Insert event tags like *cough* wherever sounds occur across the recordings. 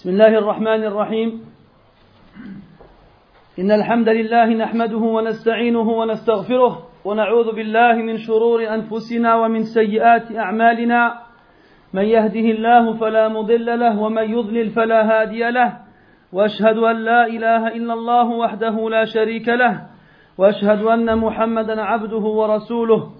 بسم الله الرحمن الرحيم. إن الحمد لله نحمده ونستعينه ونستغفره ونعوذ بالله من شرور أنفسنا ومن سيئات أعمالنا. من يهده الله فلا مضل له ومن يضلل فلا هادي له. وأشهد أن لا إله إلا الله وحده لا شريك له. وأشهد أن محمدا عبده ورسوله.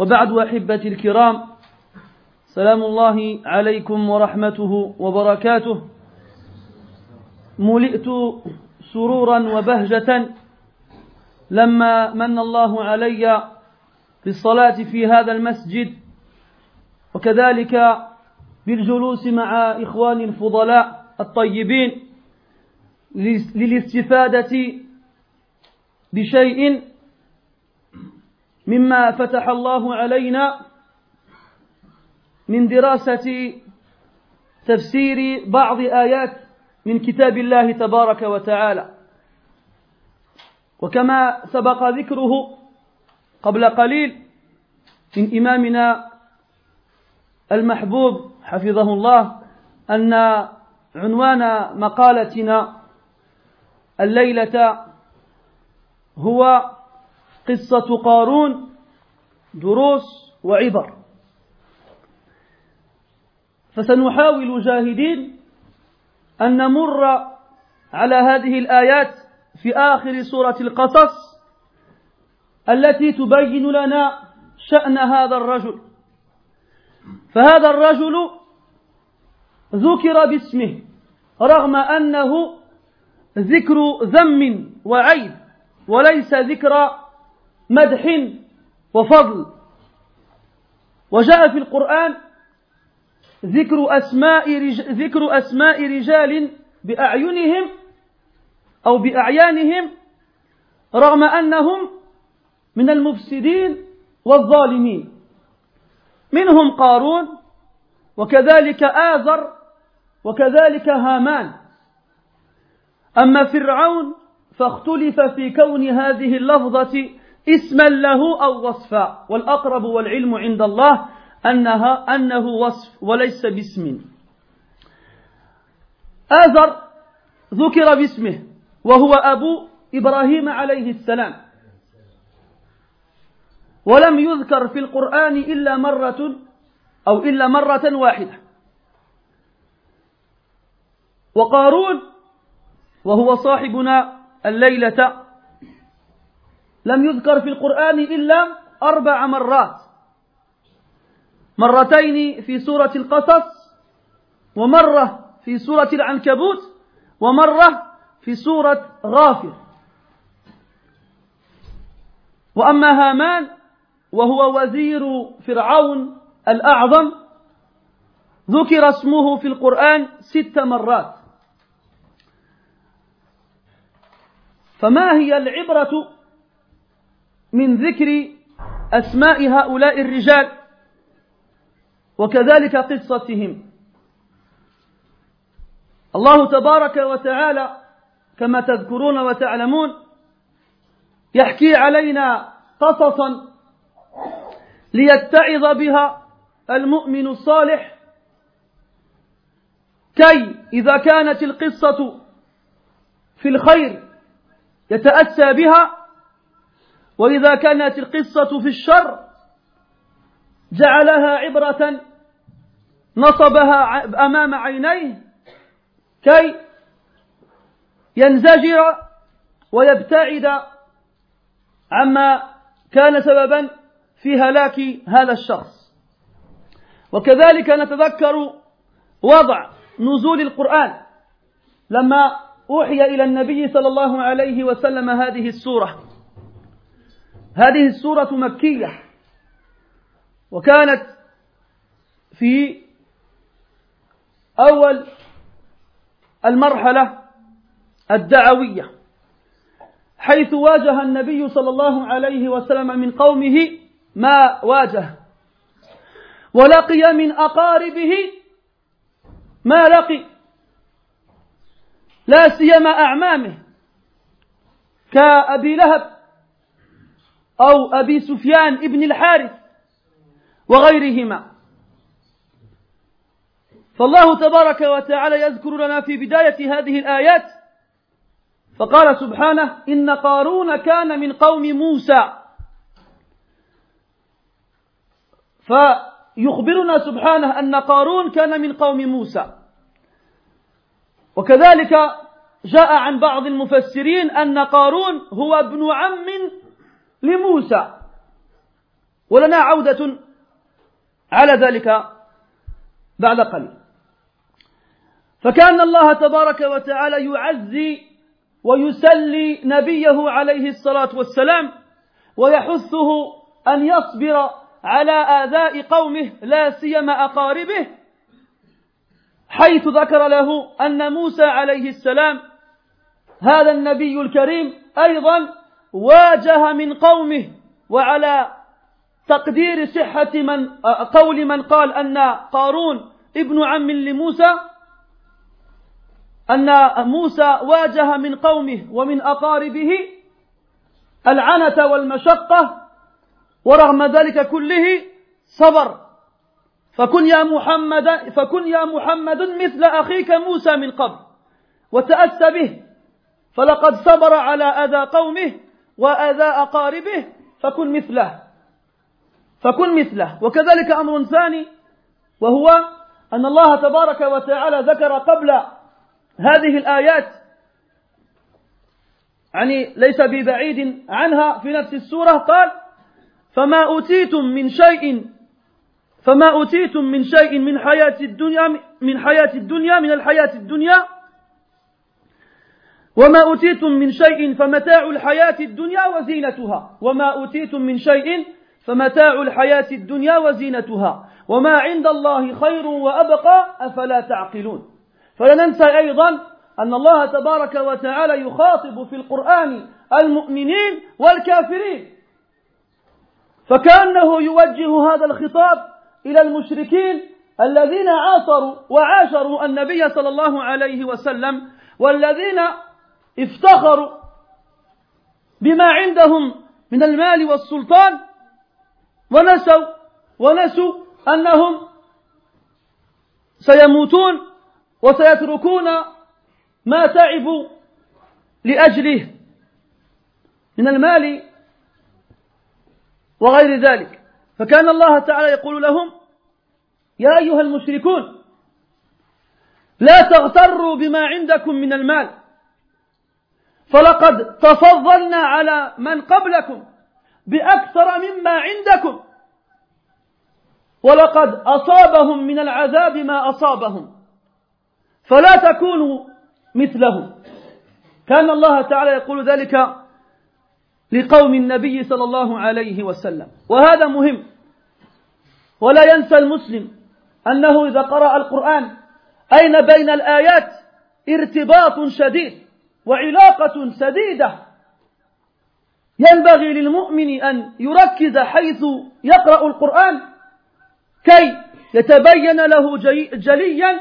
وبعد احبتي الكرام سلام الله عليكم ورحمته وبركاته. ملئت سرورا وبهجة لما من الله علي بالصلاه في هذا المسجد وكذلك بالجلوس مع إخواني الفضلاء الطيبين للاستفادة بشيء مما فتح الله علينا من دراسة تفسير بعض آيات من كتاب الله تبارك وتعالى. وكما سبق ذكره قبل قليل من إمامنا المحبوب حفظه الله أن عنوان مقالتنا الليلة هو قصة قارون دروس وعبر. فسنحاول جاهدين أن نمر على هذه الآيات في آخر سورة القصص التي تبين لنا شأن هذا الرجل. فهذا الرجل ذكر باسمه رغم أنه ذكر ذم وعيب وليس ذكر مدح وفضل. وجاء في القرآن ذكر أسماء رج... ذكر أسماء رجال بأعينهم أو بأعيانهم رغم أنهم من المفسدين والظالمين. منهم قارون وكذلك آزر وكذلك هامان. أما فرعون فاختلف في كون هذه اللفظة اسما له أو وصفا. والأقرب والعلم عند الله أنها أنه وصف وليس باسم. آزر ذكر باسمه وهو أبو إبراهيم عليه السلام. ولم يذكر في القرآن إلا مرة أو إلا مرة واحدة. وقارون وهو صاحبنا الليلة لم يذكر في القرآن إلا أربع مرات. مرتين في سورة القصص ومرة في سورة العنكبوت ومرة في سورة غافر. وأما هامان وهو وزير فرعون الأعظم ذكر اسمه في القرآن ست مرات. فما هي العبرة من ذكر أسماء هؤلاء الرجال وكذلك قصتهم. الله تبارك وتعالى كما تذكرون وتعلمون يحكي علينا قصصا ليتعظ بها المؤمن الصالح كي إذا كانت القصة في الخير يتأسى بها وإذا كانت القصة في الشر جعلها عبرة نصبها أمام عينيه كي ينزجر ويبتعد عما كان سببا في هلاك هذا الشخص. وكذلك نتذكر وضع نزول القرآن لما أوحي إلى النبي صلى الله عليه وسلم هذه السورة. هذه السورة مكية وكانت في أول المرحلة الدعوية حيث واجه النبي صلى الله عليه وسلم من قومه ما واجه ولقي من أقاربه ما لقي لا سيما أعمامه كأبي لهب أو أبي سفيان ابن الحارث وغيرهما. فالله تبارك وتعالى يذكر لنا في بداية هذه الآيات فقال سبحانه إن قارون كان من قوم موسى. فيخبرنا سبحانه أن قارون كان من قوم موسى. وكذلك جاء عن بعض المفسرين أن قارون هو ابن عم لموسى. ولنا عودة على ذلك بعد قليل. فكان الله تبارك وتعالى يعزي ويسلي نبيه عليه الصلاة والسلام ويحثه أن يصبر على آذاء قومه لا سيما أقاربه حيث ذكر له أن موسى عليه السلام هذا النبي الكريم أيضا واجه من قومه وعلى تقدير صحة من قول من قال أن قارون ابن عم لموسى أن موسى واجه من قومه ومن أقاربه العنة والمشقة ورغم ذلك كله صبر. فكن يا محمد فكن يا محمد مثل أخيك موسى من قبل وتأسى به فلقد صبر على أذى قومه وأذى أقاربه فكن مثله. فكن مثله. وكذلك أمر ثاني وهو أن الله تبارك وتعالى ذكر قبل هذه الآيات يعني ليس ببعيد عنها في نفس السورة قال فما أوتيتم من شيء فما أوتيتم من شيء من حياة الدنيا من حياة الدنيا من الحياة الدنيا وما أوتيتم من شيء فمتاع الحياة الدنيا وزينتها. وما أوتيتم من شيء فمتاع الحياة الدنيا وزينتها. وما عند الله خير وأبقى أفلا تعقلون. فلا ننسى أيضا أن الله تبارك وتعالى يخاطب في القرآن المؤمنين والكافرين. فكأنه يوجه هذا الخطاب إلى المشركين الذين عاصروا وعاشروا النبي صلى الله عليه وسلم والذين افتخروا بما عندهم من المال والسلطان ونسوا ونسوا أنهم سيموتون وسيتركون ما تعبوا لأجله من المال وغير ذلك. فكان الله تعالى يقول لهم يا أيها المشركون لا تغتروا بما عندكم من المال فلقد تفضلنا على من قبلكم بأكثر مما عندكم. ولقد أصابهم من العذاب ما أصابهم. فلا تكونوا مثلهم. كان الله تعالى يقول ذلك لقوم النبي صلى الله عليه وسلم. وهذا مهم. ولا ينسى المسلم أنه إذا قرأ القرآن أين بين الآيات؟ ارتباط شديد. وعلاقة سديدة ينبغي للمؤمن أن يركز حيث يقرأ القرآن كي يتبين له جليا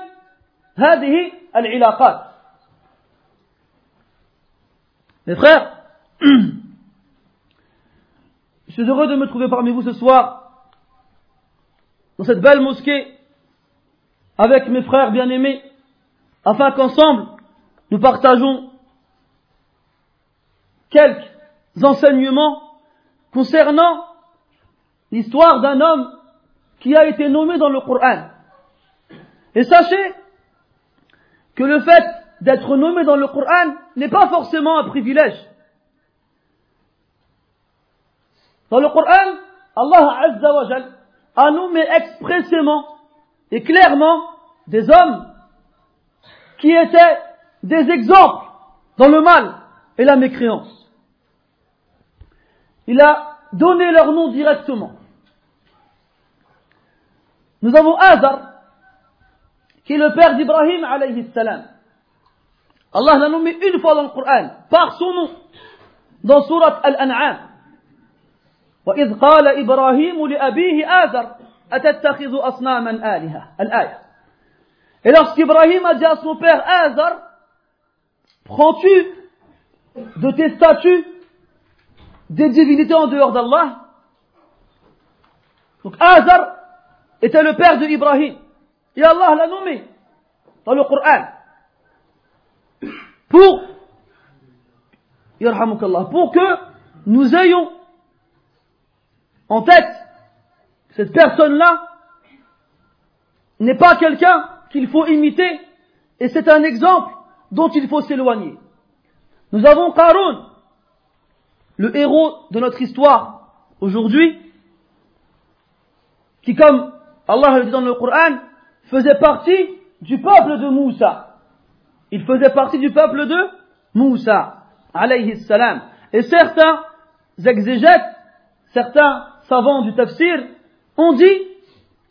هذه العلاقات Mes frères, je suis heureux de me trouver parmi vous ce soir dans cette belle mosquée avec mes frères bien-aimés afin qu'ensemble nous partageons quelques enseignements concernant l'histoire d'un homme qui a été nommé dans le Coran. Et sachez que le fait d'être nommé dans le Coran n'est pas forcément un privilège. Dans le Coran, Allah Azza wa a nommé expressément et clairement des hommes qui étaient des exemples dans le mal et la mécréance Il a donné leur nom directement. Nous avons Azar, qui est le père d'Ibrahim alayhi salam. Allah l'a nommé une fois dans le Coran, par son nom, dans Surat Al-An'am. وإذ قال إبراهيم لأبيه آذر أتتخذ أصناما آلهة الآية Et lorsqu'Ibrahim a dit à son père Azar, prends-tu de tes statues des divinités en dehors d'Allah Donc Azar était le père de Ibrahim. Et Allah l'a nommé dans le Coran. Pour, pour que nous ayons en tête cette personne-là n'est pas quelqu'un qu'il faut imiter et c'est un exemple dont il faut s'éloigner. Nous avons Qarun, le héros de notre histoire aujourd'hui, qui comme Allah le dit dans le Coran, faisait partie du peuple de Moussa. Il faisait partie du peuple de Moussa, alayhi salam. Et certains exégètes, certains savants du tafsir, ont dit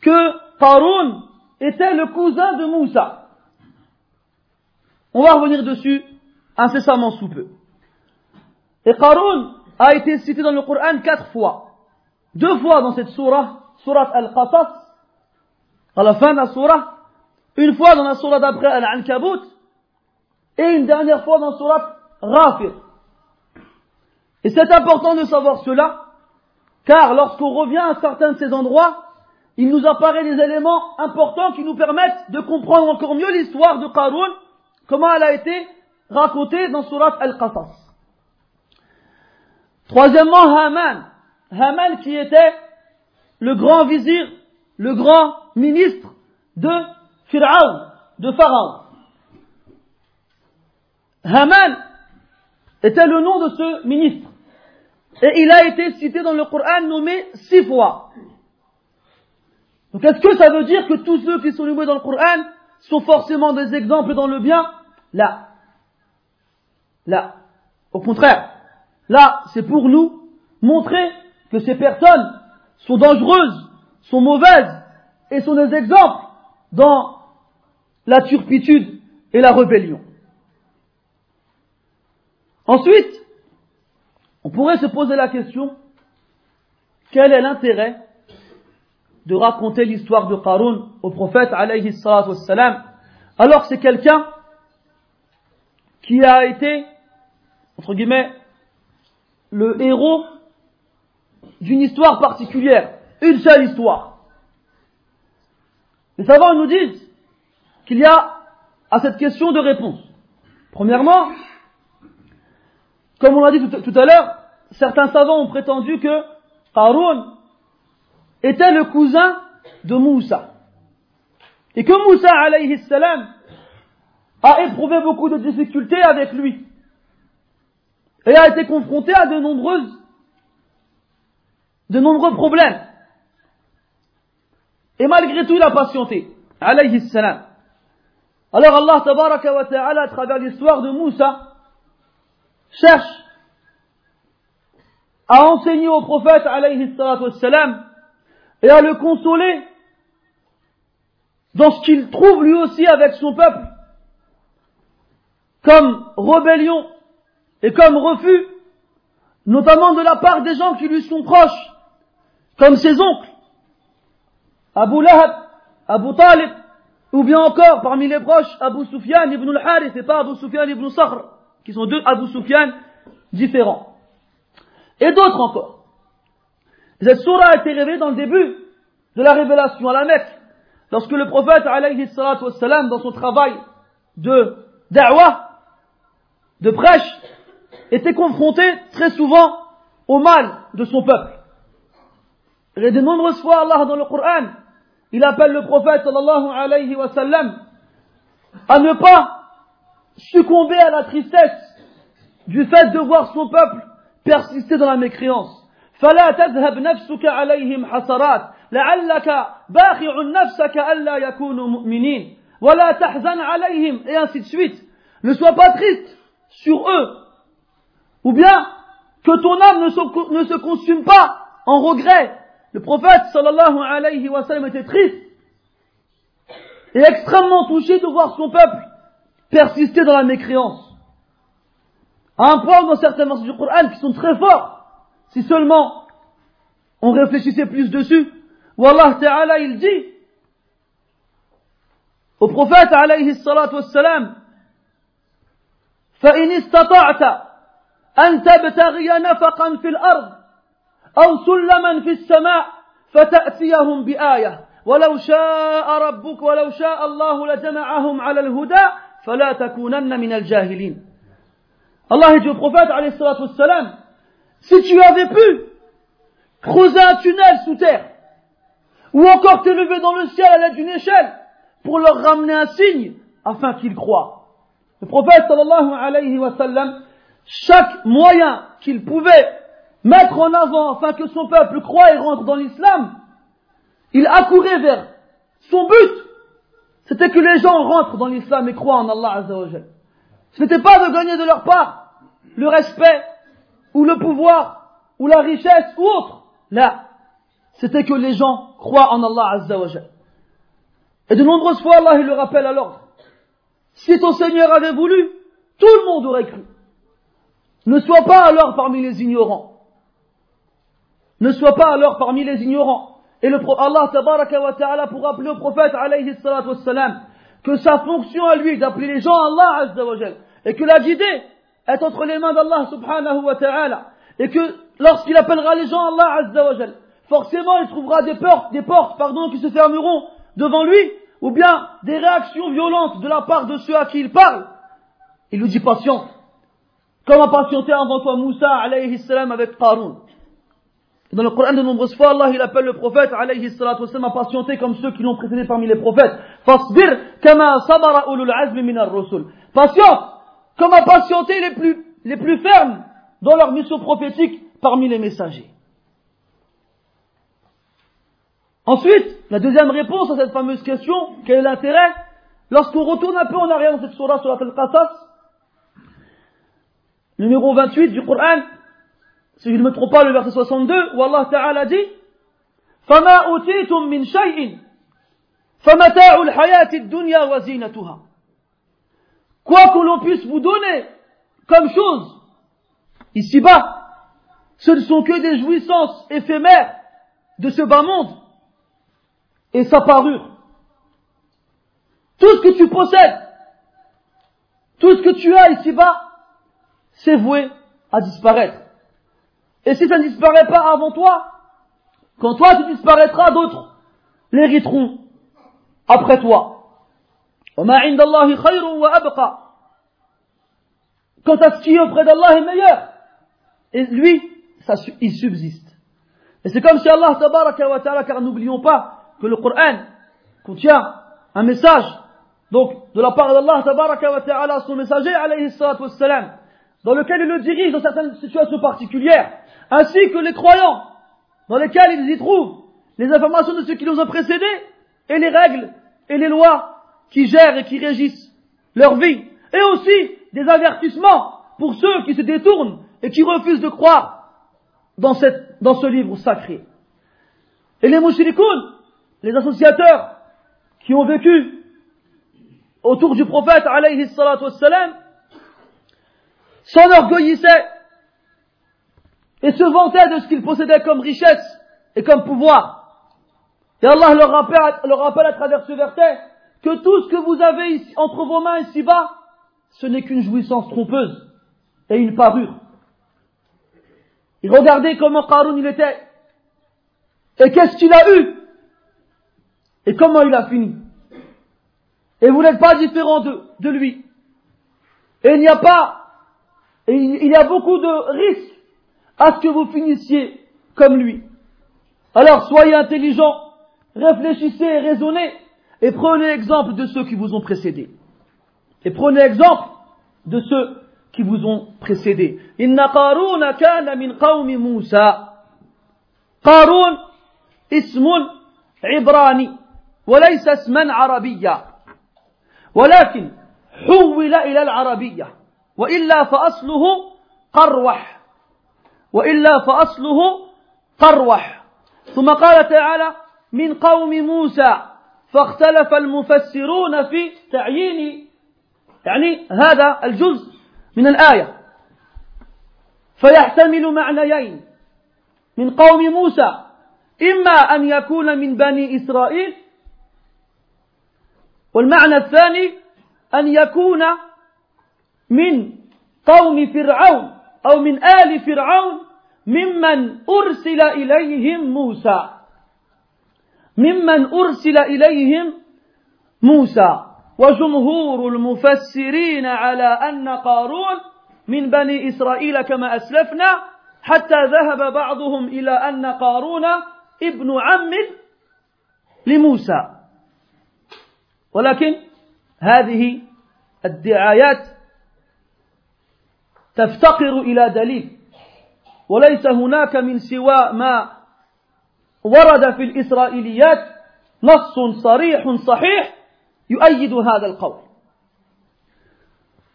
que Qarun était le cousin de Moussa. On va revenir dessus incessamment sous peu. Et Qarun a été cité dans le Coran quatre fois. Deux fois dans cette surah, surah Al-Qasas, à la fin de la surah, une fois dans la surah d'après Al-Ankabut, et une dernière fois dans la surah Ghafir. Et c'est important de savoir cela, car lorsqu'on revient à certains de ces endroits, il nous apparaît des éléments importants qui nous permettent de comprendre encore mieux l'histoire de Qarun, comment elle a été racontée dans Surat Al-Qasas. Troisièmement, Haman. Haman qui était le grand vizir, le grand ministre de Pharaon, de Pharaon. Haman était le nom de ce ministre. Et il a été cité dans le Coran nommé six fois. Donc est-ce que ça veut dire que tous ceux qui sont nommés dans le Coran sont forcément des exemples dans le bien? Là. Là. Au contraire. Là, c'est pour nous montrer que ces personnes sont dangereuses, sont mauvaises et sont des exemples dans la turpitude et la rébellion. Ensuite, on pourrait se poser la question, quel est l'intérêt de raconter l'histoire de Qarun au prophète alayhi wassalam, alors c'est quelqu'un qui a été, entre guillemets, le héros d'une histoire particulière, une seule histoire. Les savants nous disent qu'il y a à cette question deux réponses. Premièrement, comme on l'a dit tout, à l'heure, certains savants ont prétendu que Qarun était le cousin de Moussa. Et que Moussa a éprouvé beaucoup de difficultés avec lui. Et a été confronté à de nombreuses, de nombreux problèmes. Et malgré tout, il a patienté. Alayhi salam. Alors Allah tabaraka wa ta'ala, à travers l'histoire de Moussa, cherche à enseigner au prophète alayhi salam et à le consoler dans ce qu'il trouve lui aussi avec son peuple comme rébellion et comme refus, notamment de la part des gens qui lui sont proches, comme ses oncles, Abu Lahab, Abu Talib, ou bien encore parmi les proches, Abu Sufyan ibn al-Harith et pas Abu Sufyan ibn Sakhr, qui sont deux Abu Sufyan différents. Et d'autres encore. Cette surah a été révélée dans le début de la révélation à la Mecque, lorsque le prophète, alayhi salatu wassalam, dans son travail de da'wah, de prêche, était confronté très souvent au mal de son peuple. Et de nombreuses fois, Allah, dans le Coran, il appelle le prophète, sallallahu alayhi wa sallam, à ne pas succomber à la tristesse du fait de voir son peuple persister dans la mécréance, فلا تذهب نفسك عليهم حسرات لعلك باخع نفسك ألا يكونوا مؤمنين ولا تحزن عليهم et ainsi de suite ne sois pas triste sur eux ou bien que ton âme ne se, ne se consume pas en regret le prophète sallallahu alayhi wa sallam était triste et extrêmement touché de voir son peuple persister dans la mécréance à un point dans certains versets du Coran qui sont très forts si seulement on réfléchissait plus dessus, Wallah Ta'ala il dit au prophète alayhi salatu wassalam فإن استطعت أن تبتغي نفقا في الأرض أو سلما في السماء فتأتيهم بآية ولو شاء ربك ولو شاء الله لجمعهم على الهدى فلا تكونن من الجاهلين الله dit au prophète alayhi salatu wassalam Si tu avais pu creuser un tunnel sous terre, ou encore t'élever dans le ciel à l'aide d'une échelle, pour leur ramener un signe, afin qu'ils croient. Le prophète sallallahu alayhi wa sallam, chaque moyen qu'il pouvait mettre en avant afin que son peuple croie et rentre dans l'islam, il accourait vers son but. C'était que les gens rentrent dans l'islam et croient en Allah Azza wa Ce n'était pas de gagner de leur part le respect, ou le pouvoir, ou la richesse, ou autre. Là, c'était que les gens croient en Allah Azza wa Et de nombreuses fois, Allah il le rappelle à l'ordre. Si ton Seigneur avait voulu, tout le monde aurait cru. Ne sois pas alors parmi les ignorants. Ne sois pas alors parmi les ignorants. Et le, Allah tabaraka wa ta'ala pour rappeler au prophète alayhi que sa fonction à lui d'appeler les gens à Allah azza et que la guider est entre les mains d'Allah subhanahu wa ta'ala et que lorsqu'il appellera les gens Allah azza forcément il trouvera des portes, des portes qui se fermeront devant lui ou bien des réactions violentes de la part de ceux à qui il parle. Il lui dit patiente. Comme a patienté avant toi Moussa alayhi salam avec Qarun. Dans le Coran de nombreuses fois, Allah il appelle le prophète alayhi salatu wasalam à patienter comme ceux qui l'ont précédé parmi les prophètes. Fasbir kama sabara ulul azmi min ar-rusul. Patiente comme à patienter les plus, les plus fermes dans leur mission prophétique parmi les messagers. Ensuite, la deuxième réponse à cette fameuse question, quel est l'intérêt? Lorsqu'on retourne un peu en arrière dans cette surah, sur Al-Qasas, numéro 28 du Coran, si je ne me trompe pas, le verset 62, où Allah Ta'ala dit فَمَا أُوتِيتُم مِّن شَيْءٍ فَمَتَاعُ الْحَيَاةِ الدُّنْيَا وَزِينَتُهَا quoi que l'on puisse vous donner comme chose, ici-bas, ce ne sont que des jouissances éphémères de ce bas monde et sa parure. Tout ce que tu possèdes, tout ce que tu as ici-bas, c'est voué à disparaître. Et si ça ne disparaît pas avant toi, quand toi tu disparaîtras, d'autres l'hériteront après toi. Quant à ce qui auprès d'Allah est meilleur, et lui, il subsiste. Et c'est comme si Allah wa car n'oublions pas que le Coran contient un message, donc de la part d'Allah tabaraka wa ta'ala, son messager alayhi salatu wassalam, dans lequel il le dirige dans certaines situations particulières, ainsi que les croyants, dans lesquels ils y trouvent les informations de ceux qui nous ont précédés, et les règles et les lois qui gèrent et qui régissent leur vie, et aussi des avertissements pour ceux qui se détournent et qui refusent de croire dans, ce livre sacré. Et les mouchrikoun, les associateurs qui ont vécu autour du prophète alayhi salatu wassalam, s'enorgueillissaient et se vantaient de ce qu'ils possédaient comme richesse et comme pouvoir. Et Allah leur rappelle à travers ce verset que tout ce que vous avez ici, entre vos mains ici-bas, ce n'est qu'une jouissance trompeuse et une parure. Et regardez comment Qarun il était. Et qu'est-ce qu'il a eu? Et comment il a fini? Et vous n'êtes pas différent de, de lui. Et il n'y a pas, et il y a beaucoup de risques à ce que vous finissiez comme lui. Alors soyez intelligents, réfléchissez et raisonnez et prenez exemple de ceux qui vous ont précédés. Et prenez exemple de ceux qui vous ont précédés. Inna Qarun kana min qawmi Musa. قارون اسم عبراني وليس اسما عربيا ولكن حول إلى العربية وإلا فأصله قروح. وإلا فأصله قروح. ثم قال تعالى من قوم موسى فاختلف المفسرون في تعيين يعني هذا الجزء من الآية. فيحتمل معنيين. من قوم موسى إما أن يكون من بني إسرائيل والمعنى الثاني أن يكون من قوم فرعون أو من آل فرعون ممن أرسل إليهم موسى. ممن أرسل إليهم موسى. وجمهور المفسرين على أن قارون من بني إسرائيل كما أسلفنا حتى ذهب بعضهم إلى أن قارون ابن عم لموسى. ولكن هذه الدعايات تفتقر إلى دليل. وليس هناك من سوى ما ورد في الإسرائيليات نص صريح صحيح يؤيد هذا القول.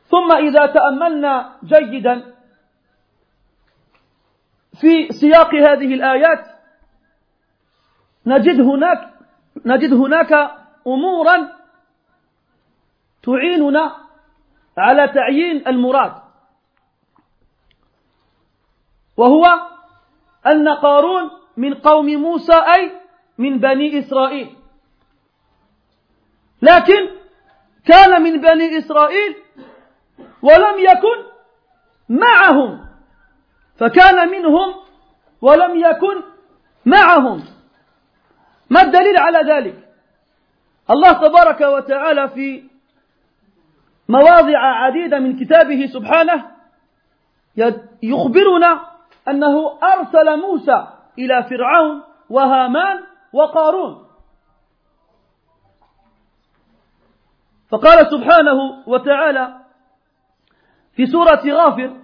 ثم إذا تأملنا جيدا في سياق هذه الآيات نجد هناك نجد هناك أمورا تعيننا على تعيين المراد. وهو أن قارون من قوم موسى أي من بني إسرائيل. لكن كان من بني إسرائيل ولم يكن معهم. فكان منهم ولم يكن معهم. ما الدليل على ذلك؟ الله تبارك وتعالى في مواضع عديدة من كتابه سبحانه يخبرنا أنه أرسل موسى إلى فرعون وهامان وقارون. فقال سبحانه وتعالى في سورة غافر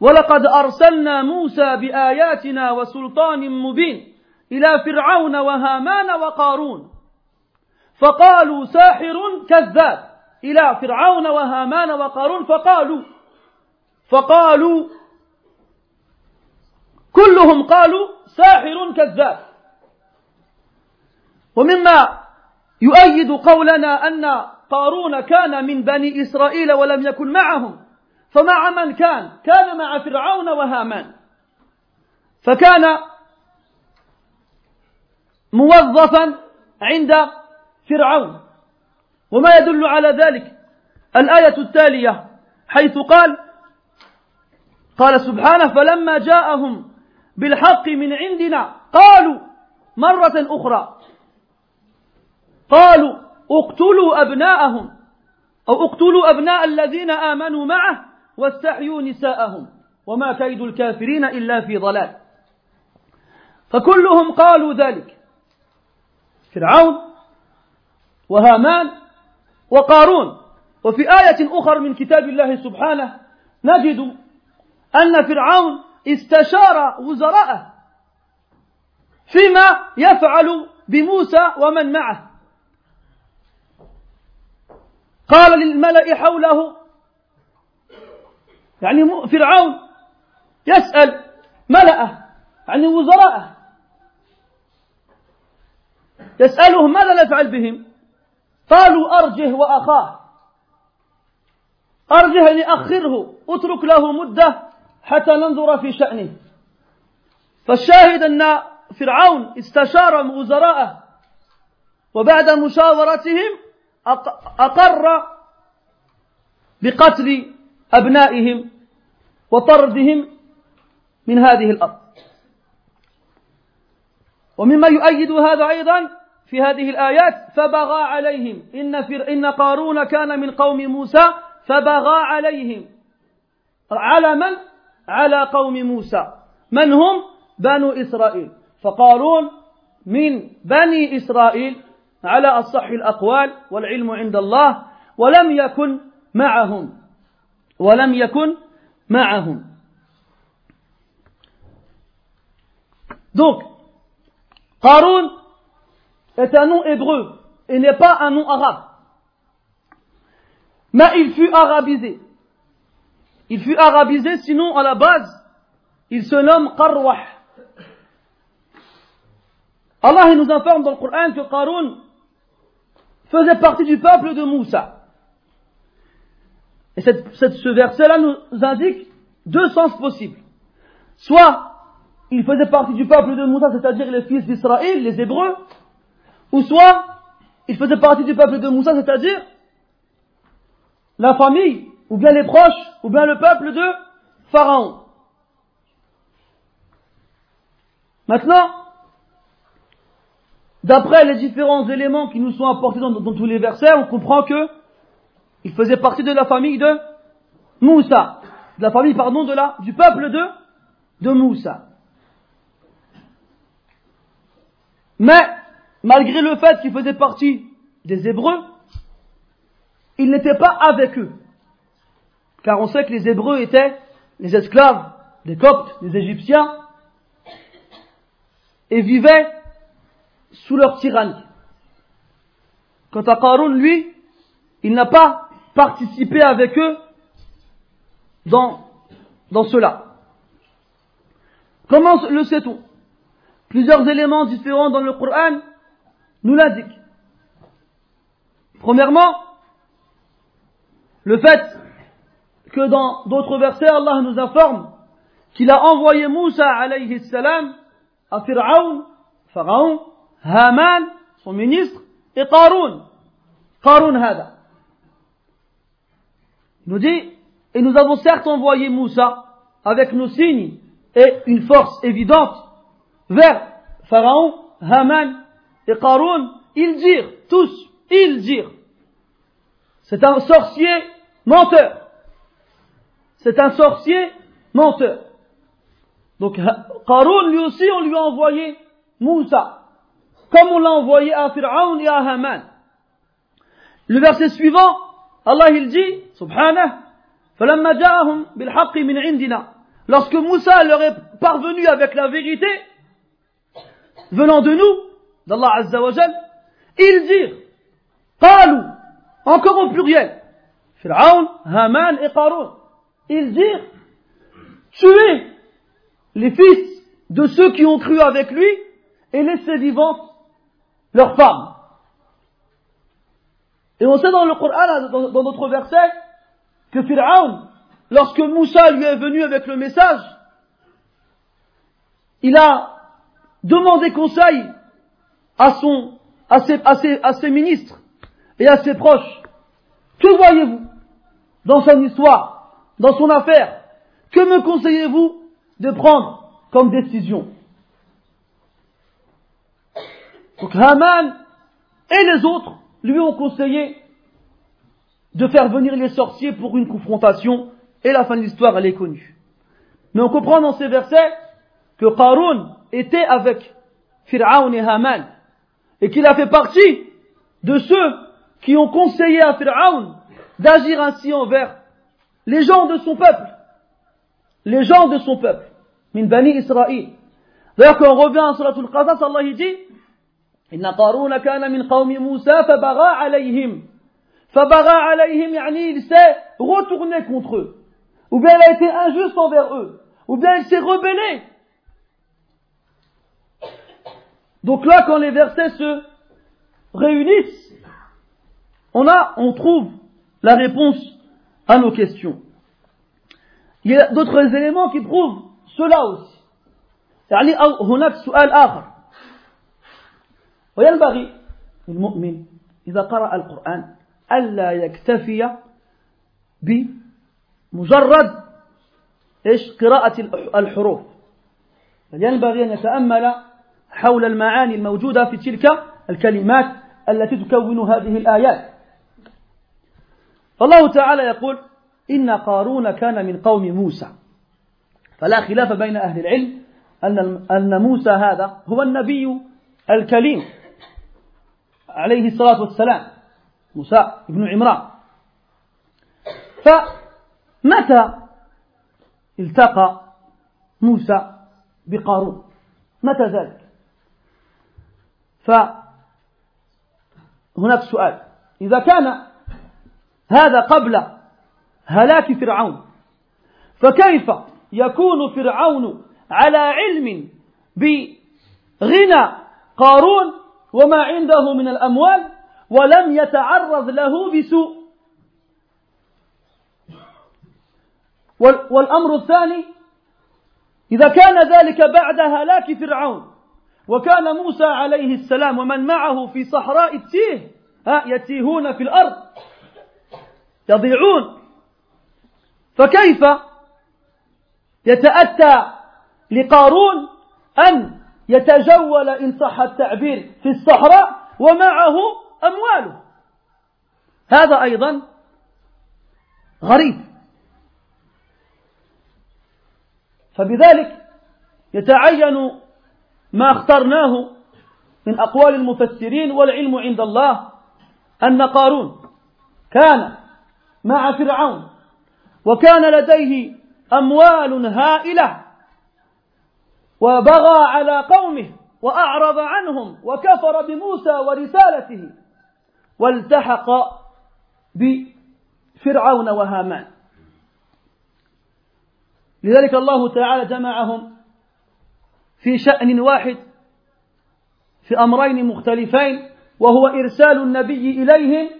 ولقد أرسلنا موسى بآياتنا وسلطان مبين إلى فرعون وهامان وقارون. فقالوا ساحر كذاب إلى فرعون وهامان وقارون. فقالوا فقالوا كلهم قالوا ساحر كذاب. ومما يؤيد قولنا أن قارون كان من بني إسرائيل ولم يكن معهم. فمع من كان؟ كان مع فرعون وهامان. فكان موظفا عند فرعون. وما يدل على ذلك الآية التالية حيث قال قال سبحانه فلما جاءهم بالحق من عندنا. قالوا مرة أخرى. قالوا اقتلوا أبناءهم أو اقتلوا أبناء الذين آمنوا معه واستحيوا نساءهم. وما كيد الكافرين إلا في ضلال. فكلهم قالوا ذلك. فرعون وهامان وقارون. وفي آية أخرى من كتاب الله سبحانه نجد أن فرعون استشار وزراءه فيما يفعل بموسى ومن معه. قال للملأ حوله يعني فرعون يسأل ملأه يعني وزراءه يسألهم ماذا نفعل بهم؟ قالوا أرجه وأخاه. أرجه يعني أخره اترك له مدة حتى ننظر في شأنه. فالشاهد أن فرعون استشار وزراءه وبعد مشاورتهم أقر بقتل أبنائهم وطردهم من هذه الأرض. ومما يؤيد هذا أيضا في هذه الآيات فبغى عليهم. إن, فر إن قارون كان من قوم موسى فبغى عليهم. على من؟ على قوم موسى من هم؟ بنو إسرائيل فقارون من بني إسرائيل على أصح الأقوال والعلم عند الله ولم يكن معهم ولم يكن معهم Donc, Qarun est un nom hébreu et n'est pas un nom arabe. Mais il fut arabisé. Il fut arabisé, sinon à la base, il se nomme Qarwah. Allah nous informe dans le Coran que Qarun faisait partie du peuple de Moussa. Et ce verset-là nous indique deux sens possibles. Soit il faisait partie du peuple de Moussa, c'est-à-dire les fils d'Israël, les Hébreux, ou soit il faisait partie du peuple de Moussa, c'est-à-dire la famille, ou bien les proches, ou bien le peuple de Pharaon. Maintenant, d'après les différents éléments qui nous sont apportés dans, tous les versets, on comprend que il faisait partie de la famille de Moussa, de la famille, pardon, de la, du peuple de, de Moussa. Mais, malgré le fait qu'il faisait partie des Hébreux, il n'était pas avec eux. Car on sait que les Hébreux étaient les esclaves des Coptes, des Égyptiens, et vivaient sous leur tyrannie. Quant à Qarun, lui, il n'a pas participé avec eux dans, dans cela. Comment le sait-on? Plusieurs éléments différents dans le Coran nous l'indiquent. Premièrement, le fait dans d'autres versets, Allah nous informe qu'il a envoyé Moussa alayhi salam à Pharaon, Pharaon, Haman, son ministre, et Qarun. Qarun hada. Il nous dit, et nous avons certes envoyé Moussa avec nos signes et une force évidente vers Pharaon, Haman et Qarun, ils dirent, tous, ils dirent, c'est un sorcier menteur. C'est un sorcier menteur. Donc Qarun lui aussi, on lui a envoyé Moussa, comme on l'a envoyé à Pharaon et à Haman. Le verset suivant, Allah il dit, subhanah, Lorsque Moussa leur est parvenu avec la vérité, venant de nous, d'Allah Azza wa ils dirent, Qalou, encore au pluriel, Pharaon, Haman et Qarun, ils dirent, tuez les fils de ceux qui ont cru avec lui et laissez vivantes leurs femmes. Et on sait dans le Coran, dans, notre verset, que Pharaon, lorsque Moussa lui est venu avec le message, il a demandé conseil à son, à ses, à ses, à ses ministres et à ses proches. Que voyez-vous dans son histoire, dans son affaire Que me conseillez-vous de prendre comme décision Donc Haman et les autres lui ont conseillé de faire venir les sorciers pour une confrontation et la fin de l'histoire elle est connue. Mais on comprend dans ces versets que Qarun était avec Fir'aun et Haman et qu'il a fait partie de ceux qui ont conseillé à Fir'aun d'agir ainsi envers les gens de son peuple. Les gens de son peuple. Min Bani Israël. D'ailleurs, quand on revient à Surah Al-Qasas, Allah dit min qawmi Musa fabaga alayhim. Fabaga alayhim, yani il s'est retourné contre eux. Ou bien il a été injuste envers eux. Ou bien il s'est rebellé. Donc là, quand les versets se réunissent, on a, on trouve la réponse à nos questions. Il y a d'autres éléments qui prouvent cela aussi. يعني هناك سؤال آخر وينبغي للمؤمن إذا قرأ القرآن ألا يكتفي بمجرد إيش قراءة الحروف ينبغي أن يتأمل حول المعاني الموجودة في تلك الكلمات التي تكون هذه الآيات فالله تعالى يقول إن قارون كان من قوم موسى. فلا خلاف بين أهل العلم أن موسى هذا هو النبي الكليم عليه الصلاة والسلام موسى بن عمران. فمتى التقى موسى بقارون؟ متى ذلك؟ فهناك سؤال. إذا كان هذا قبل هلاك فرعون. فكيف يكون فرعون على علم بغنى قارون وما عنده من الأموال ولم يتعرض له بسوء؟ والأمر الثاني إذا كان ذلك بعد هلاك فرعون وكان موسى عليه السلام ومن معه في صحراء التيه ها يتيهون في الأرض يضيعون. فكيف يتأتى لقارون أن يتجول إن صح التعبير في الصحراء ومعه أمواله؟ هذا أيضا غريب. فبذلك يتعين ما اخترناه من أقوال المفسرين والعلم عند الله أن قارون كان مع فرعون. وكان لديه أموال هائلة. وبغى على قومه وأعرض عنهم وكفر بموسى ورسالته. والتحق بفرعون وهامان. لذلك الله تعالى جمعهم في شأن واحد في أمرين مختلفين وهو إرسال النبي إليهم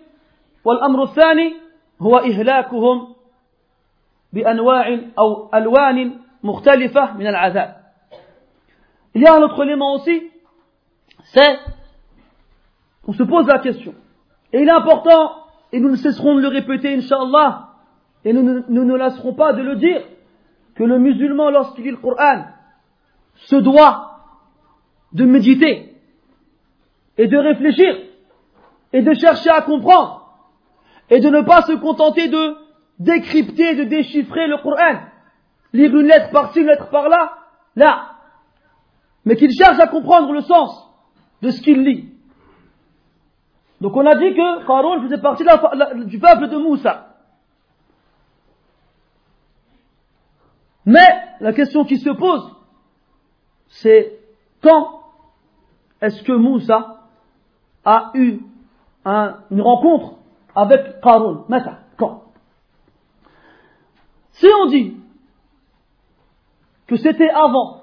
والأمر الثاني هو إهلاكهم بأنواع أو ألوان مختلفة من العذاب Il y a un autre élément aussi, c'est on se pose la question. Et il est important, et nous ne cesserons de le répéter, Inch'Allah, et nous ne, nous ne lasserons pas de le dire, que le musulman, lorsqu'il lit le Coran, se doit de méditer et de réfléchir et de chercher à comprendre et de ne pas se contenter de décrypter, de déchiffrer le Coran, lire une lettre par-ci, une lettre par-là, là, mais qu'il cherche à comprendre le sens de ce qu'il lit. Donc on a dit que Pharaon faisait partie du peuple de Moussa. Mais la question qui se pose, c'est quand est-ce que Moussa a eu une rencontre avec Pharaon Quand? Si on dit que c'était avant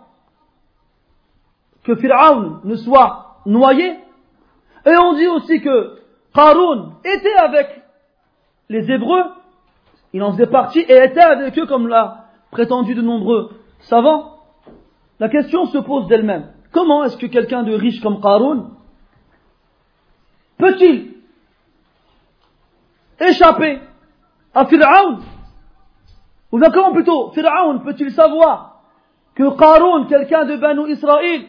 que Pharaon ne soit noyé, et on dit aussi que Haroun était avec les Hébreux, il en faisait partie et était avec eux comme l'a prétendu de nombreux savants. La question se pose d'elle-même. Comment est-ce que quelqu'un de riche comme Haroun peut-il échapper à Pharaon Ou comment plutôt Pharaon peut-il savoir que Haroun, quelqu'un de Banu Israël,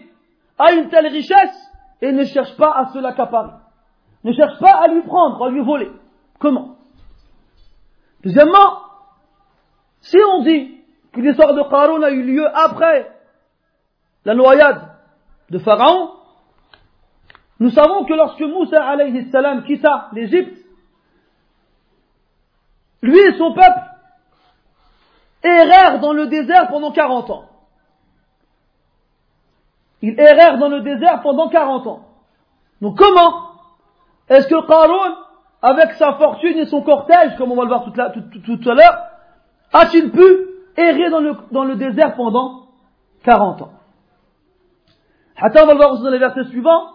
a une telle richesse et ne cherche pas à se l'accaparer. Ne cherche pas à lui prendre, à lui voler. Comment? Deuxièmement, si on dit que l'histoire de Qaroun a eu lieu après la noyade de Pharaon, nous savons que lorsque Moussa alayhi salam quitta l'Égypte, lui et son peuple errèrent dans le désert pendant 40 ans. Ils errèrent dans le désert pendant 40 ans. Donc comment est-ce que Qarun, avec sa fortune et son cortège, comme on va le voir tout, à l'heure, a-t-il pu errer dans le, désert pendant 40 ans? Attends, on va le voir dans les versets suivants.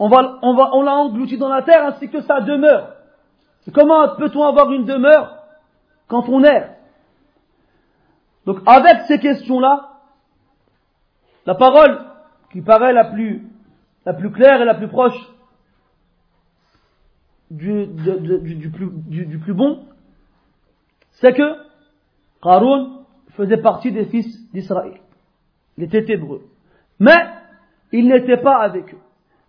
On l'a englouti dans la terre ainsi que sa demeure. Comment peut-on avoir une demeure quand on erre? Donc avec ces questions-là, la parole qui paraît la plus, la plus claire et la plus proche du, plus, du, plus, bon, c'est que Haroun faisait partie des fils d'Israël. Il était hébreu. Mais il n'était pas avec eux.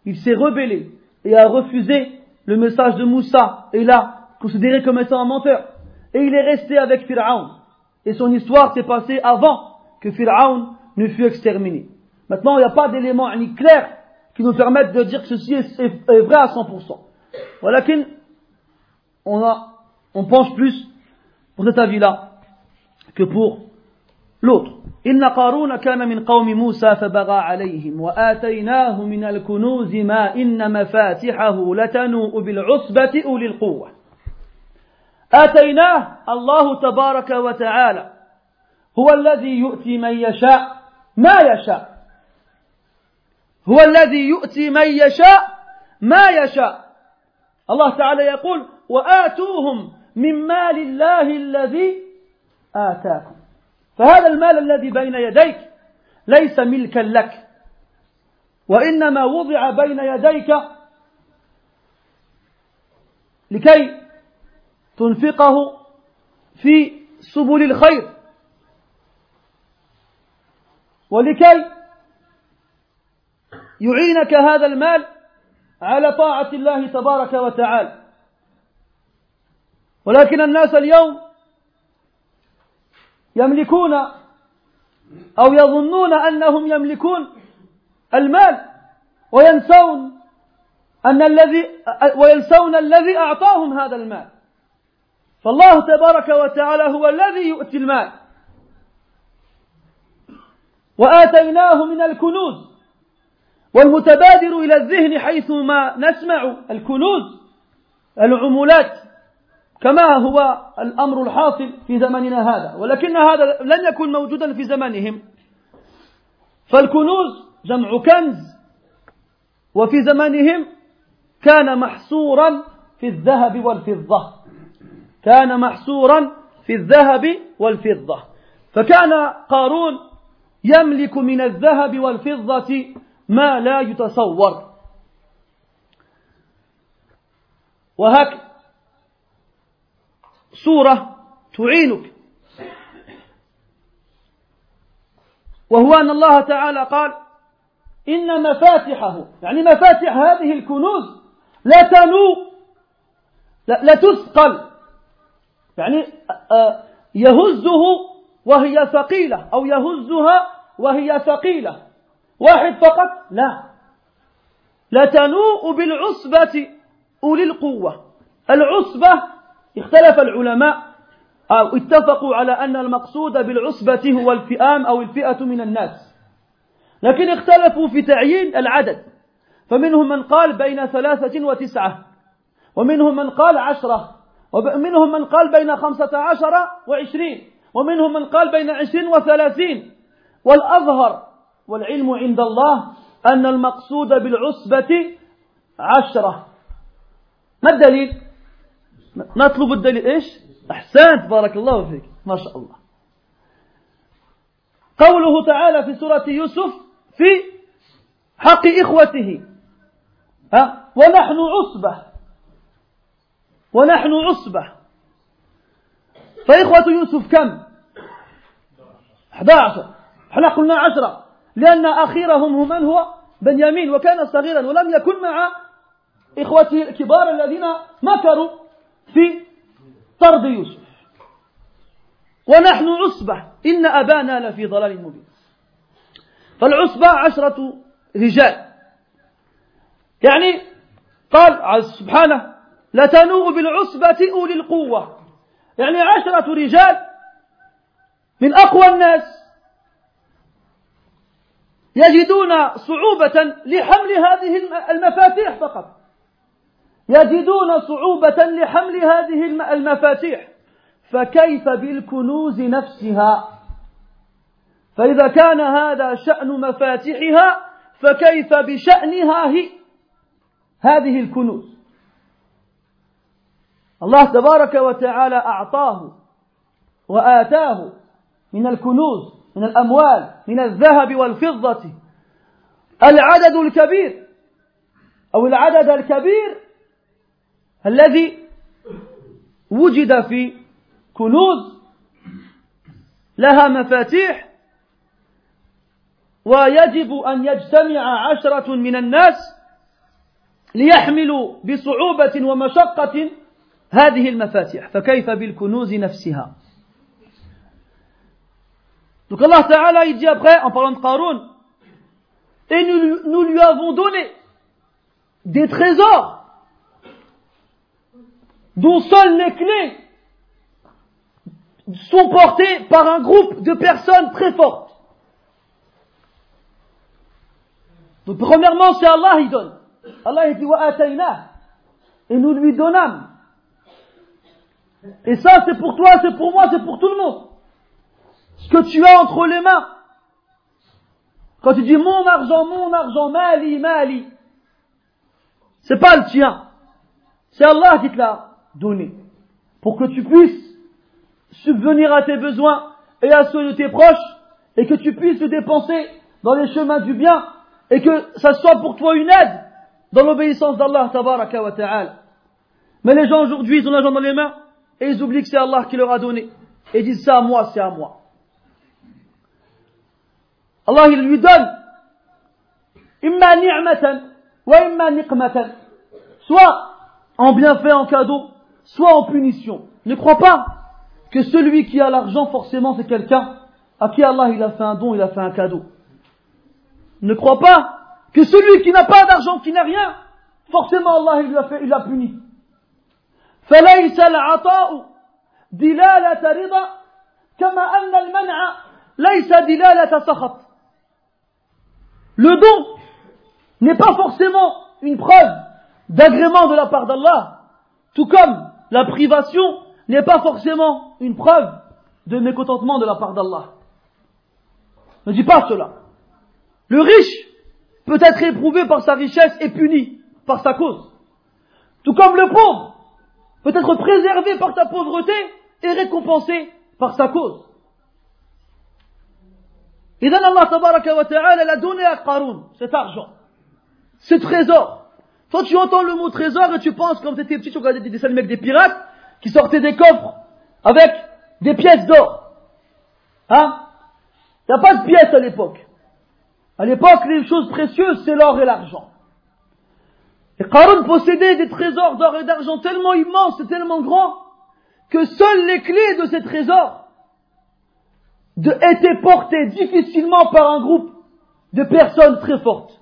Il s'est rebellé et a refusé le message de Moussa et l'a considéré comme étant un menteur. Et il est resté avec Pharaon. Et son histoire s'est passée avant que Pharaon ne fut exterminé. Maintenant, il n'y a pas d'éléments ni clairs qui nous permettent de dire que ceci est, vrai à 100%. Voilà on, a, pense plus pour cet avis-là que pour l'autre. إن قارون كان من قوم موسى فبغى عليهم وآتيناه من الكنوز ما إن مفاتحه لتنوء بالعصبة أولي القوة. آتيناه الله تبارك وتعالى هو الذي يؤتي من يشاء ما يشاء. هو الذي يؤتي من يشاء ما يشاء. الله تعالى يقول وآتوهم من مال الله الذي آتاكم. فهذا المال الذي بين يديك ليس ملكا لك وإنما وضع بين يديك لكي تنفقه في سبل الخير ولكي يعينك هذا المال على طاعة الله تبارك وتعالى. ولكن الناس اليوم يملكون أو يظنون أنهم يملكون المال وينسون أن الذي وينسون الذي أعطاهم هذا المال. فالله تبارك وتعالى هو الذي يؤتي المال. وآتيناه من الكنوز. والمتبادر إلى الذهن حيثما نسمع الكنوز العمولات. كما هو الأمر الحاصل في زمننا هذا. ولكن هذا لن يكون موجودا في زمانهم فالكنوز جمع كنز. وفي زمانهم كان محصورا في الذهب والفضة. كان محصورا في الذهب والفضة. فكان قارون يملك من الذهب والفضة ما لا يتصور. وهكذا صورة تعينك. وهو أن الله تعالى قال إن مفاتحه يعني مفاتح هذه الكنوز لا تنو لا تثقل. يعني آه، يهزه وهي ثقيلة أو يهزها وهي ثقيلة. واحد فقط؟ لا. لا تنوء بالعصبة أولي القوة. العصبة اختلف العلماء أو اتفقوا على أن المقصود بالعصبة هو الفئام أو الفئة من الناس. لكن اختلفوا في تعيين العدد. فمنهم من قال بين ثلاثة وتسعة ومنهم من قال عشرة ومنهم من قال بين خمسة عشر وعشرين ومنهم من قال بين عشرين وثلاثين. والأظهر والعلم عند الله أن المقصود بالعصبة عشرة. ما الدليل؟ نطلب الدليل إيش؟ أحسنت بارك الله فيك. ما شاء الله. قوله تعالى في سورة يوسف في حق إخوته. ها؟ ونحن عصبة. ونحن عصبة. فإخوة يوسف كم؟ 11 إحنا قلنا عشرة. لأن أخيرهم هو من هو؟ بنيامين وكان صغيرا ولم يكن مع إخوته الكبار الذين مكروا. في طرد يوسف. ونحن عصبة. إن أبانا لفي ضلال مبين. فالعصبة عشرة رجال. يعني قال سبحانه لتنوء بالعصبة أولي القوة. يعني عشرة رجال من أقوى الناس يجدون صعوبة لحمل هذه المفاتيح فقط. يجدون صعوبة لحمل هذه المفاتيح. فكيف بالكنوز نفسها؟ فإذا كان هذا شأن مفاتيحها فكيف بشأنها هي؟ هذه الكنوز. الله تبارك وتعالى أعطاه وآتاه من الكنوز من الأموال من الذهب والفضة. العدد الكبير أو العدد الكبير الذي وجد في كنوز لها مفاتيح ويجب أن يجتمع عشرة من الناس ليحملوا بصعوبة ومشقة هذه المفاتيح. فكيف بالكنوز نفسها؟ Donc Allah Ta'ala il dit après en parlant de Qarun et nous, nous lui avons donné des trésors. dont seules les clés sont portées par un groupe de personnes très fortes. Donc premièrement, c'est Allah qui donne. Allah il dit wa et nous lui donnâmes. Et ça, c'est pour toi, c'est pour moi, c'est pour tout le monde. Ce que tu as entre les mains. Quand tu dis mon argent, mon argent, mali, mali, c'est pas le tien. C'est Allah qui te l'a donné. Pour que tu puisses subvenir à tes besoins et à ceux de tes proches et que tu puisses le dépenser dans les chemins du bien et que ça soit pour toi une aide dans l'obéissance d'Allah tabaraka wa ta'ala. Mais les gens aujourd'hui, ils ont l'argent dans les mains et ils oublient que c'est Allah qui leur a donné. Et disent ça à moi, c'est à moi. Allah, il lui donne imma ni'matan wa imma niqmatan. Soit en bienfait, en cadeau, soit en punition. Ne crois pas que celui qui a l'argent, forcément, c'est quelqu'un à qui Allah il a fait un don, il a fait un cadeau. Ne crois pas que celui qui n'a pas d'argent, qui n'a rien, forcément Allah il l'a fait, il l'a puni. فليس العطاء دلالة رضا كما أن المنع ليس دلالة سخط. Le don n'est pas forcément une preuve d'agrément de la part d'Allah, tout comme la privation n'est pas forcément une preuve de mécontentement de la part d'Allah. Ne dis pas cela. Le riche peut être éprouvé par sa richesse et puni par sa cause. Tout comme le pauvre peut être préservé par sa pauvreté et récompensé par sa cause. Et Allah wa ta'ala a donné à Qarun cet argent, ce trésor. Toi tu entends le mot trésor et tu penses comme tu étais petit, tu regardais des dessins avec des pirates qui sortaient des coffres avec des pièces d'or. Hein? Il n'y a pas de pièces à l'époque. À l'époque, les choses précieuses, c'est l'or et l'argent. Et Qarun possédait des trésors d'or et d'argent tellement immenses et tellement grands que seules les clés de ces trésors étaient portées difficilement par un groupe de personnes très fortes.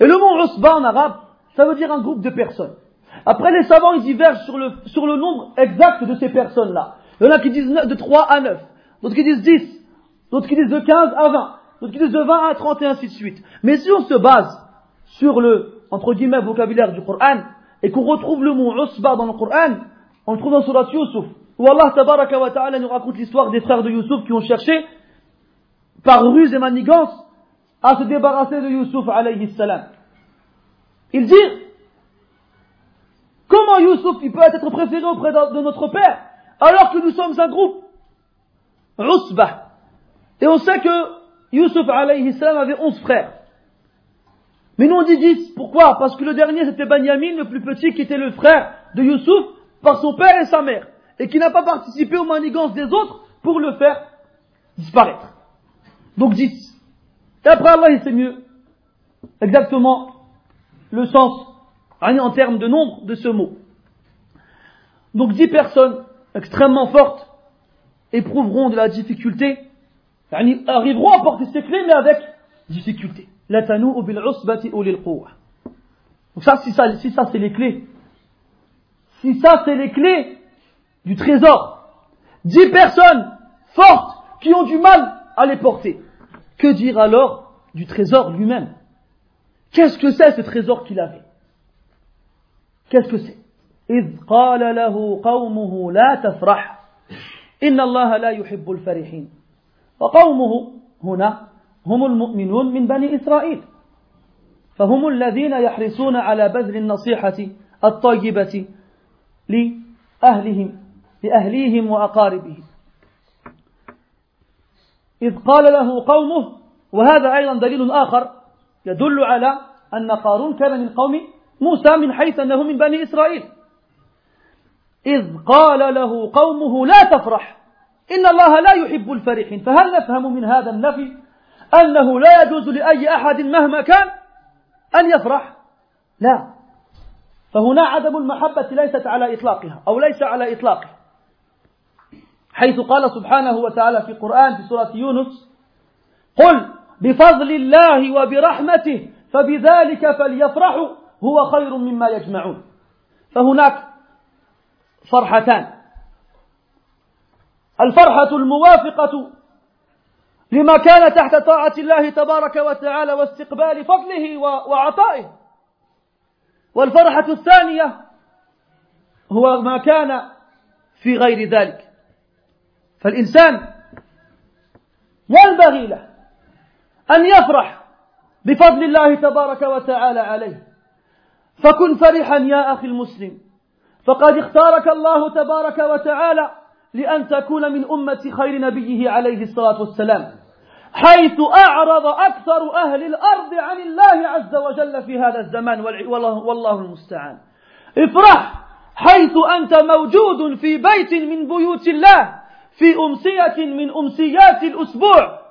Et le mot Usba en arabe, ça veut dire un groupe de personnes. Après, les savants, ils divergent sur le, sur le nombre exact de ces personnes-là. Il y en a qui disent de 3 à 9, d'autres qui disent 10, d'autres qui disent de 15 à 20, d'autres qui disent de 20 à 30 et ainsi de suite. Mais si on se base sur le, entre guillemets, vocabulaire du Coran, et qu'on retrouve le mot Usba dans le Coran, on le trouve dans Surat Yusuf, où Allah tabaraka wa ta'ala nous raconte l'histoire des frères de Yusuf qui ont cherché, par ruse et manigance, à se débarrasser de Yusuf alayhi salam. Il dit, comment Yusuf il peut être préféré auprès de notre père, alors que nous sommes un groupe? Et on sait que Yusuf alayhi salam avait onze frères. Mais nous on dit dix. Pourquoi? Parce que le dernier c'était Benjamin, le plus petit, qui était le frère de Yusuf par son père et sa mère. Et qui n'a pas participé aux manigances des autres pour le faire disparaître. Donc dix. Et après Allah il sait mieux exactement le sens en termes de nombre de ce mot. Donc dix personnes extrêmement fortes éprouveront de la difficulté, arriveront à porter ces clés mais avec difficulté. Donc ça, si ça, si ça c'est les clés, si ça c'est les clés du trésor, dix personnes fortes qui ont du mal à les porter, que dire alors du trésor lui-même? Qu'est-ce que c'est ce trésor qu'il avait Qu'est-ce que c'est إذ قال له قومه لا تفرح. إن الله لا يحب الفرحين. وقومه هنا هم المؤمنون من بني إسرائيل. فهم الذين يحرصون على بذل النصيحة الطيبة لأهلهم لأهليهم وأقاربهم. إذ قال له قومه وهذا أيضا دليل آخر يدل على أن قارون كان من قوم موسى من حيث أنه من بني إسرائيل. إذ قال له قومه لا تفرح إن الله لا يحب الفرحين. فهل نفهم من هذا النفي أنه لا يجوز لأي أحد مهما كان أن يفرح؟ لا. فهنا عدم المحبة ليست على إطلاقها أو ليس على إطلاقها حيث قال سبحانه وتعالى في القرآن في سورة يونس قل بفضل الله وبرحمته فبذلك فليفرحوا هو خير مما يجمعون. فهناك فرحتان. الفرحة الموافقة لما كان تحت طاعة الله تبارك وتعالى واستقبال فضله وعطائه. والفرحة الثانية هو ما كان في غير ذلك. فالإنسان ينبغي له أن يفرح بفضل الله تبارك وتعالى عليه. فكن فرحا يا أخي المسلم. فقد اختارك الله تبارك وتعالى لأن تكون من أمة خير نبيه عليه الصلاة والسلام حيث أعرض أكثر أهل الأرض عن الله عز وجل في هذا الزمان والله, المستعان. افرح حيث أنت موجود في بيت من بيوت الله في أمسية من أمسيات الأسبوع.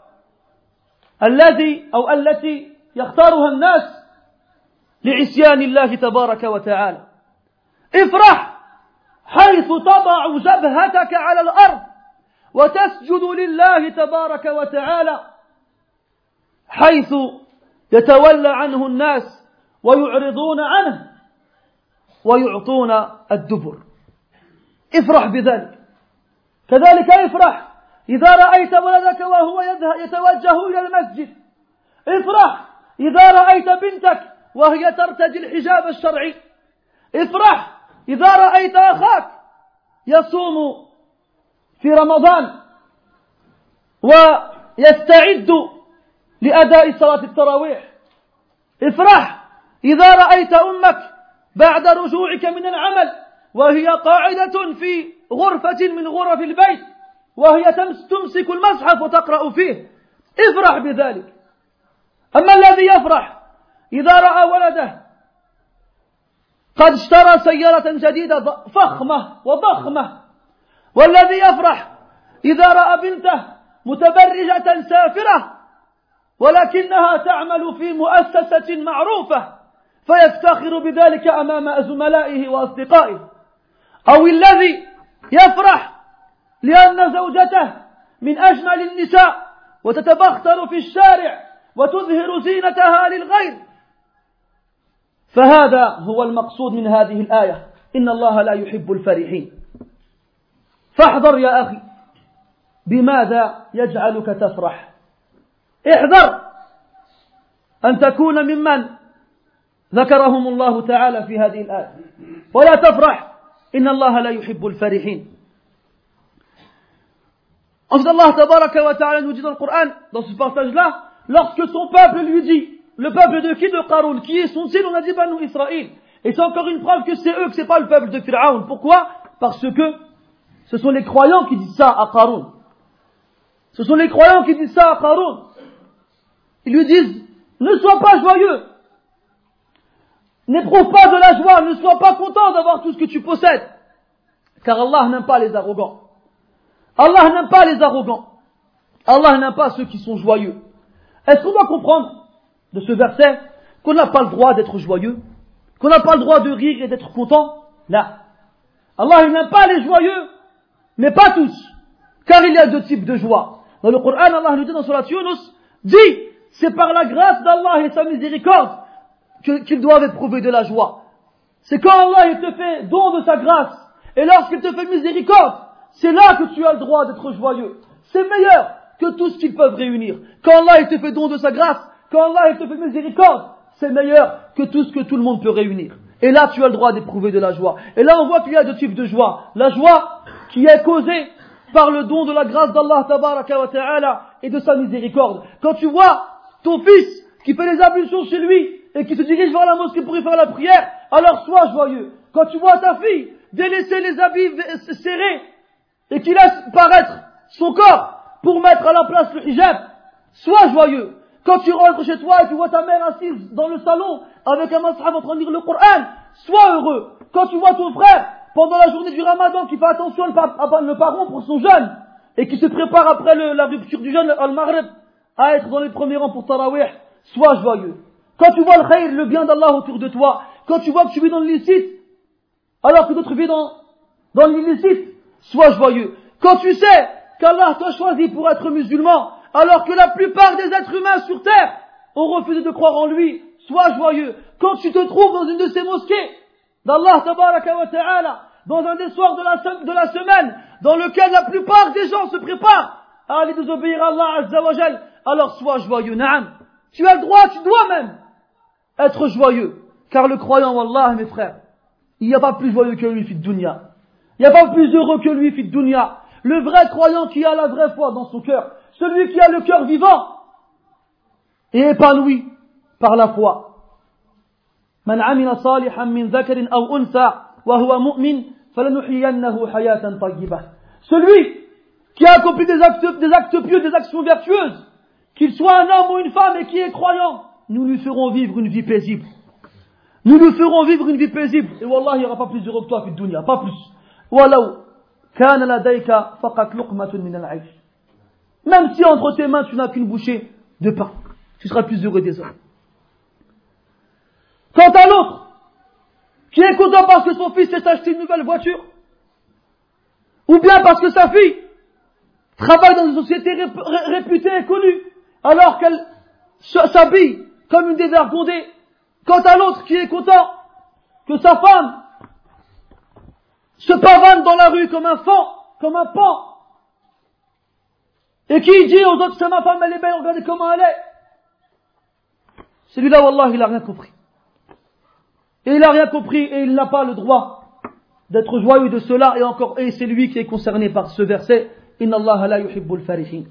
الذي أو التي يختارها الناس لعصيان الله تبارك وتعالى. افرح حيث تضع جبهتك على الأرض وتسجد لله تبارك وتعالى حيث يتولى عنه الناس ويعرضون عنه ويعطون الدبر. افرح بذلك. كذلك افرح إذا رأيت ولدك وهو يتوجه إلى المسجد افرح. إذا رأيت بنتك وهي ترتدي الحجاب الشرعي افرح. إذا رأيت أخاك يصوم في رمضان ويستعد لأداء صلاة التراويح افرح. إذا رأيت أمك بعد رجوعك من العمل وهي قاعدة في غرفة من غرف البيت وهي تمسك المصحف وتقرأ فيه. افرح بذلك. أما الذي يفرح إذا رأى ولده قد اشترى سيارة جديدة فخمة وضخمة. والذي يفرح إذا رأى بنته متبرجة سافرة ولكنها تعمل في مؤسسة معروفة فيفتخر بذلك أمام زملائه وأصدقائه. أو الذي يفرح لأن زوجته من أجمل النساء وتتبختر في الشارع وتظهر زينتها للغير. فهذا هو المقصود من هذه الآية. إن الله لا يحب الفرحين. فاحذر يا أخي بماذا يجعلك تفرح؟ احذر أن تكون ممن ذكرهم الله تعالى في هذه الآية. ولا تفرح إن الله لا يحب الفرحين. Ensuite, Allah tabaraka wa ta'ala nous dit dans le Coran, dans ce passage-là, lorsque son peuple lui dit, le peuple de qui De Qarun, qui est sont-ils On a dit Banu Israël. Et c'est encore une preuve que c'est eux, que c'est pas le peuple de Pharaon. Pourquoi? Parce que ce sont les croyants qui disent ça à Qarun. Ce sont les croyants qui disent ça à Qarun. Ils lui disent, ne sois pas joyeux. N'éprouve pas de la joie, ne sois pas content d'avoir tout ce que tu possèdes. Car Allah n'aime pas les arrogants. Allah n'aime pas les arrogants. Allah n'aime pas ceux qui sont joyeux. Est-ce qu'on doit comprendre de ce verset qu'on n'a pas le droit d'être joyeux Qu'on n'a pas le droit de rire et d'être content? Là. Allah n'aime pas les joyeux, mais pas tous. Car il y a deux types de joie. Dans le Coran, Allah nous dit dans Surat Yunus, dit, c'est par la grâce d'Allah et sa miséricorde qu'ils doivent éprouver de la joie. C'est quand Allah te fait don de sa grâce, et lorsqu'il te fait miséricorde, c'est là que tu as le droit d'être joyeux. C'est meilleur que tout ce qu'ils peuvent réunir. Quand Allah te fait don de sa grâce, quand Allah te fait miséricorde, c'est meilleur que tout ce que tout le monde peut réunir. Et là, tu as le droit d'éprouver de la joie. Et là, on voit qu'il y a deux types de joie. La joie qui est causée par le don de la grâce d'Allah ta'ala et de sa miséricorde. Quand tu vois ton fils qui fait les ablutions chez lui et qui se dirige vers la mosquée pour y faire la prière, alors sois joyeux. Quand tu vois ta fille délaisser les habits serrés et qui laisse paraître son corps pour mettre à la place le hijab, sois joyeux. Quand tu rentres chez toi et tu vois ta mère assise dans le salon avec un mashab en train de lire le Coran, sois heureux. Quand tu vois ton frère pendant la journée du ramadan qui fait attention à ne pas rompre son jeûne et qui se prépare après la rupture du jeûne al-Maghrib à être dans les premiers rangs pour Tarawih, sois joyeux. Quand tu vois le khayr, le bien d'Allah autour de toi, quand tu vois que tu vis dans l'illicite, alors que d'autres vivent dans, dans l'illicite, sois joyeux. Quand tu sais qu'Allah t'a choisi pour être musulman, alors que la plupart des êtres humains sur terre ont refusé de croire en lui, sois joyeux. Quand tu te trouves dans une de ces mosquées d'Allah ta'ala, dans un des soirs de la, de la semaine, dans lequel la plupart des gens se préparent à aller désobéir à Allah Azzawajal, alors sois joyeux. Naam. Tu as le droit, tu dois même être joyeux. Car le croyant, Allah, mes frères, il n'y a pas plus joyeux que lui, fit dunya. Il n'y a pas plus heureux que lui, fit dunya. Le vrai croyant qui a la vraie foi dans son cœur, celui qui a le cœur vivant et épanoui par la foi. من عمل صالحا من ذكر أو أنثى وهو مؤمن فلنحيينه حياة طيبة. Celui qui a accompli des actes, des actes pieux, des actions vertueuses, qu'il soit un homme ou une femme et qui est croyant, nous lui ferons vivre une vie paisible. Nous lui ferons vivre une vie paisible. Et Wallah, il n'y aura pas plus heureux que toi, dunya, pas plus. Al Même si entre tes mains tu n'as qu'une bouchée de pain, tu seras plus heureux des hommes. Quant à l'autre, qui est content parce que son fils s'est acheté une nouvelle voiture, ou bien parce que sa fille travaille dans une société réputée et connue, alors qu'elle s'habille comme une dévergondée. Quant à l'autre qui est content que sa femme se pavane dans la rue comme un fan, comme un pan, et qui dit aux autres, c'est ma femme, elle est belle, regardez comment elle est. Celui-là, Wallah, il n'a rien compris. Et il n'a rien compris et il n'a pas le droit d'être joyeux de cela et encore, et c'est lui qui est concerné par ce verset, Inna Allah la yuhibbul farihin.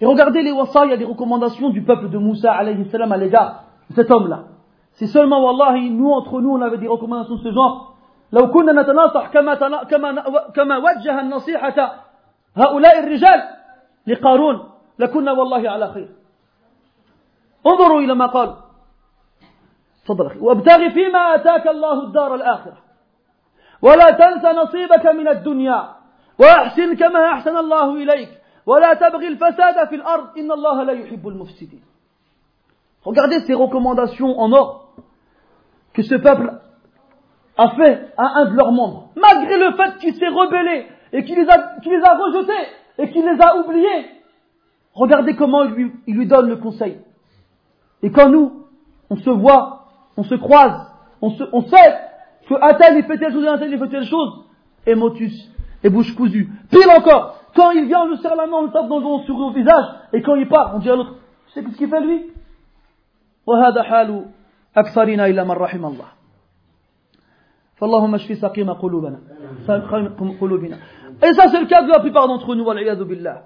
Et regardez les wasa, il y a des recommandations du peuple de Moussa alayhi salam à l'égard de cet homme-là. Si seulement, wallahi, nous, entre nous, on avait des recommandations de ce genre, لو كنا نتناصح كما كما كما وجه النصيحة هؤلاء الرجال لقارون لكنا والله على خير. انظروا إلى ما قال. تفضل أخي. وابتغ فيما آتاك الله الدار الآخرة. ولا تنس نصيبك من الدنيا وأحسن كما أحسن الله إليك ولا تبغي الفساد في الأرض إن الله لا يحب المفسدين Regardez ces recommandations en or que ce peuple a fait à un de leurs membres, malgré le fait qu'il s'est rebellé et qu'il les, a, les a rejetés et qu'il les a oubliés. Regardez comment il lui, il lui donne le conseil. Et quand nous, on se voit, on se croise, on, se, on sait que un tel il fait telle chose et un tel il fait telle chose, et motus, et bouche cousue. Pire encore, quand il vient, on le serre la main, on le tape dans le sur le visage, et quand il part, on dit à l'autre, tu sais ce qu'il fait lui وهذا حال أكثرنا إلا من رحم الله فاللهم اشف سقيم قلوبنا قلوبنا Et ça c'est le cas de la plupart d'entre nous, billah.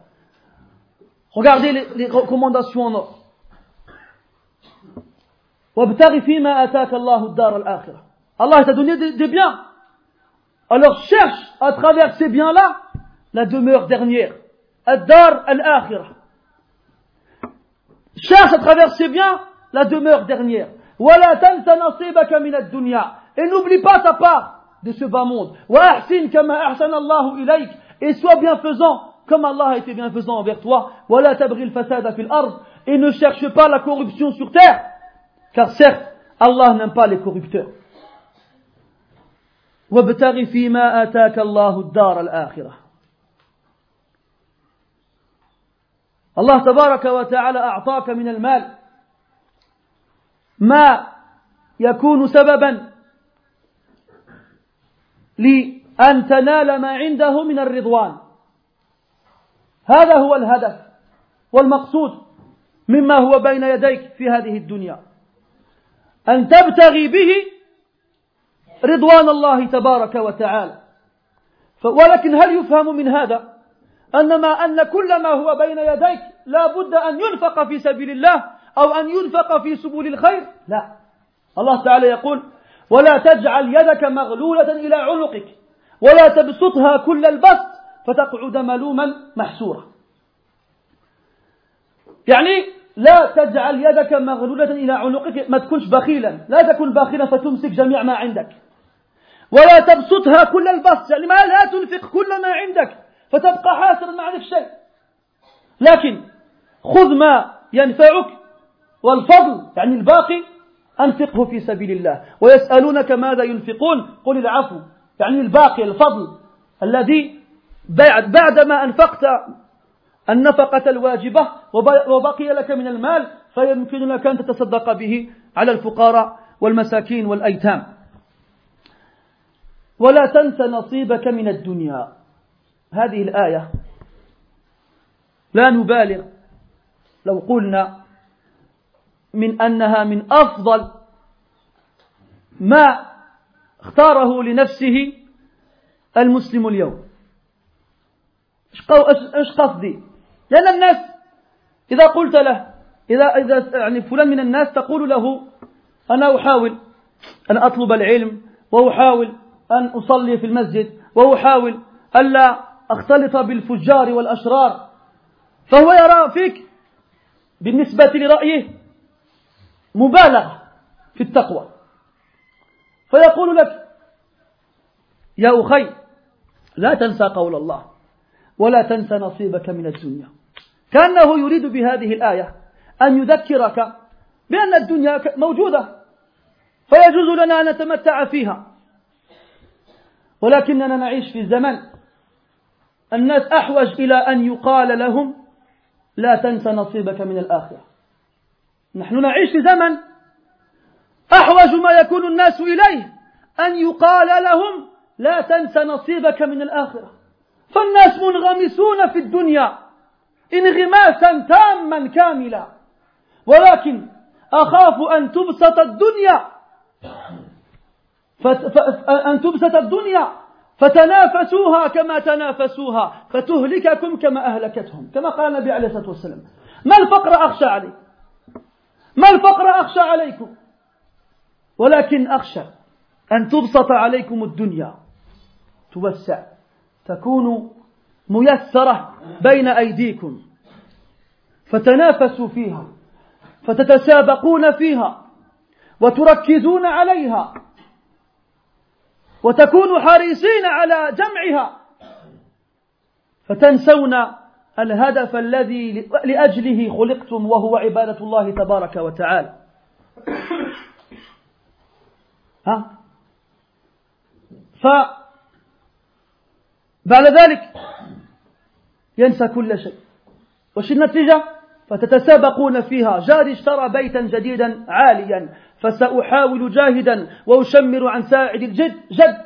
Regardez les, les recommandations en or. وابتغ فيما آتاك الله الدار الآخرة. Allah t'a donné des, des biens. Alors cherche à travers ces biens-là la demeure dernière. Ad-dar al-akhirah. Cherche à travers ces biens la demeure dernière. ولا تنس نصيبك من الدنيا. Et n'oublie pas ta part de ce bas monde. وأحسن كما أحسن الله إليك. Et sois bienfaisant comme Allah a été bienfaisant envers toi. ولا تبغي الفساد في الأرض. Et ne cherche pas la corruption sur terre. Car certes, Allah n'aime pas les corrupteurs. وابتغ فيما آتاك الله الدار الآخرة الله تبارك وتعالى أعطاك من المال ما يكون سببا لأن تنال ما عنده من الرضوان. هذا هو الهدف والمقصود مما هو بين يديك في هذه الدنيا. أن تبتغي به رضوان الله تبارك وتعالى. ولكن هل يفهم من هذا أن ما أن كل ما هو بين يديك لا بد أن ينفق في سبيل الله أو أن ينفق في سبل الخير؟ لا. الله تعالى يقول ولا تجعل يدك مغلولة إلى عنقك ولا تبسطها كل البسط فتقعد ملوما محسورا. يعني لا تجعل يدك مغلولة إلى عنقك ما تكونش بخيلا لا تكن بخيلا فتمسك جميع ما عندك. ولا تبسطها كل البسط يعني ما لا تنفق كل ما عندك فتبقى حاسرا ما عندك شيء. لكن خذ ما ينفعك والفضل يعني الباقي أنفقه في سبيل الله ويسألونك ماذا ينفقون؟ قل العفو يعني الباقي الفضل الذي بعد بعدما أنفقت النفقة الواجبة وبقي لك من المال فيمكن لك أن تتصدق به على الفقراء والمساكين والأيتام. ولا تنس نصيبك من الدنيا. هذه الآية لا نبالغ لو قلنا من أنها من أفضل ما اختاره لنفسه المسلم اليوم. إيش قصدي؟ لأن الناس إذا قلت له إذا إذا يعني فلان من الناس تقول له أنا أحاول أن أطلب العلم وأحاول أن أصلي في المسجد وأحاول ألا أختلط بالفجار والأشرار فهو يرى فيك بالنسبة لرأيه مبالغة في التقوى. فيقول لك يا أخي لا تنسى قول الله ولا تنسى نصيبك من الدنيا. كأنه يريد بهذه الآية أن يذكرك بأن الدنيا موجودة فيجوز لنا أن نتمتع فيها. ولكننا نعيش في زمن الناس أحوج إلى أن يقال لهم لا تنسى نصيبك من الآخرة. نحن نعيش في زمن أحوج ما يكون الناس إليه أن يقال لهم لا تنسى نصيبك من الآخرة. فالناس منغمسون في الدنيا انغماسا تاما كاملا. ولكن أخاف أن تبسط الدنيا أن تبسط الدنيا فتنافسوها كما تنافسوها فتهلككم كما أهلكتهم. كما قال النبي عليه الصلاة والسلام ما الفقر أخشى عليكم ما الفقر أخشى عليكم؟ ولكن أخشى أن تبسط عليكم الدنيا. توسع. تكون ميسرة بين أيديكم. فتنافسوا فيها. فتتسابقون فيها. وتركزون عليها. وتكونوا حريصين على جمعها. فتنسون الهدف الذي لأجله خلقتم وهو عبادة الله تبارك وتعالى. ها؟ فبعد ذلك ينسى كل شيء. وش النتيجة؟ فتتسابقون فيها. جاري اشترى بيتا جديدا عاليا فسأحاول جاهدا وأشمر عن ساعد الجد جد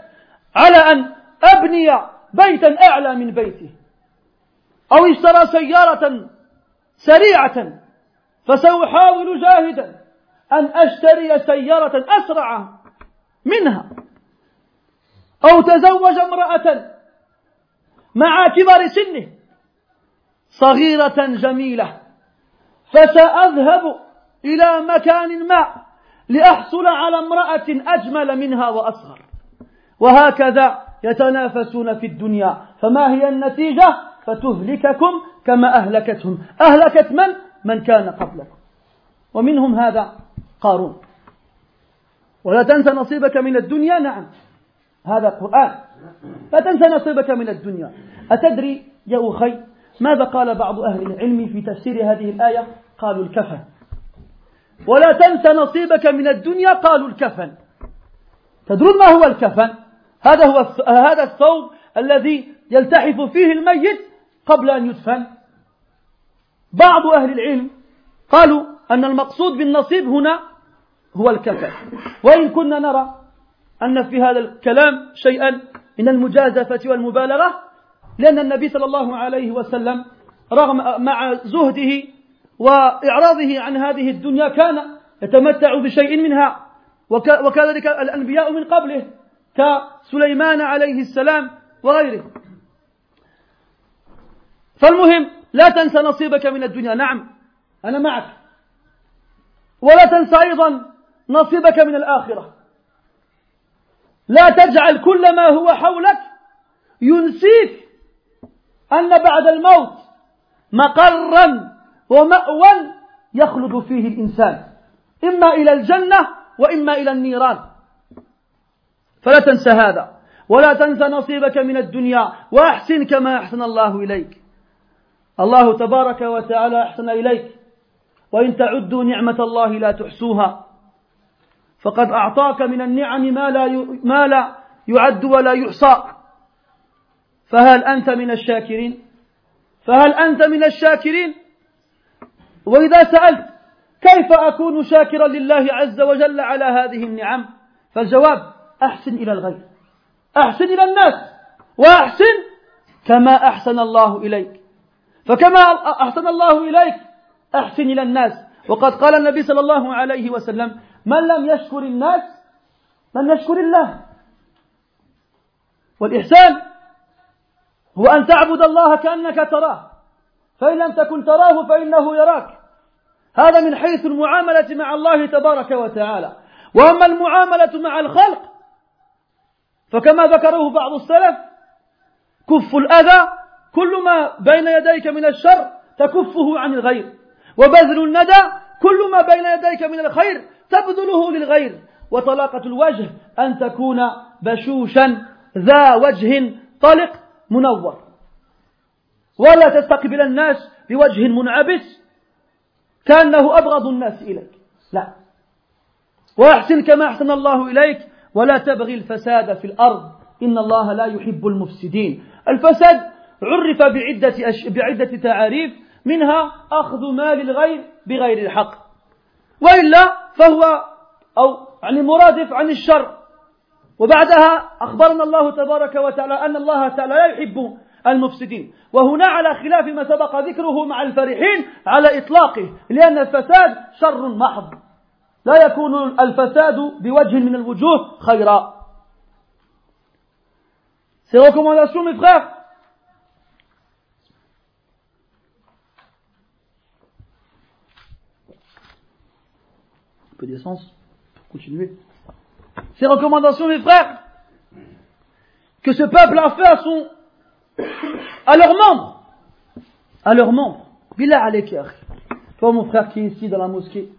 على أن أبني بيتا أعلى من بيته. أو اشترى سيارة سريعة فسأحاول جاهدا أن أشتري سيارة أسرع منها. أو تزوج امرأة مع كبر سنه صغيرة جميلة فسأذهب إلى مكان ما لأحصل على امرأة أجمل منها وأصغر. وهكذا يتنافسون في الدنيا. فما هي النتيجة؟ فتهلككم كما أهلكتهم. أهلكت من؟ من كان قبلكم. ومنهم هذا قارون. ولا تنسى نصيبك من الدنيا؟ نعم. هذا قرآن. لا تنسى نصيبك من الدنيا. أتدري يا أخي ماذا قال بعض أهل العلم في تفسير هذه الآية؟ قالوا الكفن. ولا تنسى نصيبك من الدنيا؟ قالوا الكفن. تدرون ما هو الكفن؟ هذا هو هذا الثوب الذي يلتحف فيه الميت قبل أن يدفن. بعض أهل العلم قالوا أن المقصود بالنصيب هنا هو الكفن. وإن كنا نرى أن في هذا الكلام شيئا من المجازفة والمبالغة لأن النبي صلى الله عليه وسلم رغم مع زهده وإعراضه عن هذه الدنيا كان يتمتع بشيء منها. وكذلك الأنبياء من قبله كسليمان عليه السلام وغيره. فالمهم لا تنسى نصيبك من الدنيا. نعم أنا معك. ولا تنسى أيضا نصيبك من الآخرة. لا تجعل كل ما هو حولك ينسيك أن بعد الموت مقرا ومأوى يخلد فيه الإنسان إما إلى الجنة وإما إلى النيران. فلا تنسى هذا ولا تنسى نصيبك من الدنيا وأحسن كما أحسن الله إليك. الله تبارك وتعالى أحسن إليك. وإن تعدوا نعمة الله لا تحسوها فقد أعطاك من النعم ما لا ما لا يعد ولا يحصى. فهل أنت من الشاكرين؟ فهل أنت من الشاكرين؟ وإذا سألت كيف أكون شاكرا لله عز وجل على هذه النعم؟ فالجواب أحسن إلى الغير أحسن إلى الناس. وأحسن كما أحسن الله إليك. فكما أحسن الله إليك أحسن إلى الناس. وقد قال النبي صلى الله عليه وسلم من لم يشكر الناس لم يشكر الله. والإحسان هو أن تعبد الله كأنك تراه. فإن لم تكن تراه فإنه يراك. هذا من حيث المعاملة مع الله تبارك وتعالى. وأما المعاملة مع الخلق فكما ذكره بعض السلف كف الأذى كل ما بين يديك من الشر تكفه عن الغير. وبذل الندى كل ما بين يديك من الخير تبذله للغير. وطلاقة الوجه أن تكون بشوشا ذا وجه طلق منور. ولا تستقبل الناس بوجه منعبس كأنه أبغض الناس إليك. لا. وأحسن كما أحسن الله إليك ولا تبغي الفساد في الأرض. إن الله لا يحب المفسدين. الفساد عرف بعدة, أش... بعدة تعاريف منها أخذ مال الغير بغير الحق. وإلا فهو أو يعني مرادف عن الشر. وبعدها أخبرنا الله تبارك وتعالى أن الله تعالى لا يحب المفسدين. وهنا على خلاف ما سبق ذكره مع الفرحين على إطلاقه لأن الفساد شر محض. لا يكون الفساد بوجه من الوجوه خيرا. Ces recommandations, mes frères, pour continuer. Ces recommandations, mes frères, que ce peuple a fait à son à leurs membres. À leurs membres. Billah alaikar. Toi, mon frère qui est ici dans la mosquée,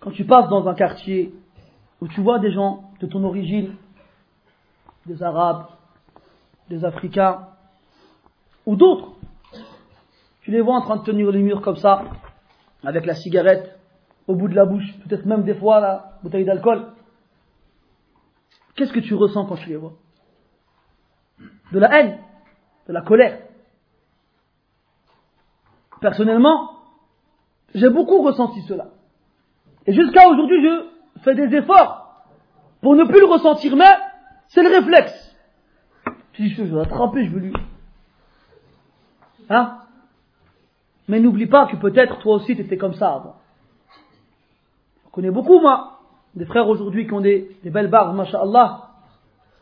quand tu passes dans un quartier où tu vois des gens de ton origine, des Arabes, des Africains, ou d'autres, tu les vois en train de tenir les murs comme ça, avec la cigarette au bout de la bouche, peut-être même des fois la bouteille d'alcool. Qu'est-ce que tu ressens quand tu les vois? De la haine de la colère. Personnellement, j'ai beaucoup ressenti cela. Et jusqu'à aujourd'hui, je fais des efforts pour ne plus le ressentir, mais c'est le réflexe. Dis, je vais l'attraper, je veux lui. Hein? Mais n'oublie pas que peut-être toi aussi tu étais comme ça avant. Connais beaucoup, moi, des frères aujourd'hui qui ont des, belles barbes, masha'Allah,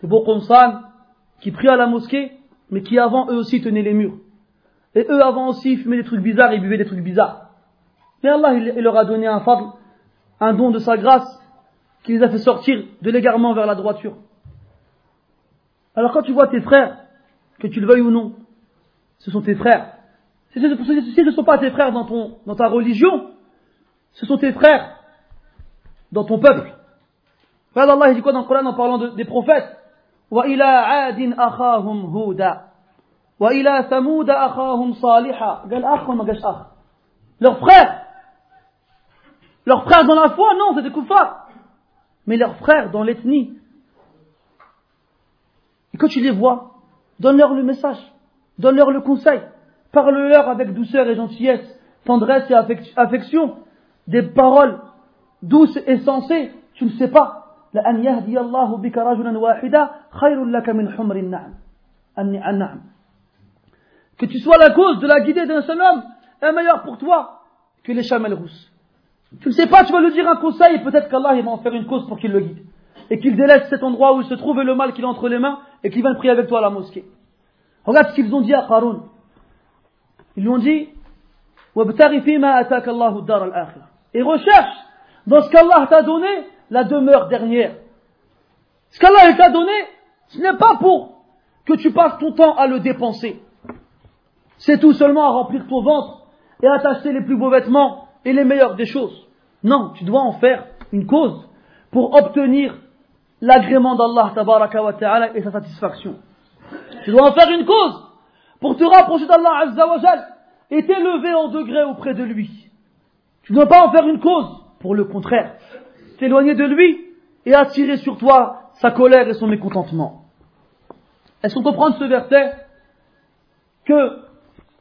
des beaux consans, qui prient à la mosquée, mais qui avant eux aussi tenaient les murs. Et eux avant aussi fumaient des trucs bizarres et buvaient des trucs bizarres. Mais Allah, il, leur a donné un fadl, un don de sa grâce, qui les a fait sortir de l'égarement vers la droiture. Alors quand tu vois tes frères, que tu le veuilles ou non, ce sont tes frères. Si ce ne sont pas tes frères dans, ton, dans ta religion, ce sont tes frères dans ton peuple. Regarde Allah, il dit quoi dans le Coran en parlant des prophètes وإلى عاد أخاهم هودا وإلى ثمود أخاهم صالحا قال أخ وما قالش أخ leurs frères leurs frères dans la foi non c'est des koufars mais leurs frères dans l'ethnie et quand tu les vois donne-leur le message donne-leur le conseil parle-leur avec douceur et gentillesse tendresse et affection des paroles douces et sensées tu ne sais pas لأن يهدي الله بك رجلا واحدا خير لك من حمر النعم النعم Que tu sois la cause de la guidée d'un seul homme est meilleur pour toi que les chamelles rousses. Tu ne sais pas, tu vas lui dire un conseil et peut-être qu'Allah va en faire une cause pour qu'il le guide. Et qu'il délaisse cet endroit où il se trouve et le mal qu'il a entre les mains et qu'il vienne prier avec toi à la mosquée. Regarde ce qu'ils ont dit à Qarun. Ils lui ont dit Et recherche dans ce qu'Allah t'a donné la demeure dernière. Ce qu'Allah t'a donné, ce n'est pas pour que tu passes ton temps à le dépenser. C'est tout seulement à remplir ton ventre et à t'acheter les plus beaux vêtements et les meilleures des choses. Non, tu dois en faire une cause pour obtenir l'agrément d'Allah ta'ala et sa satisfaction. Tu dois en faire une cause pour te rapprocher d'Allah azza wa et t'élever en degré auprès de lui. Tu ne dois pas en faire une cause pour le contraire t'éloigner de lui et attirer sur toi sa colère et son mécontentement. Est-ce qu'on comprend ce verset que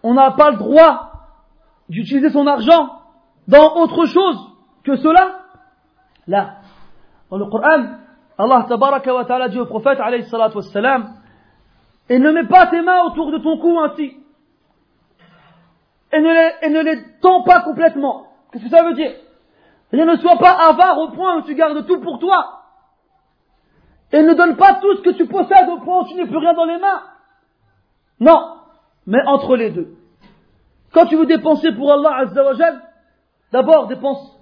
on n'a pas le droit d'utiliser son argent dans autre chose que cela? Là, dans le Coran, Allah tabaraka wa ta'ala dit au prophète alayhi salatu wassalam, et ne mets pas tes mains autour de ton cou ainsi. et ne les, et tends pas complètement. Qu'est-ce que ça veut dire? Ne sois pas avare au point où tu gardes tout pour toi. Et ne donne pas tout ce que tu possèdes au point où tu n'as plus rien dans les mains. Non, mais entre les deux. Quand tu veux dépenser pour Allah Azzawajal, d'abord dépense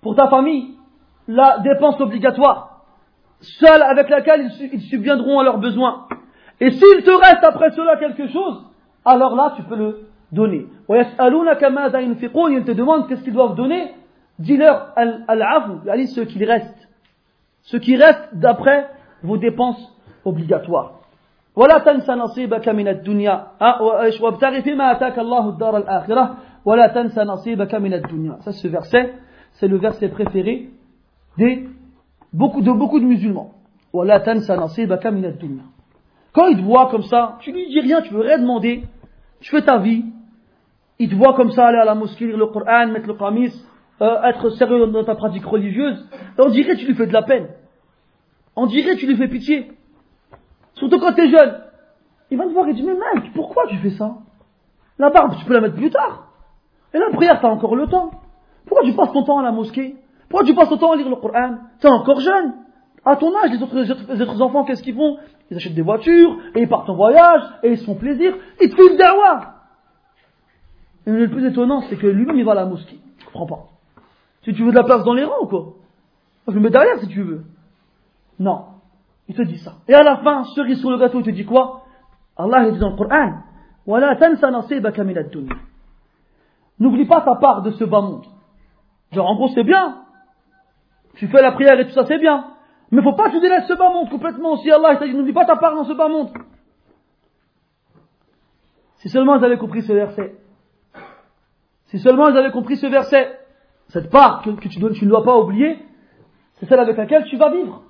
pour ta famille, la dépense obligatoire, seule avec laquelle ils subviendront à leurs besoins. Et s'il te reste après cela quelque chose, alors là tu peux le donner. Ils te demandent qu'est-ce qu'ils doivent donner. Dis-leur al-afu, ce qui reste. Ce qui reste d'après vos dépenses obligatoires. ولا تنسى نصيبك من الدنيا وابتغ فيما أتاك الله الدار الآخرة ولا تنسى نصيبك من الدنيا ça ce verset c'est le verset préféré des, beaucoup, de beaucoup de musulmans ولا تنسى نصيبك من الدنيا quand il te voit comme ça tu lui dis rien tu veux rien demander tu fais ta vie il te voit comme ça aller à la mosquée lire le Coran mettre le qamis euh, être sérieux dans ta pratique religieuse on dirait que tu lui fais de la peine on dirait que tu lui fais pitié Surtout quand tu es jeune. Il va te voir et dit, mais mec, pourquoi tu fais ça? La barbe, tu peux la mettre plus tard. Et la prière, tu as encore le temps. Pourquoi tu passes ton temps à la mosquée? Pourquoi tu passes ton temps à lire le Coran? Tu es encore jeune. À ton âge, les autres, les autres enfants, qu'est-ce qu'ils font? Ils achètent des voitures, et ils partent en voyage, et ils se font plaisir. Ils te filent d'awa. Et le plus étonnant, c'est que lui-même, il va à la mosquée. Je comprends pas. Si tu veux de la place dans les rangs quoi Je me mets derrière si tu veux. Non. Il te dit ça. Et à la fin, cerise sur le gâteau, il te dit quoi Allah il dit dans le Coran N'oublie pas ta part de ce bas monde. Genre, en gros, c'est bien. Tu fais la prière et tout ça, c'est bien. Mais faut pas que tu délaisses ce bas monde complètement. Si Allah t'a dit, n'oublie pas ta part dans ce bas monde. Si seulement ils avaient compris ce verset. Si seulement ils avaient compris ce verset. Cette part que, tu, ne dois pas oublier, c'est celle avec laquelle tu vas vivre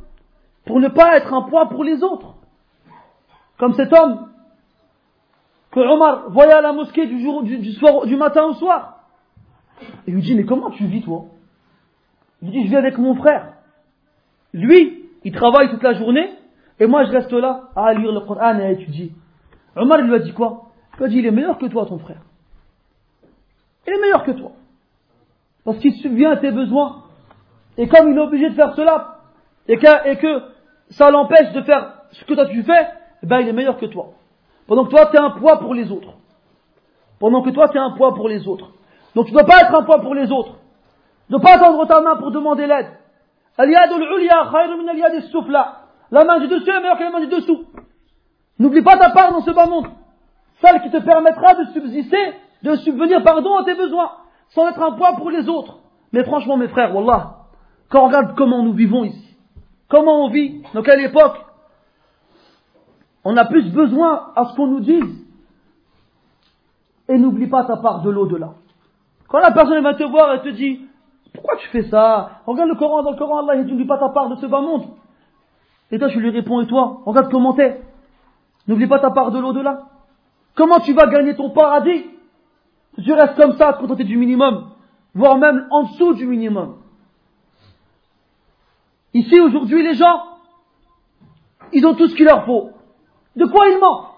pour ne pas être un poids pour les autres. Comme cet homme que Omar voyait à la mosquée du, matin au soir. Et il lui dit, mais comment tu vis toi? Il lui dit, je vis avec mon frère. Lui, il travaille toute la journée, et moi je reste là à lire le Coran et à étudier. Omar il lui a dit quoi? Il lui a dit, il est meilleur que toi ton frère. Il est meilleur que toi. Parce qu'il subvient à tes besoins. Et comme il est obligé de faire cela, et que, et que ça l'empêche de faire ce que toi tu fais, eh ben il est meilleur que toi. Pendant que toi tu es un poids pour les autres. Pendant que toi tu es un poids pour les autres. Donc tu ne dois pas être un poids pour les autres. Ne pas tendre ta main pour demander l'aide. La main du dessus est meilleure que la main du dessous. N'oublie pas ta part dans ce bas monde. Celle qui te permettra de subsister, de subvenir pardon à tes besoins, sans être un poids pour les autres. Mais franchement mes frères, Wallah, quand on regarde comment nous vivons ici, Comment on vit Dans quelle époque On a plus besoin à ce qu'on nous dise. Et n'oublie pas ta part de l'au-delà. Quand la personne va te voir et te dit Pourquoi tu fais ça? Regarde le Coran, dans le Coran, Allah, il n'oublie pas ta part de ce bas monde. Et toi, je lui réponds Et toi Regarde comment t'es. N'oublie pas ta part de l'au-delà. Comment tu vas gagner ton paradis? Si tu restes comme ça, à te contenter du minimum, voire même en dessous du minimum. Ici, aujourd'hui, les gens, ils ont tout ce qu'il leur faut. De quoi ils manquent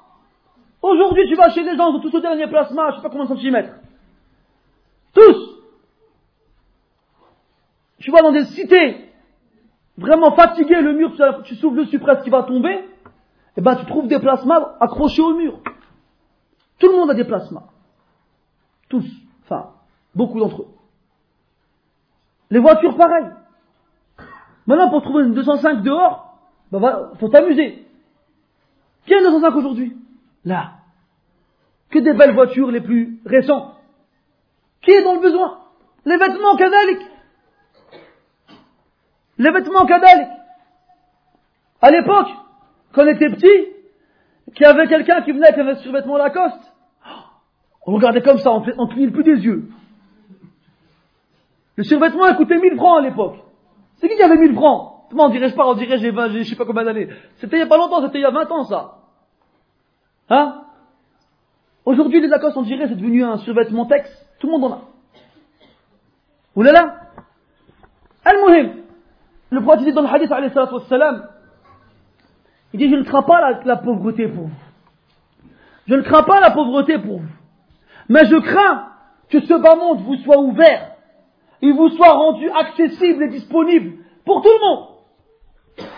Aujourd'hui, tu vas chez les gens, ils ont tous au dernier plasma, je sais pas combien de centimètres. Tous Tu vas dans des cités, vraiment fatigué, le mur, tu souffles dessus presque qui va tomber, et eh ben tu trouves des plasmas accrochés au mur. Tout le monde a des plasmas. Tous. Enfin, beaucoup d'entre eux. Les voitures, pareil. Maintenant, pour trouver une 205 dehors, bah, faut t'amuser. Qui a une 205 aujourd'hui? Là. Que des belles voitures les plus récentes. Qui est dans le besoin? Les vêtements kadalik. Les vêtements kadalik. À l'époque, quand on était petit, qu'il y avait quelqu'un qui venait avec un survêtement Lacoste, on regardait comme ça, on, clignait plus des yeux. Le survêtement a coûté 1000 francs à l'époque. C'est qui qui avait 1000 francs? Comment on dirait je pas, on dirait j'ai 20, je sais pas combien d'années. C'était il y a pas longtemps, c'était il y a 20 ans ça. Hein? Aujourd'hui les Lacoste on dirait c'est devenu un survêtement texte. Tout le monde en a. Oulala Al-Muhim. Le prophète dit dans le hadith alayhi wassalam, il dit je ne crains pas la, la pauvreté pour vous. Je ne crains pas la pauvreté pour vous. Mais je crains que ce bas monde vous soit ouvert, il vous soit rendu accessible et disponible pour tout le monde.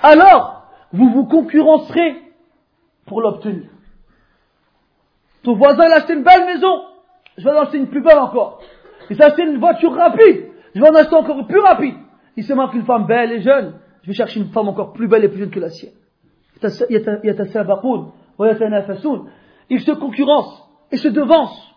Alors, vous vous concurrencerez pour l'obtenir. Ton voisin, il a acheté une belle maison. Je vais en acheter une plus belle encore. Il s'est acheté une voiture rapide. Je vais en acheter encore plus rapide. Il se marque une femme belle et jeune. Je vais chercher une femme encore plus belle et plus jeune que la sienne. Ils se concurrencent et se devancent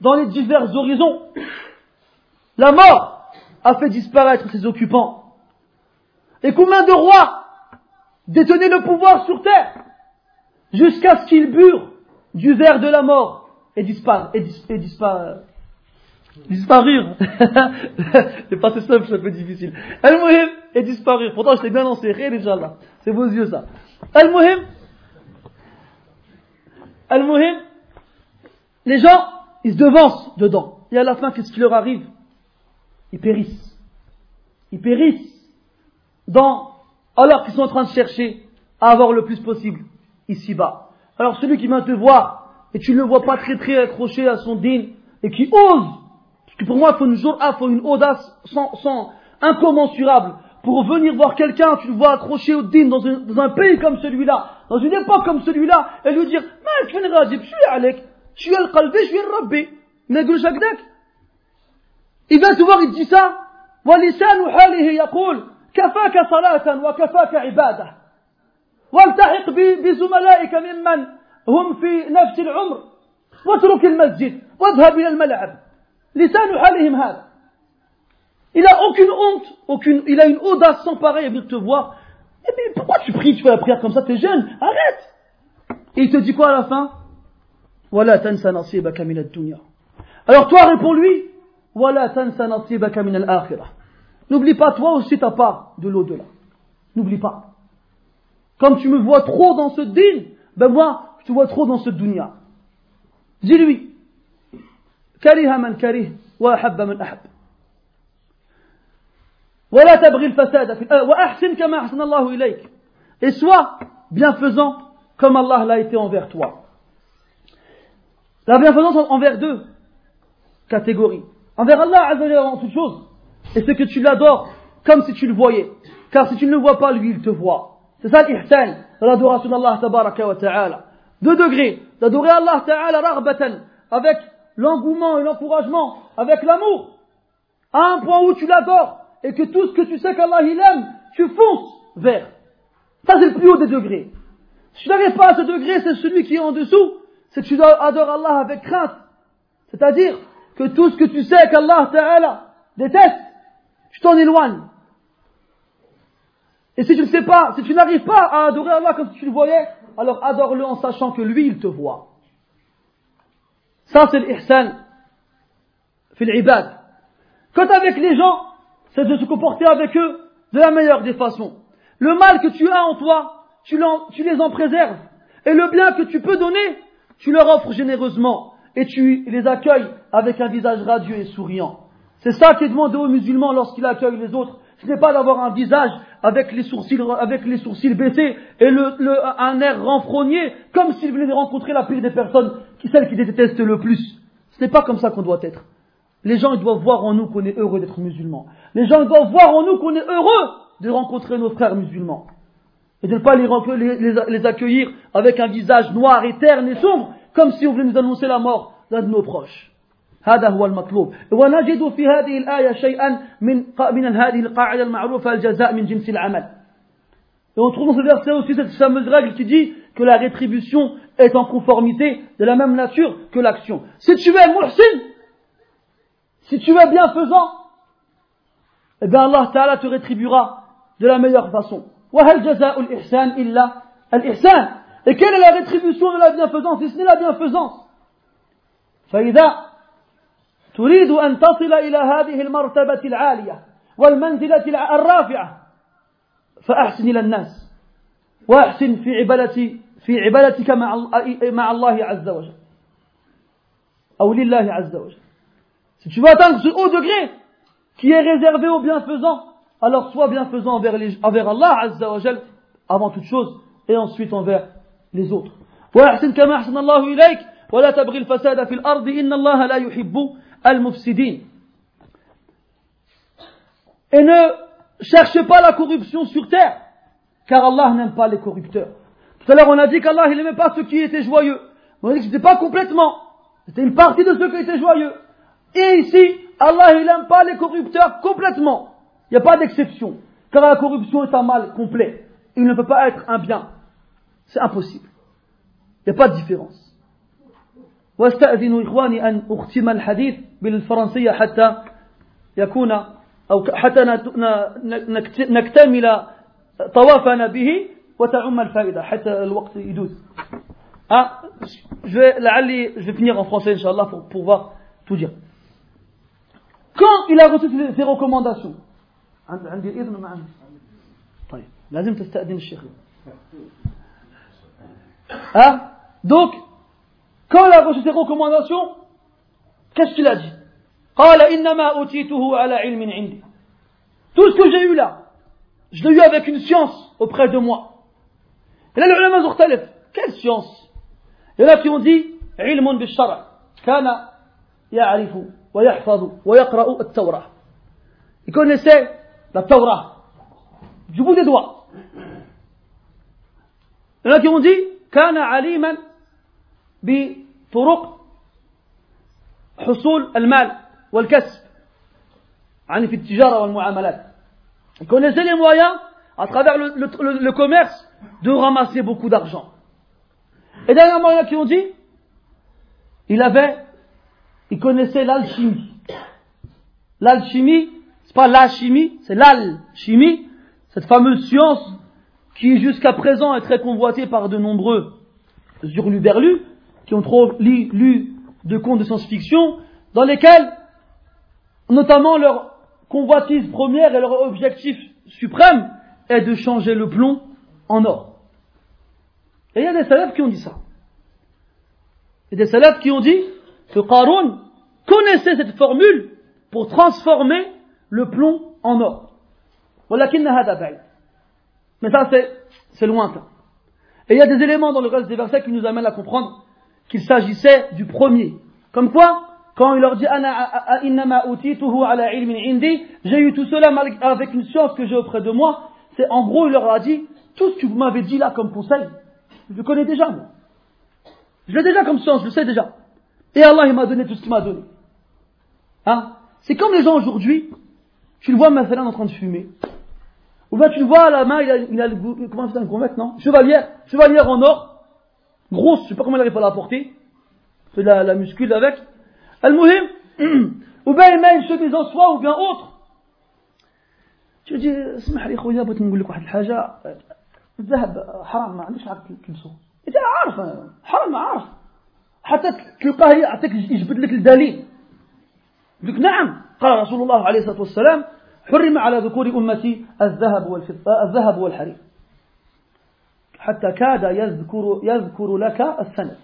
dans les divers horizons La mort a fait disparaître ses occupants. Et combien de rois détenaient le pouvoir sur terre jusqu'à ce qu'ils burent du verre de la mort et. Et, et dispar, disparurent. *laughs* c'est pas si simple, c'est un peu difficile. Al-Muhim et disparurent. Pourtant, je t'ai bien lancé. Inch'Allah. C'est vos yeux, ça. Al-Muhim. Al-Muhim. Les gens, ils se devancent dedans. Et à la fin, qu'est-ce qui leur arrive? Ils périssent. Ils périssent dans, alors qu'ils sont en train de chercher à avoir le plus possible ici-bas. Alors celui qui vient te voir et tu ne le vois pas très très accroché à son din et qui ose, parce que pour moi il faut une, il faut une audace sans, sans, incommensurable pour venir voir quelqu'un, tu le vois accroché au din dans dans un pays comme celui-là, dans une époque comme celui-là, et lui dire, Alek, je suis Al-Qalbi, suis Al-Rabbi. Il vient te voir, il te dit ça, ولسان حاله يقول كفاك صلاة وكفاك عبادة والتحق بزملائك ممن هم في نفس العمر واترك المسجد واذهب إلى الملعب لسان حالهم هذا Il a aucune honte, aucune, il a une audace sans pareil à venir te voir. Et puis pourquoi tu pries, tu fais la prière comme ça, t'es jeune, arrête Et il te dit quoi à la fin Alors toi réponds-lui, Voilà tansa nasibaka min al-akhirah. N'oublie pas toi aussi ta part de l'au-delà. N'oublie pas. Comme tu me vois trop dans ce din, ben moi, je te vois trop dans ce dunya. Dis-lui, كره من كره وأحب من أحب ولا تبغي الفساد في وأحسن كما أحسن الله إليك et sois bienfaisant comme Allah l'a été envers toi. La bienfaisance envers deux catégories. Envers Allah en toute chose, et c'est que tu l'adores comme si tu le voyais. Car si tu ne le vois pas, lui, il te voit. C'est ça l'ihsan, l'adoration d'Allah tabaraka wa ta'ala. Deux degrés, d'adorer Allah ta'ala raghbatan, avec l'engouement et l'encouragement, avec l'amour, à un point où tu l'adores, et que tout ce que tu sais qu'Allah il aime, tu fonces vers. Ça c'est le plus haut des degrés. Si tu n'arrives pas à ce degré, c'est celui qui est en dessous, c'est que tu adores Allah avec crainte. C'est-à-dire que tout ce que tu sais qu'Allah ta'ala déteste, tu t'en éloignes. Et si tu ne sais pas, si tu n'arrives pas à adorer Allah comme si tu le voyais, alors adore-le en sachant que lui, il te voit. Ça, c'est l'ihsan. Fil ibad. Quand avec les gens, c'est de se comporter avec eux de la meilleure des façons. Le mal que tu as en toi, tu, tu les en préserves. Et le bien que tu peux donner, tu leur offres généreusement. Et tu les accueilles avec un visage radieux et souriant. C'est ça qui est demandé aux musulmans lorsqu'ils accueillent les autres. Ce n'est pas d'avoir un visage avec les sourcils, avec les sourcils baissés et le, un air renfrogné, comme s'il venait de rencontrer la pire des personnes, celle qui déteste le plus. Ce n'est pas comme ça qu'on doit être. Les gens ils doivent voir en nous qu'on est heureux d'être musulmans. Les gens ils doivent voir en nous qu'on est heureux de rencontrer nos frères musulmans Et de ne pas les, les accueillir avec un visage noir et terne et sombre, comme si on voulait nous annoncer la mort d'un de nos proches. هذا هو المطلوب ونجد في هذه الآية شيئا من من هذه القاعدة المعروفة الجزاء من جنس العمل Et on trouve dans ce verset aussi cette fameuse règle qui dit que la rétribution est en conformité de la même nature que l'action. Si tu es muhsin, si tu es bienfaisant, eh bien Allah Ta'ala te rétribuera de la meilleure façon. وهل جزاء الإحسان إلا الإحسان؟ Et quelle est la rétribution de la bienfaisance si ce n'est la bienfaisance? فإذا تريد أن تصل إلى هذه المرتبة العالية والمنزلة الرافعة فأحسن إلى الناس. وأحسن في عبادة في عبادتك مع مع الله عز وجل. أو لله عز وجل. Si tu veux atteindre ce haut degré qui est réservé aux bienfaisants, alors sois bienfaisant envers, les, envers Allah Azza wa Jal avant toute chose et ensuite envers les autres. وأحسن كما أحسن الله إليك ولا تبغي الفساد في الأرض إن الله لا يحب المفسدين. Et ne cherche pas la corruption sur terre, car Allah n'aime pas les corrupteurs. Tout à l'heure, on a dit qu'Allah, il n'aimait pas ceux qui étaient joyeux. On a dit que ce n'était pas complètement. C'était une partie de ceux qui étaient joyeux. Et ici, Allah, il n'aime pas les corrupteurs complètement. Il n'y a pas d'exception. Car la corruption est un mal complet. Il ne peut pas être un bien. C'est impossible. Il n'y a pas de différence. واستأذن إخواني أن أختم الحديث بالفرنسية حتى يكون أو حتى نكتمل طوافنا به وتعم الفائدة حتى الوقت يدوز ah, je vais, لعلي, je vais finir en français, Inch'Allah, pour pouvoir tout dire. Quand il a reçu ses recommandations, عندي عندي إذن مع طيب لازم تستأذن الشيخ. ها دوك كون لا بوش ريكومونداسيون كاش تو لادي قال إنما أوتيته على علم عندي. تو سكو جي يو لا جو لو يو افيك اون سيونس اوبري دو موا هنا العلماء مختلف كاش سيونس هنا كي اون دي علم بالشرع كان يعرف ويحفظ ويقرا التوراه يكون سي la Torah du bout des doigts il y en a qui ont dit كان عليما بطرق حصول المال والكسب يعني في التجارة والمعاملات il connaissait les moyens à travers le, le, le, le commerce de ramasser beaucoup d'argent et dernièrement il y en a qui ont dit il avait il connaissait l'alchimie l'alchimie c'est pas la chimie, c'est l'alchimie, cette fameuse science qui jusqu'à présent est très convoitée par de nombreux hurluberlus qui ont trop lu, de contes de science-fiction, dans lesquels, notamment leur convoitise première et leur objectif suprême est de changer le plomb en or. Et il y a des salafs qui ont dit ça. Il y a des salafs qui ont dit que Qarun connaissait cette formule pour transformer le plomb en or. Mais ça, c'est lointain. Et il y a des éléments dans le reste des versets qui nous amènent à comprendre qu'il s'agissait du premier. Comme quoi, quand il leur dit j'ai eu tout cela avec une science que j'ai auprès de moi, c'est en gros, il leur a dit tout ce que vous m'avez dit là comme conseil, je le connais déjà, moi. Je l'ai déjà comme science, je le sais déjà. Et Allah, il m'a donné tout ce qu'il m'a donné. Hein? C'est comme les gens aujourd'hui, tu le vois maintenant en train de fumer. Ou bien tu le vois à la main, il a, il a le, comment c'est un gourmet, non Chevalière, chevalière en or, grosse, je sais pas comment il arrive à la porter. C'est la, la muscule avec. Al-Muhim, *clears throat* ou bien il met une chemise en soie, ou bien autre. Tu dis, اسمح لي خويا بغيت نقول لك واحد الحاجة الذهب حرام ما عندكش عارف تلبسه انت عارف حرام عارف حتى تلقاه يعطيك يجبد لك الدليل يقول لك نعم قال رسول الله عليه الصلاة والسلام حرم على ذكور أمتي الذهب والفضة الذهب والحرير حتى كاد يذكر يذكر لك السند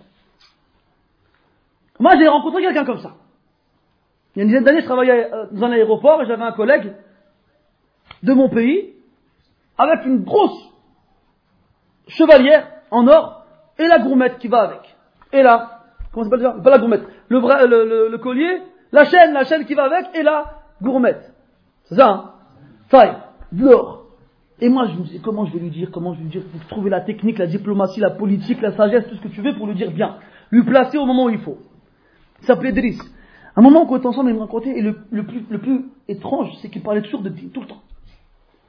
Moi, j'ai rencontré quelqu'un comme ça. Il y a une dizaine d'années, je travaillais dans un aéroport et j'avais un collègue de mon pays avec une grosse chevalière en or et la gourmette qui va avec. Et là, comment ça s'appelle Pas la gourmette. Le, le, le, le collier la chaîne, la chaîne qui va avec, et la gourmette. C'est ça, hein l'or. Et moi, je me dis, comment je vais lui dire, comment je vais lui dire, pour trouver la technique, la diplomatie, la politique, la sagesse, tout ce que tu veux pour lui dire bien. Lui placer au moment où il faut. Il s'appelait Driss. Un moment on était ensemble, il me racontait, et le, plus, étrange, c'est qu'il parlait toujours de din, tout le temps.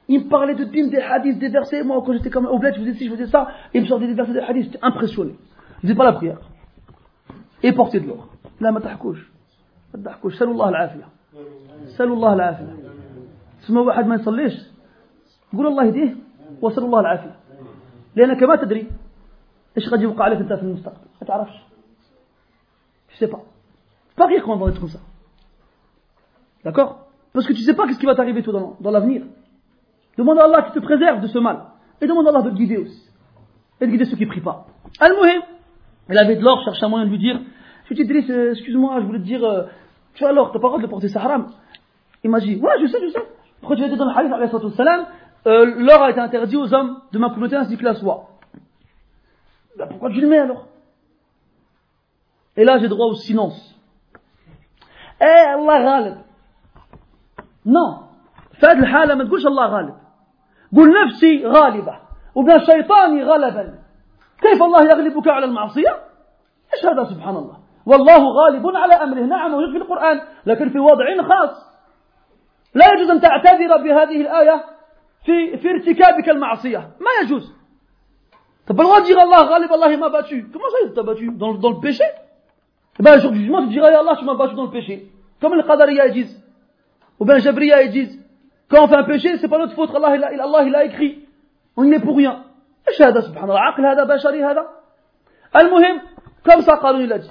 Il me parlait de din, des hadiths, des versets. Moi, quand j'étais comme au bled, je faisais ci, je faisais ça, et il me sortait des versets, des hadiths, j'étais impressionné. Je faisais pas la prière. Et porter de l'or. Là, ma couche. ما تضحكوش سألوا الله العافية سألوا الله العافية ثم واحد ما يصليش قول الله يهديه وسأل الله العافية لأنك ما تدري إيش قد يوقع عليك أنت في المستقبل ما تعرفش je sais pas pas rire quand on va être comme ça D'accord Parce que tu ne sais pas ce qui va t'arriver toi dans, dans l'avenir. Demande à Allah qui te préserve de ce mal. Et demande à Allah de te guider aussi. Et de guider ceux qui ne prient pas. Al-Muhim, il avait de l'or, cherchait un moyen de lui dire, je te dis, excuse-moi, je voulais te dire, euh, tu as l'or, t'as pas le droit de le porter, c'est haram. Il m'a dit, ouais, je sais, je sais. Pourquoi tu as dit dans le hadith, salam, euh, l'or a été interdit aux hommes de ma communauté ainsi que la soie. Ben, pourquoi tu le mets alors Et là, j'ai droit au silence. Eh, Allah ghalib. Non. فهذه الحالة ما تقولش الله غالب. قل نفسي غالبة. وبلا شيطاني غلبا. كيف الله يغلبك على المعصية؟ ايش هذا سبحان الله؟ والله غالب على أمره نعم موجود في القرآن لكن في وضع خاص لا يجوز أن تعتذر بهذه الآية في, في ارتكابك المعصية ما يجوز droit de dire Allah, Ghalib, Allah il m'a battu. Comment ça il t'a battu dans, dans le péché Eh ben, le jour du jugement, tu diras Allah, tu m'as battu dans le péché. Comme les Qadariya ils disent. Ou bien Jabriya ils disent. Quand on fait un péché, c'est pas notre faute, Allah il a, Allah, il a écrit. On n'y est pour rien. إيش هذا سبحان الله عقل هذا بشري هذا المهم ça Qarun il a dit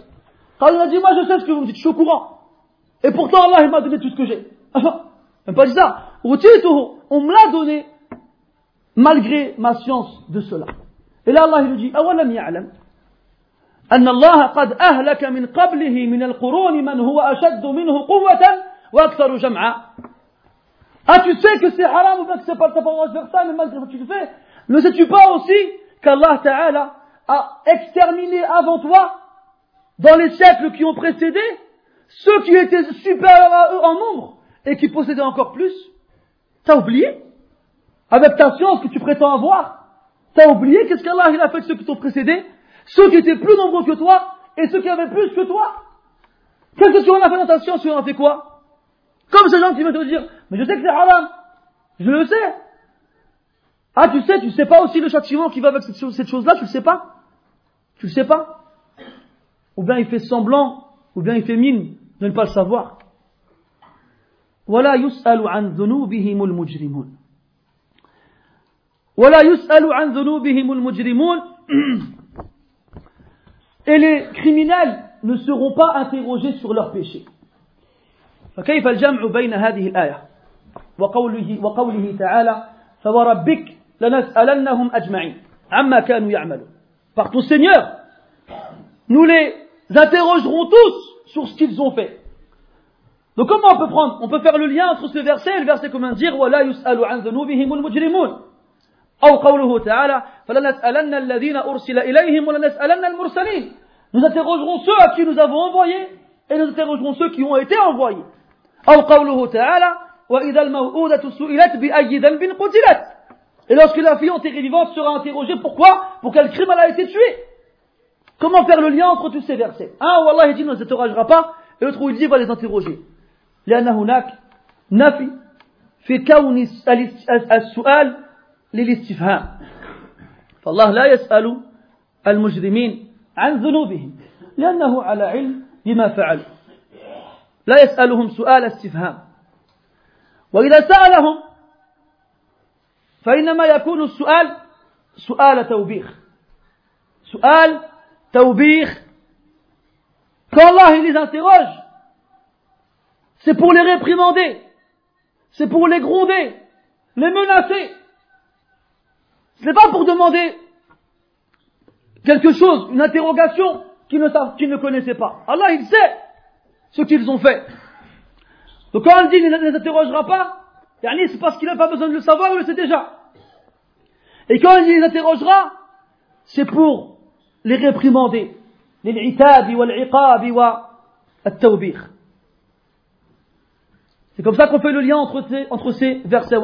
Qarun il a dit moi je sais ce que vous me dites je suis au courant et pourtant Allah il m'a donné tout ce que j'ai enfin même pas dit ça on me l'a donné malgré ma science de cela et là Allah il lui dit أولم يعلم أن الله قد أهلك من قبله من القرون من هو أشد منه قوة وأكثر جمعا Ah, tu sais que c'est haram ou bien que c'est pas, t'as pas le droit de faire ça, mais malgré que tu le fais. Ne sais-tu pas aussi qu'Allah Ta'ala a exterminé avant toi, dans les siècles qui ont précédé, ceux qui étaient supérieurs à eux en nombre et qui possédaient encore plus T'as oublié? Avec ta science que tu prétends avoir T'as oublié qu'est-ce qu'Allah a fait de ceux qui t'ont précédé? Ceux qui étaient plus nombreux que toi et ceux qui avaient plus que toi. Qu'est-ce que tu en as fait dans ta science Tu fait quoi? Comme ces gens qui veulent te dire, mais je sais que c'est haram. Je le sais. Ah, tu sais, tu sais pas aussi le châtiment qui va avec cette chose-là, tu le sais pas? Tu le sais pas? Ou bien il fait semblant, ou bien il fait mine de ne pas le savoir. et les criminels ne seront pas interrogés sur leurs péchés فكيف الجمع بين هذه الآية وقوله, وقوله تعالى فوربك لنسألنهم أجمعين عما كانوا يعملون par ton Seigneur nous les interrogerons tous sur ce qu'ils ont fait donc comment on peut prendre On peut faire le lien entre ce verset et le verset comment dire وَلَا يُسْأَلُ عَنْ ذُنُوبِهِمُ الْمُجْرِمُونَ أو قوله تعالى فلنسألن الذين أرسل إليهم ولنسألن المرسلين Nous interrogerons ceux à qui nous avons envoyés et nous interrogerons ceux qui ont été envoyés. أو قوله تعالى وإذا الموءودة سئلت بأي ذنب قتلت Et lorsque la fille enterrée vivante sera interrogée, pourquoi Pour quel crime elle a été tuée Comment faire le lien entre tous ces versets? Un où Allah dit ne les interrogera pas, et l'autre il dit va les interroger. لأن هناك نفي في كون السؤال للاستفهام فالله لا يسأل المجرمين عن ذنوبهم لأنه على علم بما فعلوا لا يسألهم سؤال استفهام وإذا سألهم فإنما يكون السؤال سؤال توبيخ سؤال Taoubir, qu'Allah il les interroge, c'est pour les réprimander, c'est pour les gronder, les menacer. Ce n'est pas pour demander quelque chose, une interrogation qu'ils ne, ne connaissaient pas. Allah, il sait ce qu'ils ont fait. Donc quand on dit ne les interrogera pas, c'est parce qu'il n'a pas besoin de le savoir, il le sait déjà. Et quand il les interrogera, c'est pour les réprimander c'est comme ça qu'on fait le lien entre ces, versets.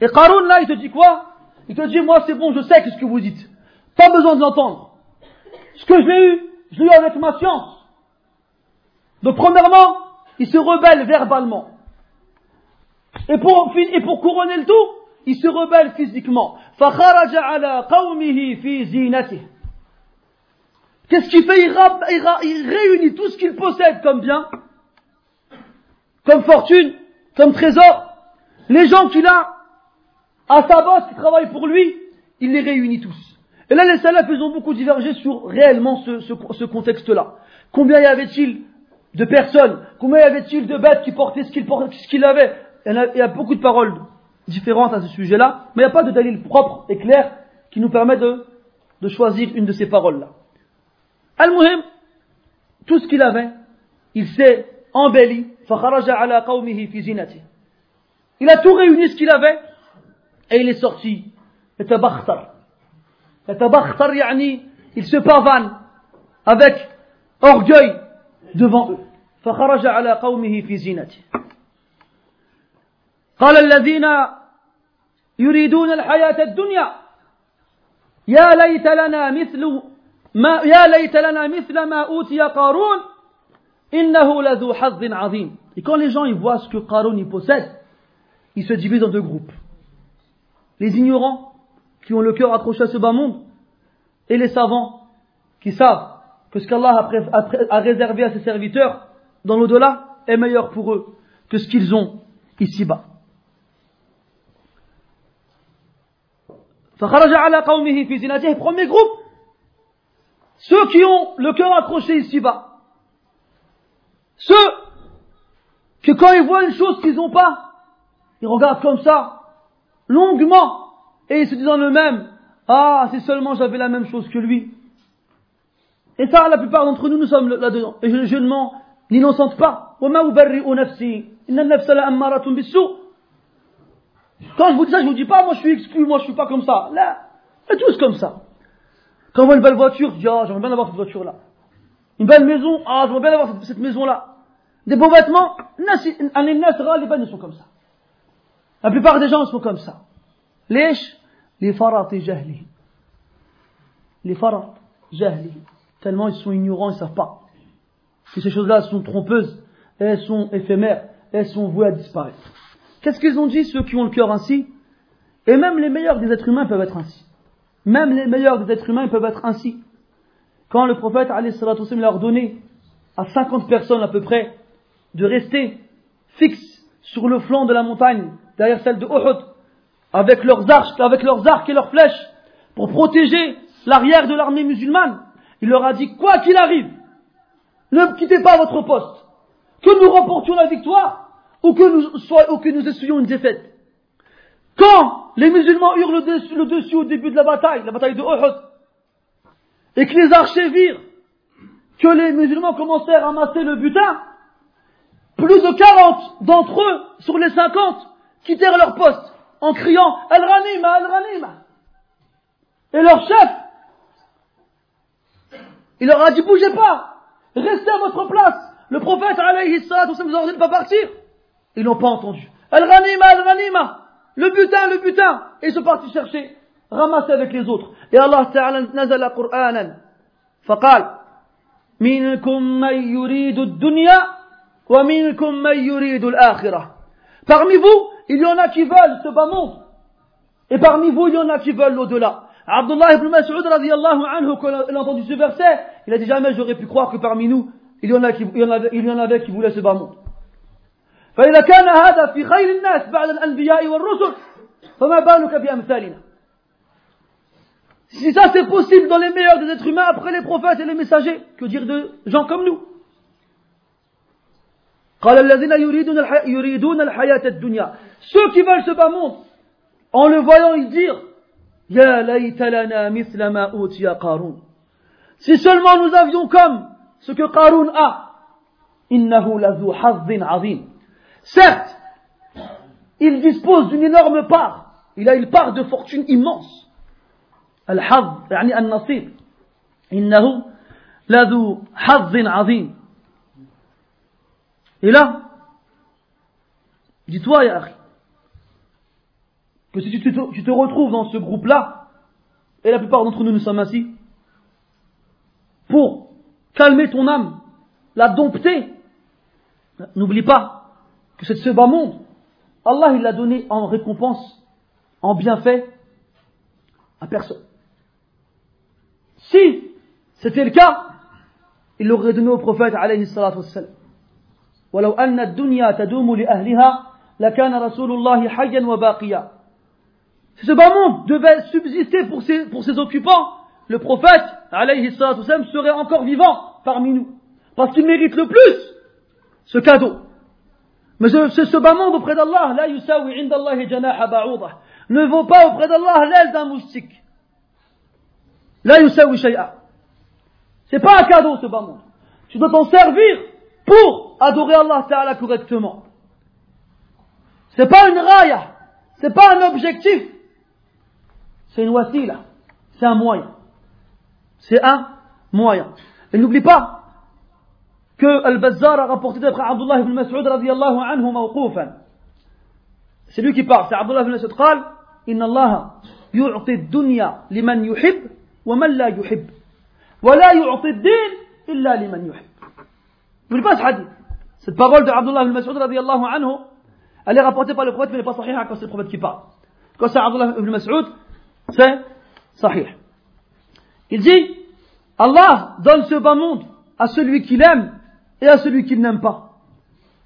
Et Qarun, là, il te dit quoi? Il te dit, moi, c'est bon, je sais ce que vous dites. Pas besoin de l'entendre. Ce que j'ai eu, je l'ai eu avec ma science. Donc, premièrement, il se rebelle verbalement. Et pour, et pour couronner le tout, il se rebelle physiquement. Qu'est-ce qu'il fait? Il réunit tout ce qu'il possède comme bien comme fortune, comme trésor, les gens qu'il a à sa bosse qui travaillent pour lui, il les réunit tous. Et là, les salafs, ils ont beaucoup divergé sur réellement ce, ce, contexte-là. Combien y avait-il de personnes? Combien y avait-il de bêtes qui portaient ce qu'il avait? Il y, il y, a, beaucoup de paroles différentes à ce sujet-là, mais il n'y a pas de dalil propre et clair qui nous permet de, de choisir une de ces paroles-là. Al-Muhim, tout ce qu'il avait, il s'est embelli. Il a tout réuni ce qu'il avait et il est sorti. Il se pavane avec orgueil devant eux. قال الذين يريدون الحياة الدنيا يا ليت لنا مثل ما يا ليت لنا مثل ما أوتي قارون إنه لذو حظ عظيم Et quand les gens ils voient ce que Qarun il possède, ils se divisent en deux groupes. Les ignorants qui ont le cœur accroché à ce bas monde et les savants qui savent que ce qu'Allah a, réservé à ses serviteurs dans l'au-delà est meilleur pour eux que ce qu'ils ont ici-bas. Premier groupe, ceux qui ont le cœur accroché ici-bas. Ceux que quand ils voient une chose qu'ils n'ont pas, ils regardent comme ça, longuement, et ils se disent en eux-mêmes, ah, si seulement j'avais la même chose que lui. Et ça, la plupart d'entre nous, nous sommes là-dedans. Et je, je ne m'en innocente pas. Quand je vous dis ça, je vous dis pas, moi je suis exclu, moi je suis pas comme ça. Là, on est tous comme ça. Quand on voit une belle voiture, je dis, ah, j'aimerais bien avoir cette voiture-là. Une belle maison, ah, j'aimerais bien avoir cette, maison-là. Des beaux vêtements, les bannes sont comme ça. La plupart des gens sont comme ça. Les les farat et jahli. Les farat, jahli. Tellement ils sont ignorants, ils ne savent pas. Que ces choses-là sont trompeuses, elles sont éphémères, elles sont vouées à disparaître. Qu'est-ce qu'ils ont dit, ceux qui ont le cœur ainsi? Et même les meilleurs des êtres humains peuvent être ainsi. Même les meilleurs des êtres humains peuvent être ainsi. Quand le prophète il a ordonné à 50 personnes à peu près de rester fixes sur le flanc de la montagne, derrière celle de Uhud, avec leurs arcs et leurs flèches, pour protéger l'arrière de l'armée musulmane, il leur a dit, quoi qu'il arrive, ne quittez pas votre poste, que nous remportions la victoire, ou que nous, soit, que nous essuyions une défaite. Quand les musulmans eurent le dessus, au début de la bataille, la bataille de Uhud, et que les archers virent que les musulmans commencèrent à ramasser le butin, plus de 40 d'entre eux, sur les 50, quittèrent leur poste en criant Al-Ranima, Al-Ranima. Et leur chef, il leur a dit bougez pas, restez à votre place. Le prophète, alayhi salatu vous ordonne de pas partir. Ils n'ont pas entendu. Al-Ranima, Al-Ranima. Le butin, le butin. Et ils sont partis chercher, ramasser avec les autres. Et Allah Ta'ala nazala Qur'anan. فقال منكم من يريد الدنيا ومنكم من يريد الآخرة Parmi vous, il y en a qui veulent ce bas monde. Et parmi vous, il y en a qui veulent l'au-delà. Abdullah ibn Mas'ud radiallahu anhu, quand il a entendu ce verset, il a dit jamais j'aurais pu croire que parmi nous, il y en, a qui, il y en avait, il y en avait qui voulaient ce bas monde. فإذا كان هذا في خير الناس بعد الأنبياء والرسل فما بالك بأمثالنا Si ça c'est possible dans les meilleurs des êtres humains après les prophètes et les messagers, que dire de gens comme nous قال الذين يريدون يريدون الحياة الدنيا ceux qui veulent ce bas monde en le voyant ils dire يا ليت لنا مثل ما أوتي قارون si seulement nous avions comme ce que Qarun a إنه لذو حظ عظيم Certes, il dispose d'une énorme part. Il a une part de fortune immense. Al-Hazz, يعني النصيب. إنه لذو حظ عظيم. Et là, dis-toi, Yahri, que si tu te, tu te retrouves dans ce groupe-là, et la plupart d'entre nous nous sommes assis, pour calmer ton âme, la dompter, n'oublie pas que c'est ce bas monde, Allah il l'a donné en récompense, en bienfait, à personne. Si c'était le cas, il l'aurait donné au prophète alayhi salatu wassalam. ولو أن الدنيا تدوم لأهلها لكان رسول الله حيا وباقيا Si ce bas monde devait subsister pour ses, pour ses occupants, le prophète, alayhi salatu wassalam, serait encore vivant parmi nous. Parce qu'il mérite le plus ce cadeau. Mais ce, ce, bas auprès d'Allah, ne vaut pas auprès d'Allah l'aile d'un moustique. La yusawi shay'a. C'est pas un cadeau ce bas. Tu dois t'en servir pour adorer Allah Ta'ala correctement. C'est pas une raya, c'est pas un objectif, c'est une wasila, c'est un moyen. C'est un moyen. Et n'oublie pas que Al-Bazzar a rapporté d'après Abdullah ibn Mas'ud radiallahu anhu mawqufan. C'est lui qui parle, c'est Abdullah ibn Mas'ud قال إن الله يعطي الدنيا لمن يحب ومن لا يحب ولا يعطي الدين إلا لمن يحب. N'oublie pas ce hadith. Cette parole de Abdullah ibn Mas'ud radiallahu anhu, elle est rapportée par le prophète mais elle n'est pas sahih quand c'est le prophète qui parle. Quand c'est Abdullah ibn Mas'ud, c'est sahih. Il dit, Allah donne ce bas monde à celui qu'il aime et à celui qu'il n'aime pas.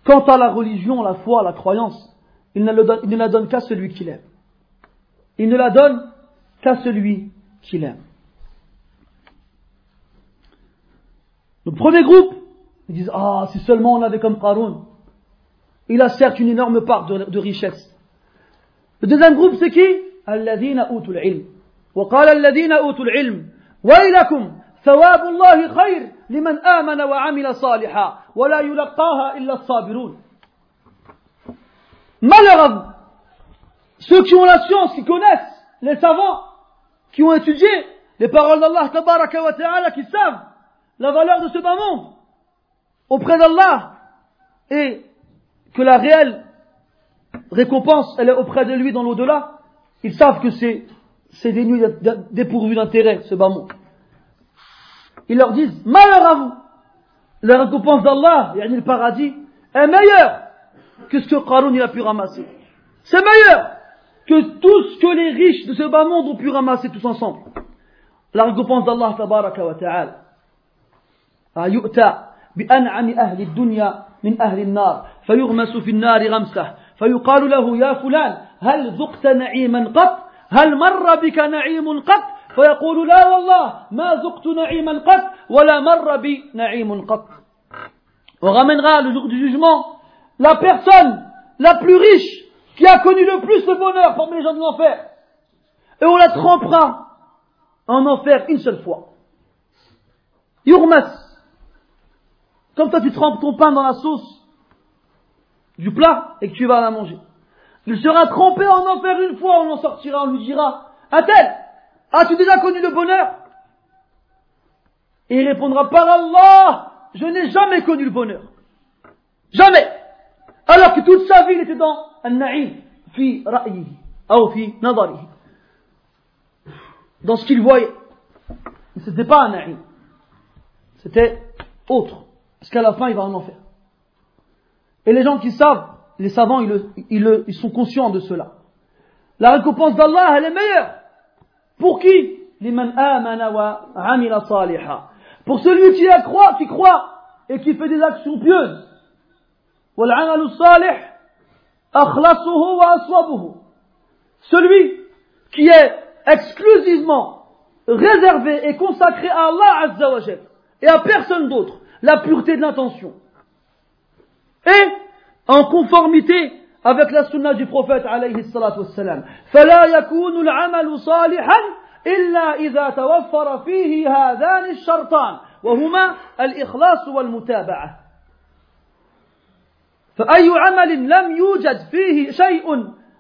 Quant à la religion, la foi, la croyance, il ne, donne, il ne la donne qu'à celui qu'il aime. Il ne la donne qu'à celui qu'il aime. Le premier groupe, ils disent Ah, si seulement on avait comme Qaroun. Il a certes une énorme part de, de richesse. Le deuxième groupe, c'est qui الذين أوتوا العلم وقال الذين أوتوا العلم ويلكم ثواب الله خير لمن آمن وعمل صالحا ولا يلقاها إلا الصابرون Malheur Ceux qui ont la science, qui connaissent, les savants, qui ont étudié les paroles d'Allah, wa ta'ala, qui savent la valeur de ce bas monde auprès d'Allah et que la réelle récompense, elle est auprès de lui dans l'au-delà, ils savent que c'est, c'est dépourvu d'intérêt, ce bas monde ils leur disent malheur à vous. La récompense d'Allah, le paradis, est meilleure que ce que Qarun a pu ramasser. C'est meilleur que tout ce que les riches de ce bas monde ont pu ramasser tous ensemble. La récompense d'Allah tabaraka wa ta'ala. يؤتى بأنعم أهل الدنيا من أهل النار فيغمس في النار غمسة فيقال له يا فلان هل ذقت نعيما قط هل مر بك نعيم قط فيقول لا والله ما ذقت نعيما قط ولا مر بي نعيم قط On ramènera le jour du jugement la personne la plus riche qui a connu le plus de bonheur parmi les gens de l'enfer. Et on la trempera en enfer une seule fois. Yurmas. Comme toi tu trempes ton pain dans la sauce du plat et que tu vas la manger. Il sera trempé en enfer une fois, on en sortira, on lui dira, un tel, As-tu déjà connu le bonheur? Et il répondra par Allah, je n'ai jamais connu le bonheur. Jamais. Alors que toute sa vie il était dans naïf, fi ra'yihi, ou fi nadarihi. Dans ce qu'il voyait. Mais ce n'était pas un naïf. C'était autre. Parce qu'à la fin, il va en enfer. Et les gens qui savent, les savants, ils, ils, ils sont conscients de cela. La récompense d'Allah, elle est meilleure. Pour qui Pour celui qui croit, qui croit et qui fait des actions pieuses. Celui qui est exclusivement réservé et consacré à Allah Azza et à personne d'autre, la pureté de l'intention. Et en conformité avec la sunna du prophète alayhi salatu wassalam. فلا يكون العمل صالحا إلا إذا توفر فيه هذان الشرطان وهما الإخلاص والمتابعة فأي عمل لم يوجد فيه شيء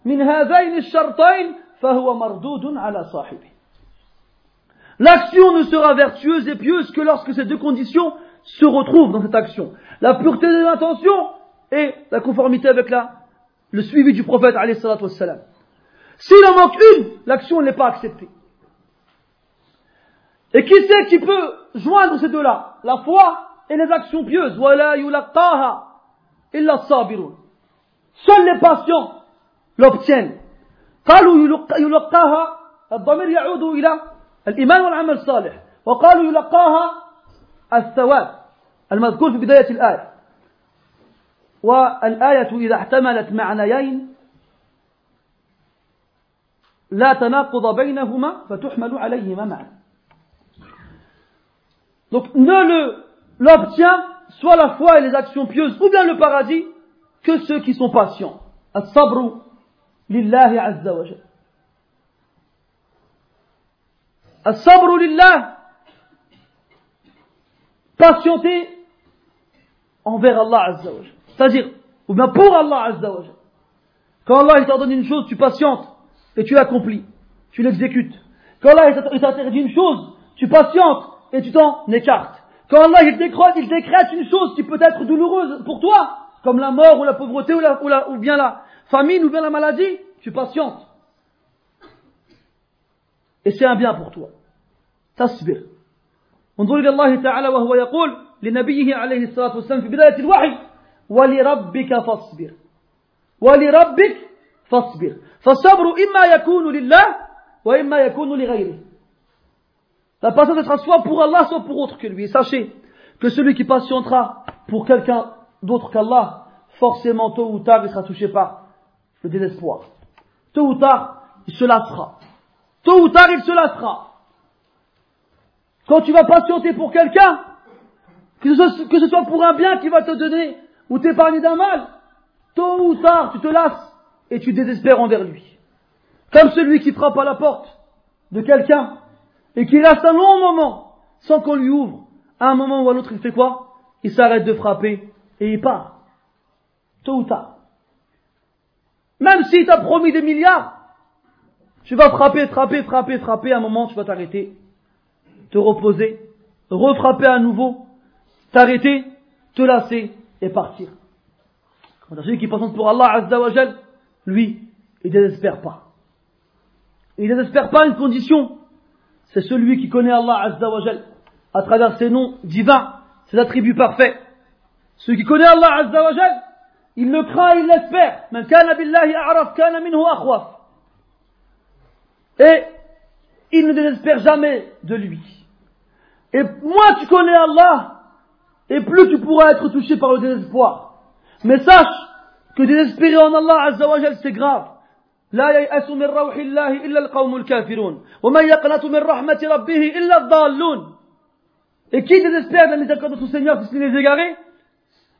من هذين الشرطين فهو مردود على صاحبه L'action ne sera vertueuse et pieuse que lorsque ces deux conditions se retrouvent dans cette action. La pureté de l'intention et la conformité avec la le suivi du prophète wassalam. S'il en manque une, l'action n'est pas acceptée. Et qui c'est qui peut joindre ces deux-là La foi et les actions pieuses. Seuls les patients l'obtiennent. قالوا يلقاها الضمير يعود إلى الإيمان والعمل الصالح وقالوا يلقاها الثواب المذكور في بداية الآية والآية إذا احتملت معنيين لا تناقض بينهما فتحمل عليهما معا Donc ne l'obtient soit la foi et les actions pieuses, ou bien le paradis, que ceux qui sont patients. As-sabru lillahi azza wa jal. As-sabru lillah. Patienter envers Allah azza wa jal. C'est-à-dire, ou bien pour Allah azza wa jal. Quand Allah t'ordonne une chose, tu patientes et tu l'accomplis, tu l'exécutes. Quand Allah t'interdit une chose, tu patientes et tu t'en écartes. Quand Allah il décrète, il décrète une chose qui peut être douloureuse pour toi, comme la mort ou la pauvreté ou, la, ou, la, ou bien la famine ou bien la maladie, tu patientes. Et c'est un bien pour toi. تصبر انظر إلى الله تعالى وهو يقول لنبيه عليه الصلاة والسلام في بداية الوحي ولربك فاصبر ولربك فاصبر فالصبر إما يكون لله وإما يكون لغيره La patience sera soit pour Allah, soit pour autre que lui. Et sachez que celui qui patientera pour quelqu'un d'autre qu'Allah, forcément, tôt ou tard, il sera touché par le désespoir. Tôt ou tard, il se lassera. Tôt ou tard, il se lassera. Quand tu vas patienter pour quelqu'un, que, ce soit pour un bien qui va te donner ou t'épargner d'un mal, tôt ou tard, tu te lasses et tu désespères envers lui. Comme celui qui frappe à la porte de quelqu'un et qui reste un long moment sans qu'on lui ouvre. À un moment ou à l'autre, il fait quoi? Il s'arrête de frapper et il part. Tôt ou tard. Même s'il t'a promis des milliards, tu vas frapper, frapper, frapper, frapper, à un moment tu vas t'arrêter, te reposer, refrapper à nouveau, t'arrêter, te lasser et partir. celui qui passe pour Allah Azza wa lui, il ne désespère pas. Il ne désespère pas une condition. C'est celui qui connaît Allah Azza wa à travers ses noms divins, ses attributs parfaits. Celui qui connaît Allah Azza wa il le craint, il l'espère. Et il ne désespère jamais de lui. Et moins tu connais Allah, et plus tu pourras être touché par le désespoir. Mais sache que désespérer en Allah Azza wa c'est grave. لا ييأس من روح الله إلا القوم الكافرون ومن يقنط من رحمة ربه إلا الضالون Et qui désespère de la miséricorde de son Seigneur, si ce les égarés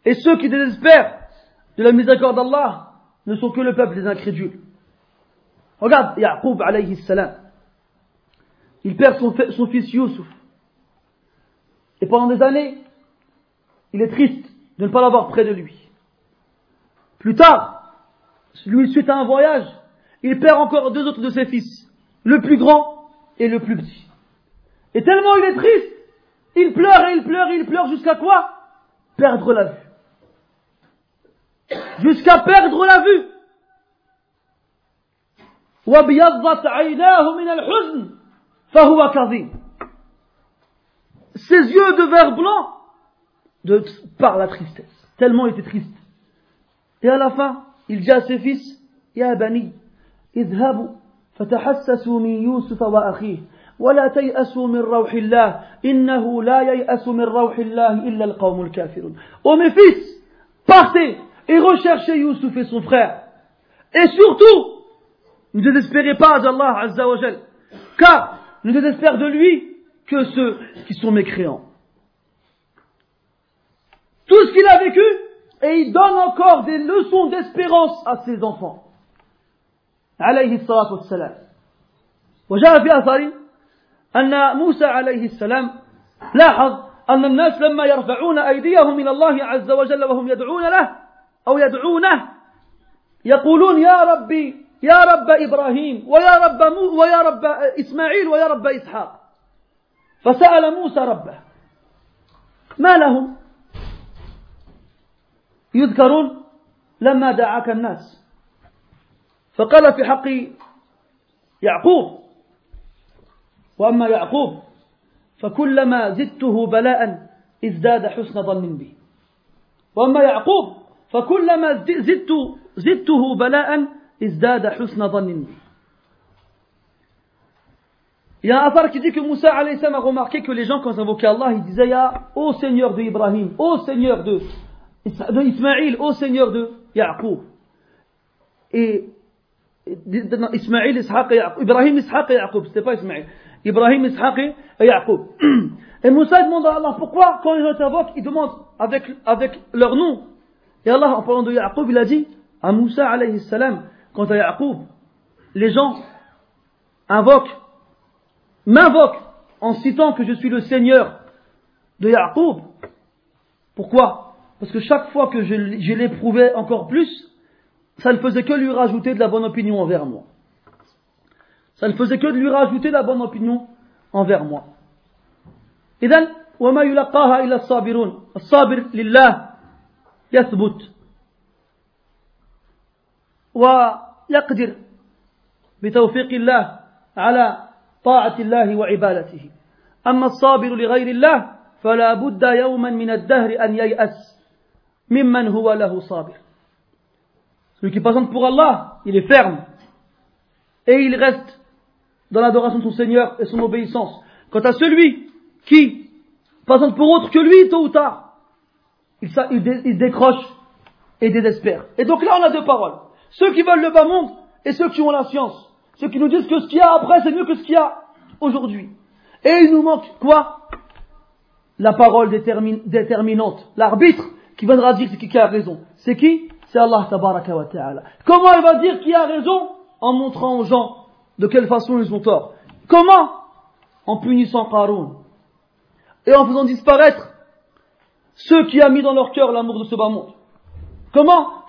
Et ceux qui désespèrent de la miséricorde d'Allah ne sont que le peuple des incrédules. Regarde Yaqub alayhi salam. Il perd son, son fils Youssouf. Et pendant des années, il est triste de ne pas l'avoir près de lui. Plus tard, lui, suite à un voyage, il perd encore deux autres de ses fils, le plus grand et le plus petit. Et tellement il est triste, il pleure et il pleure et il pleure jusqu'à quoi? Perdre la vue. Jusqu'à perdre la vue. Ses yeux de verre blanc de, par la tristesse. Tellement il était triste. Et à la fin, il dit à ses fils, Ya Bani, idhabu, fatahassasu min Yusuf wa akhi, wa la tay'asu min rawhillah, innahu la yay'asu min rawhillah illa al-qawm al-kafirun. Oh mes fils, partez et recherchez Yusuf et son frère. Et surtout, ne désespérez pas d'Allah Azza wa Car, ne désespère de lui que ceux qui sont mécréants. Tout ce qu'il a vécu, et il donne encore des leçons d'espérance à ses enfants. عليه الصلاة والسلام وجاء في أثر أن موسى عليه السلام لاحظ أن الناس لما يرفعون أيديهم إلى الله عز وجل وهم يدعون له أو يدعونه يقولون يا ربي يا رب إبراهيم ويا رب, مو ويا رب إسماعيل ويا رب إسحاق. فسأل موسى ربه ما لهم؟ يذكرون لما دعاك الناس فقال في حق يعقوب وأما يعقوب فكلما زدته بلاء ازداد حسن ظن بي وأما يعقوب فكلما زدت زدته بلاء ازداد حسن ظن بي Il y a un affaire qui dit que Moussa a remarqué que les gens quand ils invoquaient Allah, ils disaient ya ô Seigneur de Ibrahim, ô Seigneur de Ismaïl, ô Seigneur de Yaqub. Et Ismaïl, Ishaq et. Ibrahim, Ishaq et Yaqub, c'était pas Ismaïl. Ibrahim, Ishaq et Yaqub. *clears throat* Et Moussa demande à Allah pourquoi, quand ils invoquent, ils demandent avec, avec leur nom. Et Allah, en parlant de Yaqub, il a dit à Moussa alayhi salam, quant à Yaqub, les gens invoquent, m'invoquent en citant que je suis le Seigneur de Yaqub. Pourquoi? Parce que chaque fois que je, je l'éprouvais encore plus, ça ne faisait que lui rajouter de la bonne opinion envers moi. Ça ne faisait que de lui rajouter de la bonne opinion envers moi. إذن وما يلقاها إلا الصابرون الصابر لله يثبت ويقدر بتوفيق الله على طاعة الله وعبادته أما الصابر لغير الله فلا بد يوما من الدهر أن ييأس Mimman huwa lahu sabir. Celui qui patiente pour Allah, il est ferme. Et il reste dans l'adoration de son Seigneur et son obéissance. Quant à celui qui patiente pour autre que lui, tôt ou tard, il, il, dé, il décroche et désespère. Et donc là, on a deux paroles. Ceux qui veulent le bas monde et ceux qui ont la science. Ceux qui nous disent que ce qu'il y a après, c'est mieux que ce qu'il y a aujourd'hui. Et il nous manque quoi? La parole déterminante, l'arbitre qui viendra dire qui a raison. C'est qui? C'est Allah tabaraka wa ta'ala. Comment il va dire qui a raison? En montrant aux gens de quelle façon ils ont tort. Comment? En punissant Qaroun. Et en faisant disparaître ceux qui a mis dans leur cœur l'amour de ce bas monde. Comment?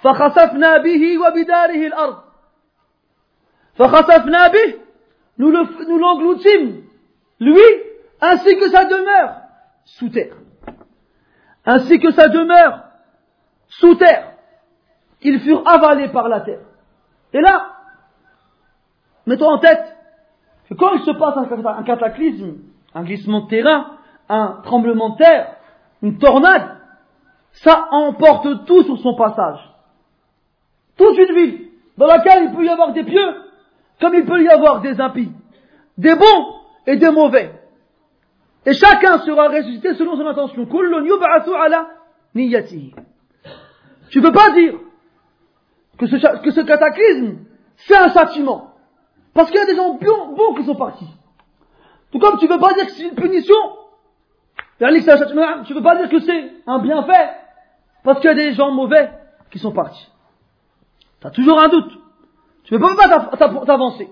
Nous l'engloutîmes, lui, ainsi que sa demeure, sous terre ainsi que sa demeure sous terre ils furent avalés par la terre et là mettons en tête que quand il se passe un cataclysme un glissement de terrain un tremblement de terre une tornade ça emporte tout sur son passage. Toute une ville dans laquelle il peut y avoir des pieux, comme il peut y avoir des impies, des bons et des mauvais. Et chacun sera ressuscité selon son intention. Tu ne peux pas dire que ce, cataclysme, c'est un châtiment. Parce qu'il y a des gens bons, qui sont partis. Tout comme tu ne peux pas dire que c'est une punition. Tu ne peux pas dire que c'est un bienfait. Parce qu'il y a des gens mauvais qui sont partis. Tu as toujours un doute. Tu ne peux pas t'avancer.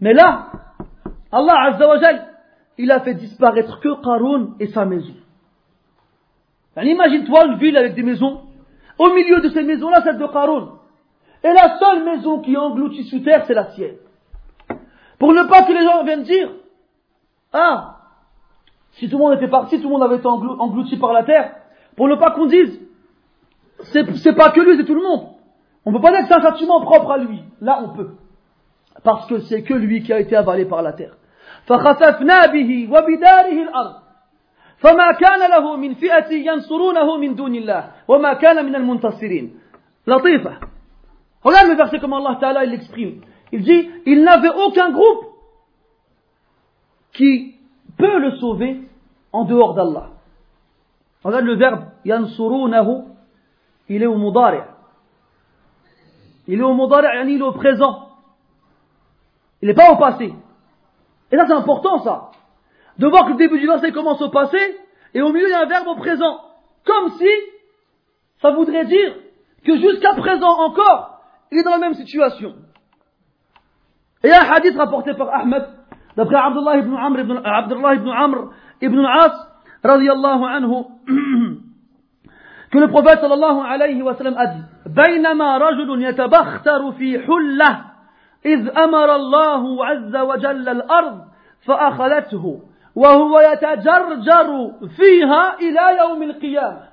Mais là, Allah Azza il a fait disparaître que Qarun et sa maison. Imagine-toi une ville avec des maisons. Au milieu de ces maisons-là, celle de Qarun. Et la seule maison qui est engloutie sous terre, c'est la sienne. Pour ne pas que les gens viennent dire, ah, si tout le monde était parti, tout le monde avait été englouti par la terre, pour ne pas qu'on dise, c'est pas que lui, c'est tout le monde. On ne peut pas dire que c'est un châtiment propre à lui. Là, on peut. Parce que c'est que lui qui a été avalé par la terre. فخسفنا به وبداره الأرض فما كان له من فئة ينصرونه من دون الله وما كان من المنتصرين لطيفة Regarde le verset comme Allah Ta'ala il l'exprime. Il dit, il n'avait aucun groupe qui peut le sauver en dehors d'Allah. Regarde le verbe yansurunahu, il est au mudari. Il est au mudari, il est au présent. Il n'est pas au passé. Et ça c'est important ça. De voir que le début du verset commence au passé et au milieu il y a un verbe au présent. Comme si ça voudrait dire que jusqu'à présent encore, il est dans la même situation. Et il y a un hadith rapporté par Ahmed, d'après Abdullah ibn Amr ibn, Abdullah ibn Amr ibn al-As, radiallahu anhu, *clears throat* que le prophète sallallahu alayhi wa sallam a dit بينما رجل يتبختر في حلة إذ أمر الله عز وجل الأرض فأخذته وهو يتجرجر فيها إلى يوم القيامة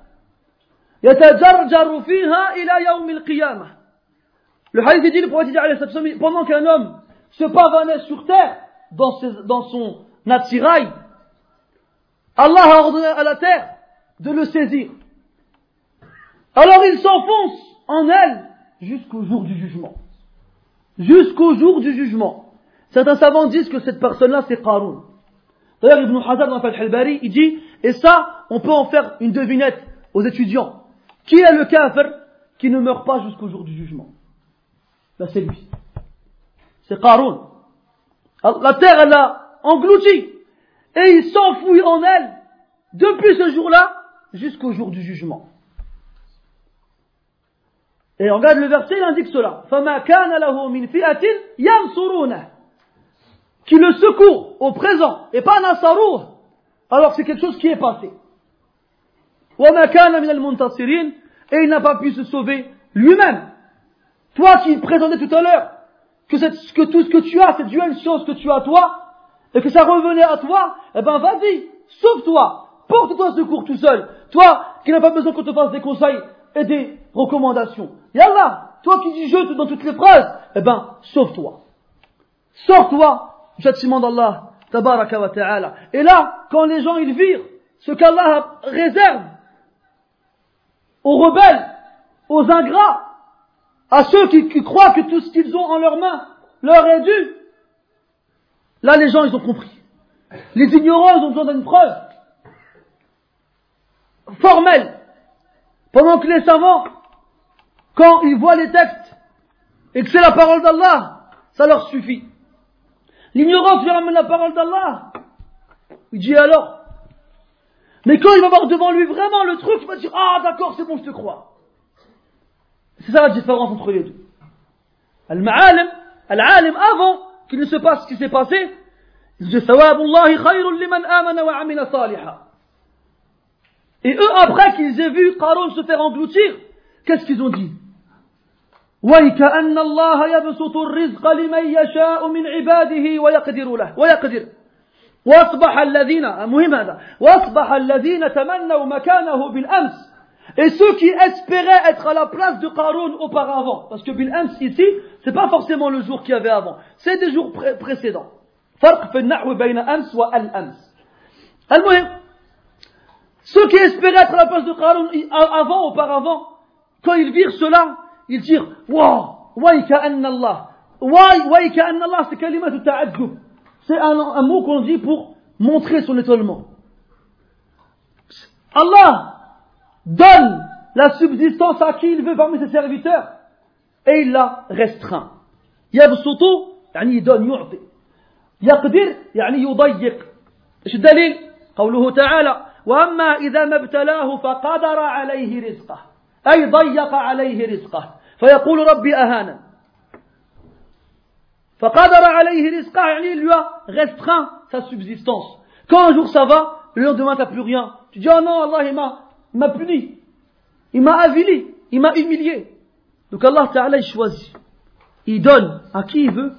يتجرجر فيها إلى يوم القيامة Le hadith dit, le prophète dit, pendant qu'un homme se pavanait sur terre dans, ses, dans son attirail, Allah a ordonné à la terre de le saisir. Alors il s'enfonce en elle jusqu'au jour du jugement. Jusqu'au jour du jugement. Certains savants disent que cette personne-là, c'est Qarun. D'ailleurs, Ibn Hazar dans Fath al-Bari, il dit, et ça, on peut en faire une devinette aux étudiants. Qui est le kafir qui ne meurt pas jusqu'au jour du jugement? Là, c'est lui. C'est Qarun. La terre, elle a engloutie. Et il s'enfouit en elle depuis ce jour-là jusqu'au jour du jugement. Et on regarde le verset, il indique cela. Qui le secourt au présent, et pas Nasarouh, alors c'est quelque chose qui est passé. Et il n'a pas pu se sauver lui-même. Toi qui présentais tout à l'heure que, tout ce que tu as, c'est une chose que tu as toi, et que ça revenait à toi, eh ben vas-y, sauve-toi, porte-toi secours tout seul. Toi qui n'as pas besoin qu'on te fasse des conseils et des recommandations. Yallah, toi qui dis je dans toutes les phrases, eh ben, sauve-toi. Sors-toi du châtiment d'Allah, tabaraka wa ta'ala. Et là, quand les gens ils virent ce qu'Allah réserve aux rebelles, aux ingrats, à ceux qui, qui croient que tout ce qu'ils ont en leurs mains leur est dû, là les gens ils ont compris. Les ignorants ils ont besoin d'une preuve formelle. Pendant que les savants quand ils voient les textes et que c'est la parole d'Allah, ça leur suffit. L'ignorant qui ramène la parole d'Allah, il dit alors? Mais quand il va voir devant lui vraiment le truc, il va dire Ah d'accord, c'est bon, je te crois. C'est ça la différence entre les deux. Al-Ma'alim, Al-Alim, avant qu'il ne se passe ce qui s'est passé, il dit liman amana wa amina Et eux, après qu'ils aient vu Qarun se faire engloutir, qu'est-ce qu'ils ont dit ويكأن الله يبسط الرزق لمن يشاء من عباده ويقدر له ويقدر واصبح الذين مهم هذا واصبح الذين تمنوا مكانه بالامس et ceux qui espéraient être à la place de Qarun auparavant parce que بالامس ici c'est pas forcément le jour qu'il y avait avant c'est des jours pré précédents فرق في النحو بين امس والامس المهم ceux qui espéraient être à la place de Qarun avant auparavant quand ils virent cela ils dirent ويكأن الله ويكأن الله c'est كلمة تعجب c'est un, un mot qu'on dit pour montrer son étonnement Allah donne la subsistance à qui il veut parmi ses serviteurs et il la restreint يبسط يعني يدون يعطي يقدر يعني يضيق إيش الدليل قوله تعالى واما اذا ما ابتلاه فقدر عليه رزقه اي ضيق عليه رزقه فيقول ربي أهانا فقدر عليه رزقه يعني il lui a restreint sa subsistance quand un jour ça va le lendemain t'as plus rien tu dis oh non Allah il m'a m'a puni il m'a avili il m'a humilié donc Allah Ta'ala il choisit il donne à qui il veut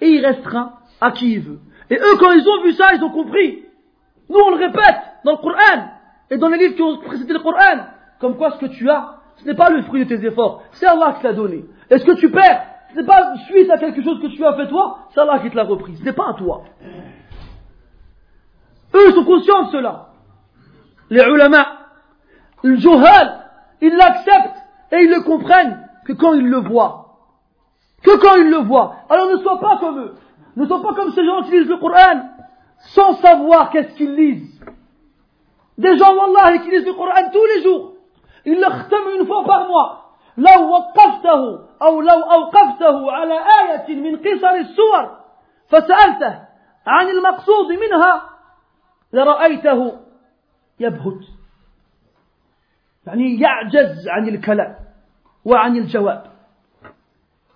et il restreint à qui il veut et eux quand ils ont vu ça ils ont compris nous on le répète dans le Coran et dans les livres qui ont précédé le Coran comme quoi ce que tu as ce n'est pas le fruit de tes efforts, c'est Allah qui t'a donné. Est-ce que tu perds Ce n'est pas suite à quelque chose que tu as fait toi, c'est Allah qui te l'a repris, ce n'est pas à toi. Eux sont conscients de cela. Les ulama, le juhal, ils l'acceptent et ils le comprennent que quand ils le voient. Que quand ils le voient. Alors ne sois pas comme eux. Ne sois pas comme ces gens qui lisent le Coran sans savoir qu'est-ce qu'ils lisent. Des gens, Wallah, qui lisent le Coran tous les jours. Il le ختم une fois par mois لو وقفته أو لو أوقفته على آية من قصر السور فسألته عن المقصود منها لرأيته يبهت يعني يعجز عن الكلام وعن الجواب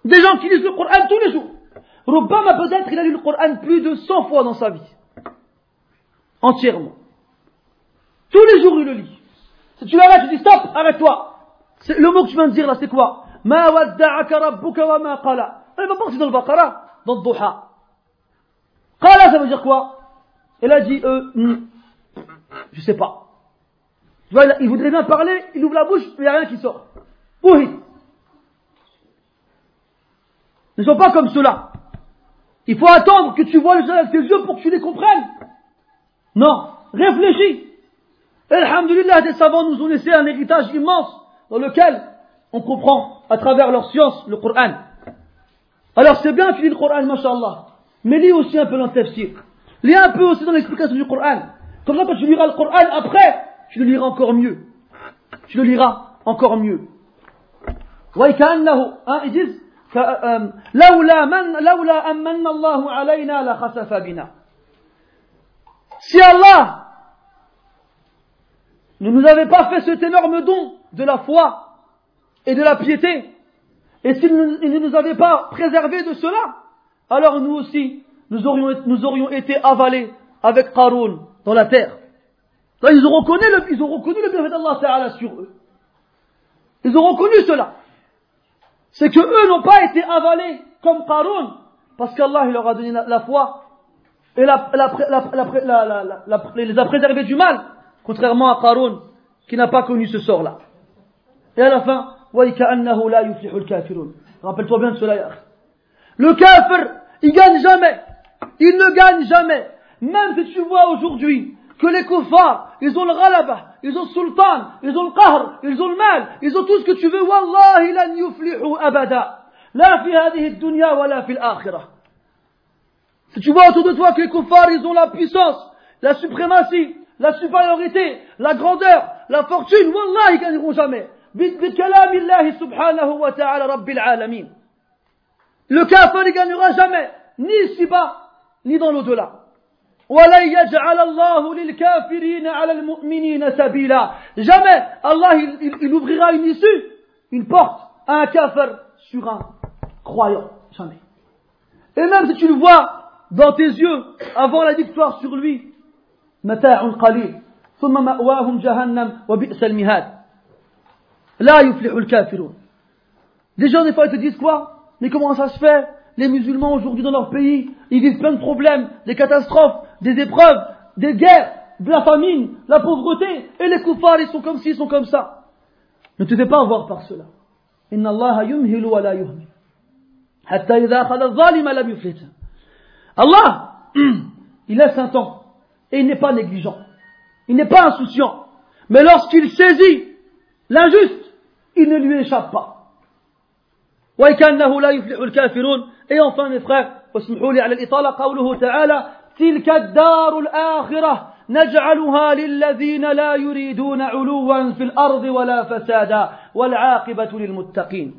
Des gens qui lisent le Coran tous les jours. Rubbama peut-être il a lu le Coran plus de 100 fois dans sa vie. Entièrement. Tous les jours il le lit. Tu l'arrêtes, tu dis stop, arrête-toi. Le mot que tu viens de dire là, c'est quoi Ma wadda'aka rabbuka wa ma qala. Elle va partir dans le Baqara, dans le Duha. Qala, ça veut dire quoi Elle a dit, euh, hmm, je sais pas. Tu vois, il voudrait bien parler, il ouvre la bouche, mais il n'y a rien qui sort. Oui. Ne sois pas comme cela. Il faut attendre que tu vois les choses avec tes yeux pour que tu les comprennes. Non. Réfléchis. Alhamdulillah, des savants nous ont laissé un héritage immense dans lequel on comprend à travers leur science le Coran. Alors c'est bien tu lis le Coran, mashallah, mais lis aussi un peu dans le tafsir. Lis un peu aussi dans l'explication du Coran. Comme ça, quand tu liras le Coran après, tu le liras encore mieux. Tu le liras encore mieux. وكأنه ils disent لولا من لولا أمن الله علينا لخسف بنا si Allah ne nous avait pas fait cet énorme don de la foi et de la piété, et s'il ne nous avait pas préservé de cela, alors nous aussi, nous aurions, été avalés avec Qarun dans la terre. Ils ont reconnu le, ils bienfait d'Allah sur eux. Ils ont reconnu cela. C'est que eux n'ont pas été avalés comme Qarun, parce qu'Allah leur a donné la, foi et les a préservés du mal, contrairement à Qarun, qui n'a pas connu ce sort-là. Et à la fin, Rappelle-toi bien de cela, Le kafir, il gagne jamais. Il ne gagne jamais. Même si tu vois aujourd'hui que les kuffars, ils ont le ghalaba, ils ont le sultan, ils ont le qahr, ils ont le mal, ils ont tout ce que tu veux, wallahi lan yuflihu abada. La fi hadihi dunya wa la fi l'akhirah. Si tu vois autour de toi que les kuffars, ils ont la puissance, la suprématie, la supériorité, la grandeur, la fortune, Wallah, ils gagneront jamais. subhanahu wa ta'ala rabbil alamin. Le kafir ne gagnera jamais, ni ici-bas, ni dans l'au-delà. Jamais Allah il, il, ouvrira une issue, une porte à un kafir sur un croyant. Jamais. Et même si tu le vois dans tes yeux avant la victoire sur lui, متاع قليل ثم مأواهم جهنم وبئس المهاد لا يفلح الكافرون des gens des fois ils te disent quoi mais comment ça se fait les musulmans aujourd'hui dans leur pays, ils vivent plein de problèmes, des catastrophes, des épreuves, des guerres, de la famine, la pauvreté, et les koufars, ils sont comme ci, ils sont comme ça. Ne te fais pas avoir par cela. Inna Allah yumhilu wa la yuhmil. Hatta idha akhadha zalima lam yuflita. Allah, *clears throat* il laisse un temps, et il n'est pas négligent. Il n'est pas insouciant. Mais lorsqu'il saisit l'injuste, il ne lui échappe pas. وكأنه لا يفلح الكافرون Et enfin, mes frères, واسمحوا لي على الإطالة قوله تعالى تلك الدار الآخرة نجعلها للذين لا يريدون علوا في الأرض ولا فسادا والعاقبة للمتقين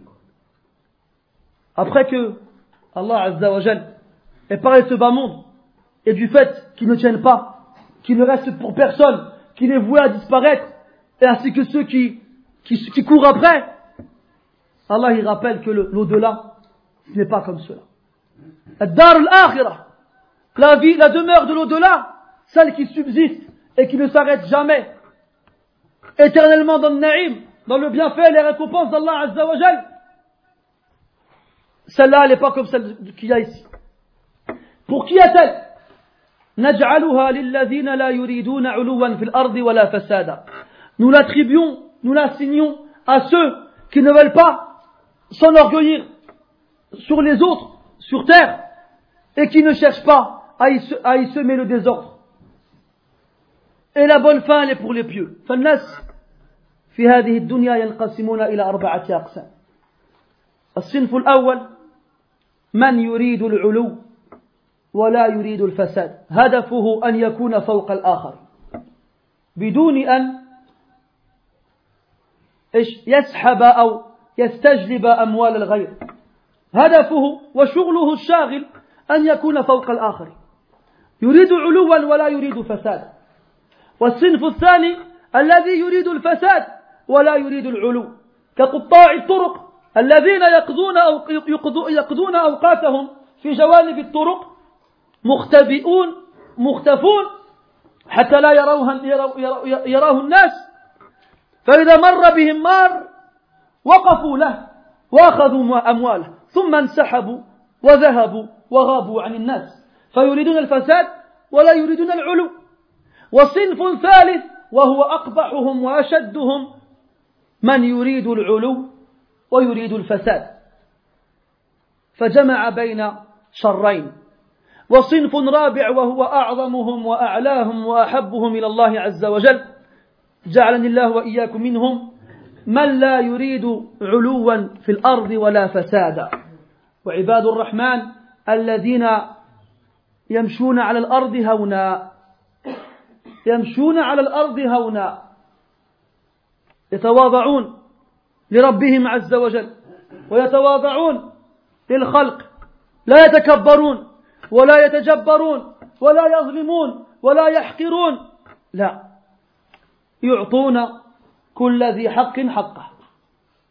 Après que Allah Azza wa Jal ait parlé de ce bas monde et du fait qu'il ne tienne pas, qu'il ne reste pour personne, qu'il est voué à disparaître, et ainsi que ceux qui, qui, qui courent après, Allah il rappelle que l'au-delà ce n'est pas comme cela. La vie, la demeure de l'au-delà, celle qui subsiste et qui ne s'arrête jamais, éternellement dans le naïm, dans le bienfait et les récompenses d'Allah Azza wa Celle-là, elle n'est pas comme celle qu'il y a ici. Pour qui est-elle? Nous l'attribuons, nous l'assignons à ceux qui ne veulent pas s'enorgueillir sur les autres, sur terre, et qui ne cherchent pas à y, semer le désordre. Et la bonne fin, elle est pour les pieux. فالناس في هذه الدنيا ينقسمون إلى أربعة أقسام. الصنف الأول من يريد العلو ولا يريد الفساد. هدفه أن يكون فوق الآخر. بدون أن يسحب أو يستجلب أموال الغير. هدفه وشغله الشاغل أن يكون فوق الآخر. يريد علوا ولا يريد فساد. والصنف الثاني الذي يريد الفساد ولا يريد العلو. كقطاع الطرق الذين يقضون أو يقضون أوقاتهم في جوانب الطرق مختبئون مختفون حتى لا يروها يراه الناس. فإذا مر بهم مار وقفوا له وأخذوا أمواله ثم انسحبوا وذهبوا وغابوا عن الناس. فيريدون الفساد ولا يريدون العلو. وصنف ثالث وهو أقبحهم وأشدهم من يريد العلو ويريد الفساد. فجمع بين شرين. وصنف رابع وهو أعظمهم وأعلاهم وأحبهم إلى الله عز وجل. جعلني الله وإياكم منهم. من لا يريد علوا في الأرض ولا فسادا. وعباد الرحمن الذين يمشون على الأرض هونا. يمشون على الأرض هونا. يتواضعون لربهم عز وجل. ويتواضعون للخلق. لا يتكبرون. ولا يتجبرون ولا يظلمون ولا يحقرون. لا. يعطون كل ذي حق حقه.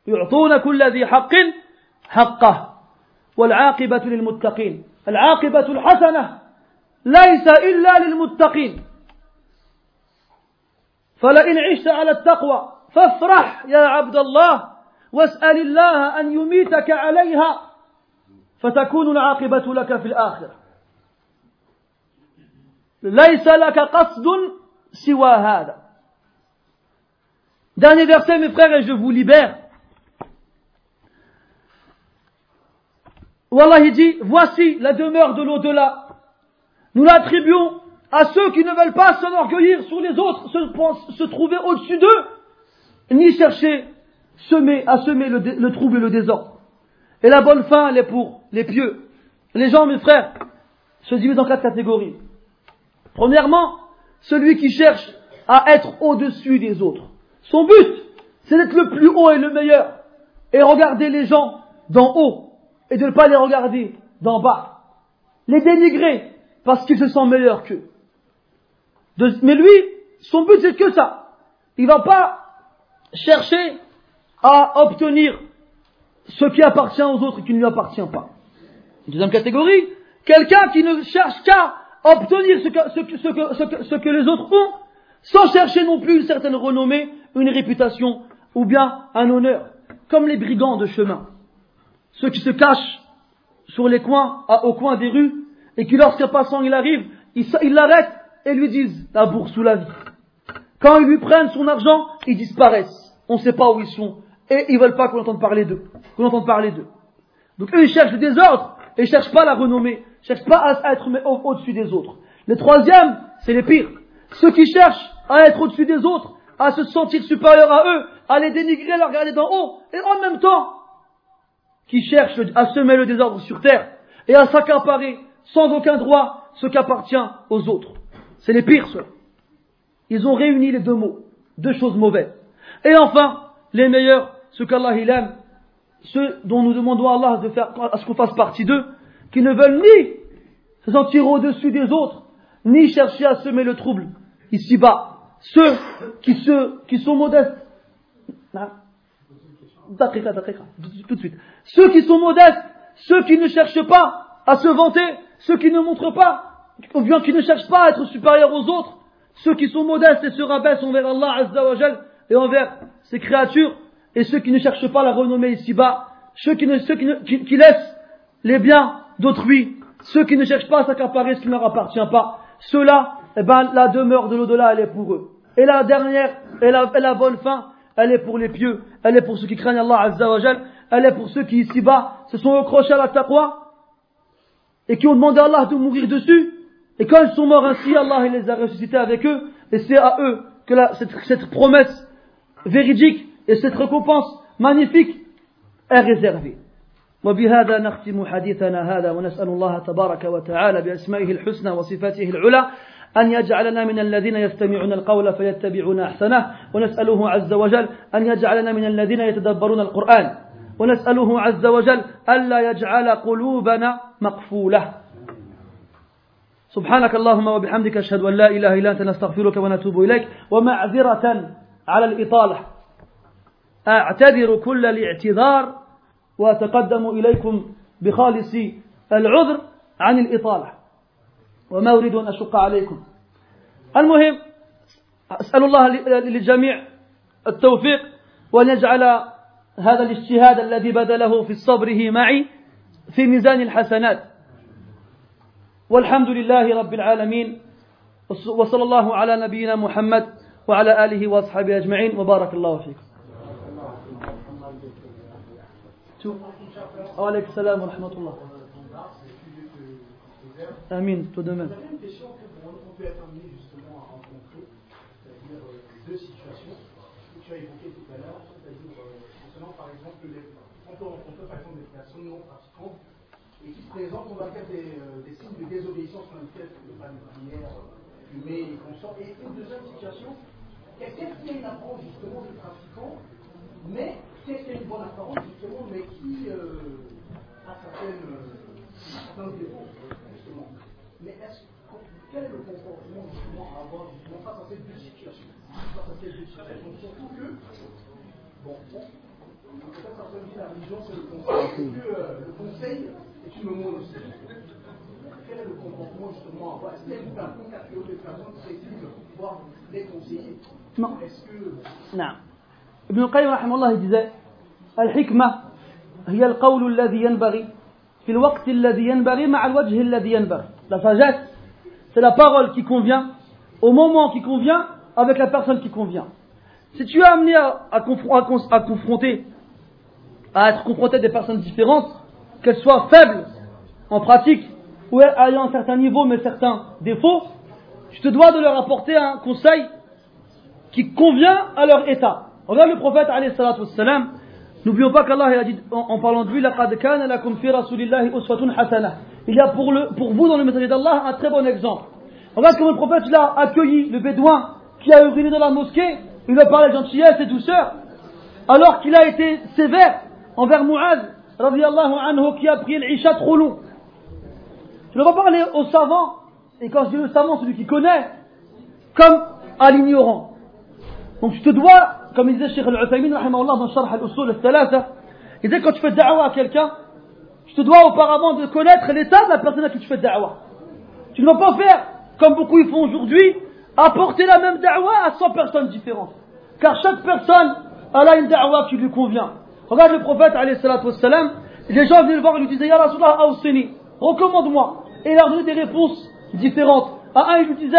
يعطون كل ذي حق حقه. والعاقبة للمتقين. العاقبة الحسنة ليس إلا للمتقين. فلئن عشت على التقوى فافرح يا عبد الله واسأل الله أن يميتك عليها فتكون العاقبة لك في الآخرة. ليس لك قصد سوى هذا Dernier verset, mes frères, et je vous libère. Wallah, il dit, voici la demeure de l'au-delà. Nous l'attribuons à ceux qui ne veulent pas s'enorgueillir sur les autres, se, se trouver au-dessus d'eux, ni chercher semer, à semer le, le, trouble et le désordre. Et la bonne fin, elle est pour les pieux. Les gens, mes frères, se divisent en quatre catégories. Premièrement, celui qui cherche à être au-dessus des autres. Son but, c'est d'être le plus haut et le meilleur. Et regarder les gens d'en haut. Et de ne pas les regarder d'en bas. Les dénigrer parce qu'ils se sentent meilleurs qu'eux. mais lui, son but c'est que ça. Il va pas chercher à obtenir ce qui appartient aux autres et qui ne lui appartient pas. Deuxième catégorie, quelqu'un qui ne cherche qu'à obtenir ce que, les autres ont, sans chercher non plus une certaine renommée, une réputation ou bien un honneur, comme les brigands de chemin, ceux qui se cachent sur les coins, au coin des rues, et qui lorsqu'un passant il arrive, ils l'arrêtent et lui disent la bourse ou la vie. Quand ils lui prennent son argent, ils disparaissent. On ne sait pas où ils sont. Et ils veulent pas qu'on entende parler d'eux. Qu'on entende parler d'eux. Donc eux, ils cherchent le désordre et ils cherchent pas la renommée. Cherchent pas à être au-dessus des autres. Le troisième, c'est les pires. Ceux qui cherchent à être au-dessus des autres, à se sentir supérieurs à eux, à les dénigrer, à les regarder d'en haut, et en même temps, qui cherchent à semer le désordre sur terre et à s'accaparer sans aucun droit ce qui appartient aux autres. C'est les pires, ceux. Ils ont réuni les deux mots, deux choses mauvaises. Et enfin, les meilleurs, ceux qu'Allah il aime, ceux dont nous demandons à Allah de faire, à ce qu'on fasse partie d'eux, qui ne veulent ni se sentir au-dessus des autres, ni chercher à semer le trouble ici-bas. Ceux qui, se, qui sont modestes. Tout de suite. Ceux qui sont modestes, ceux qui ne cherchent pas à se vanter, ceux qui ne montrent pas, ou bien qui ne cherchent pas à être supérieurs aux autres, ceux qui sont modestes et se rabaissent envers Allah Azza wa et envers ses créatures, et ceux qui ne cherchent pas la renommée ici-bas, ceux, qui, ne, ceux qui, ne, qui, laissent les biens d'autrui, ceux qui ne cherchent pas à s'accaparer ce qui ne leur appartient pas, ceux-là, eh ben, la demeure de l'au-delà, elle est pour eux. Et la dernière, et la, bonne fin, elle est pour les pieux, elle est pour ceux qui craignent Allah Azza elle est pour ceux qui ici-bas se sont accrochés à la taqwa, et qui ont demandé à Allah de mourir dessus, et quand ils sont morts ainsi, Allah les a ressuscités avec eux, et c'est à eux que cette, promesse véridique et cette récompense magnifique est réservée. وبهذا نختم حديثنا هذا ونسأل الله تبارك وتعالى بأسمائه الحسنى وصفاته العلى أن يجعلنا من الذين يستمعون القول فيتبعون أحسنه ونسأله عز وجل أن يجعلنا من الذين يتدبرون القرآن ونسأله عز وجل ألا يجعل قلوبنا مقفولة. سبحانك اللهم وبحمدك أشهد أن لا إله إلا أنت نستغفرك ونتوب إليك. ومعذرة على الإطالة أعتذر كل الاعتذار وأتقدم إليكم بخالص العذر عن الإطالة. وما أريد أن أشق عليكم. المهم أسأل الله للجميع التوفيق وأن يجعل هذا الاجتهاد الذي بذله في صبره معي في ميزان الحسنات. والحمد لله رب العالمين وصلى الله على نبينا محمد وعلى آله وأصحابه أجمعين. وبارك الله فيكم. Tout. Oh, alaykum salam wa rahmatullah. Tout de même. La même question qu'on peut être amené justement à rencontrer, c'est-à-dire euh, deux situations que tu as évoquées tout à l'heure, c'est-à-dire euh, concernant par exemple, les, on peut rencontrer des personnes non pratiquantes et qui se présentent, on va dire, euh, des, signes de désobéissance dans lesquels ne pas de prière, fumer et. Et une deuxième situation, quelqu'un qui a une approche justement de pratiquant, mais c'est une bonne apparence, justement, mais qui euh, a euh, certains défauts, justement. Mais est-ce, quel est le comportement, justement, à avoir, justement, face à ces deux situations Face à ces deux situations, surtout que, bon, bon peut-être ça se dit la religion, c'est le conseil, Est-ce que euh, le conseil est une monopsie. Quel est le comportement, justement, à avoir? Est-ce qu'il y a une personne qui personnes qui voire les conseiller Non. Est-ce que. Non. ابن القيم رحمه الله disait الحكمة هي القول الذي ينبغي في الوقت الذي ينبغي مع الوجه الذي ينبغي la sagesse c'est la parole qui convient au moment qui convient avec la personne qui convient si tu es amené à, à, confr- à cons- à confronter à être confronté à des personnes différentes qu'elles soient faibles en pratique ou ayant un certain niveau mais certains défauts tu te dois de leur apporter un conseil qui convient à leur état. Regarde le prophète alayhi salatu wassalam. N'oublions pas qu'Allah a dit en, en parlant de lui لَقَدْ كَانَ لَكُمْ فِي رَسُولِ اللَّهِ أُسْوَةٌ حَسَنَةٌ Il y a pour, le, pour vous dans le messager d'Allah un très bon exemple. Regarde comment le prophète il a accueilli le bédouin qui a uriné dans la mosquée. Il a parlé de gentillesse et douceur. Alors qu'il a été sévère envers Mu'az radiallahu anhu qui a prié l'Isha trop long. Tu ne vas pas parler au savant, et quand je dis le savant, celui qui connaît, comme à l'ignorant. Donc tu te dois, comme il disait Cheikh Al-Uthaymin, dans Sharh al-Usul il disait quand tu fais da'wa à quelqu'un, tu te dois auparavant de connaître l'état de la personne à qui tu fais da'wa. Tu ne vas pas faire, comme beaucoup ils font aujourd'hui, apporter la même da'wa à 100 personnes différentes. Car chaque personne, elle a une da'wa qui lui convient. Regarde le prophète, alayhi wassalam, les gens venaient le voir et lui disaient, Ya Rasulallah, awsini, recommande-moi. Et il leur donnait des réponses différentes. Un, il lui disait.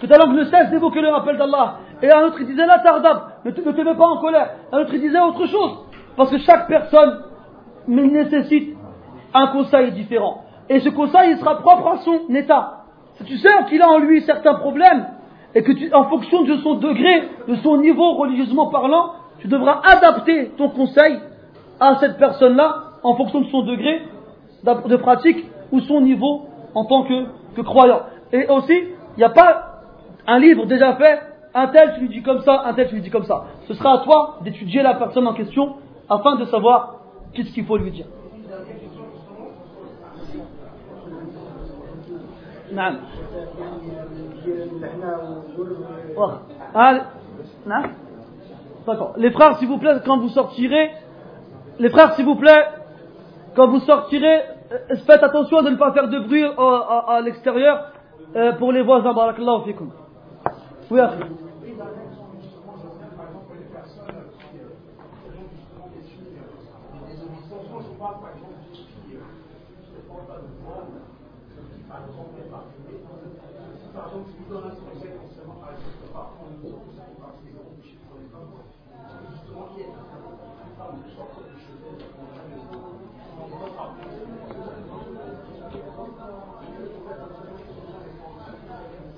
Que ta langue ne cesse d'évoquer le rappel d'Allah. Et un autre, il disait, La tardab, ne te, ne te mets pas en colère. Un autre, il disait autre chose. Parce que chaque personne nécessite un conseil différent. Et ce conseil, il sera propre à son état. Si tu sais qu'il a en lui certains problèmes, et que tu, en fonction de son degré, de son niveau religieusement parlant, tu devras adapter ton conseil à cette personne-là en fonction de son degré de pratique ou son niveau en tant que, que croyant. Et aussi, il n'y a pas un livre déjà fait, un tel tu lui dis comme ça, un tel tu lui dis comme ça. Ce sera à toi d'étudier la personne en question afin de savoir qu'est-ce qu'il faut lui dire. نعم Voilà. Ah, non D'accord. Les frères, s'il vous plaît, quand vous sortirez, les frères, s'il vous plaît, quand vous sortirez, euh, faites attention de ne pas faire de bruit euh, à, l'extérieur euh, pour les voisins. Barakallahu. Oui, c'est-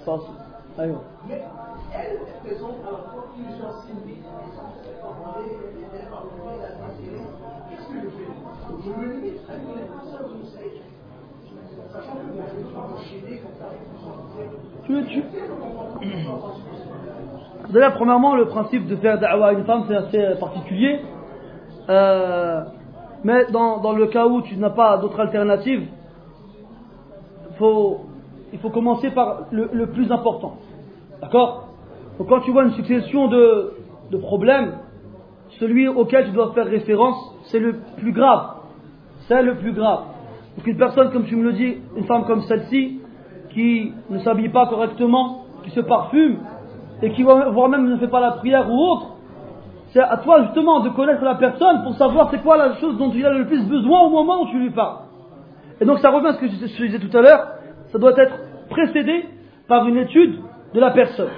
106. ايوه Déjà, premièrement, le principe de faire da'wa à une femme, c'est assez particulier. Euh, mais dans, dans le cas où tu n'as pas d'autre alternative, faut il faut commencer par le, plus important. D'accord? Donc quand tu vois une succession de, de problèmes, celui auquel tu dois faire référence, c'est le plus grave. C'est le plus grave. Donc une personne, comme tu me le dis, une femme comme celle-ci, qui ne s'habille pas correctement, qui se parfume, et qui voire même ne fait pas la prière ou autre, c'est à toi justement de connaître la personne pour savoir c'est quoi la chose dont il a le plus besoin au moment où tu lui parles. Et donc ça revient à ce que je je disais tout à l'heure, ça doit être précédé par une étude de la personne.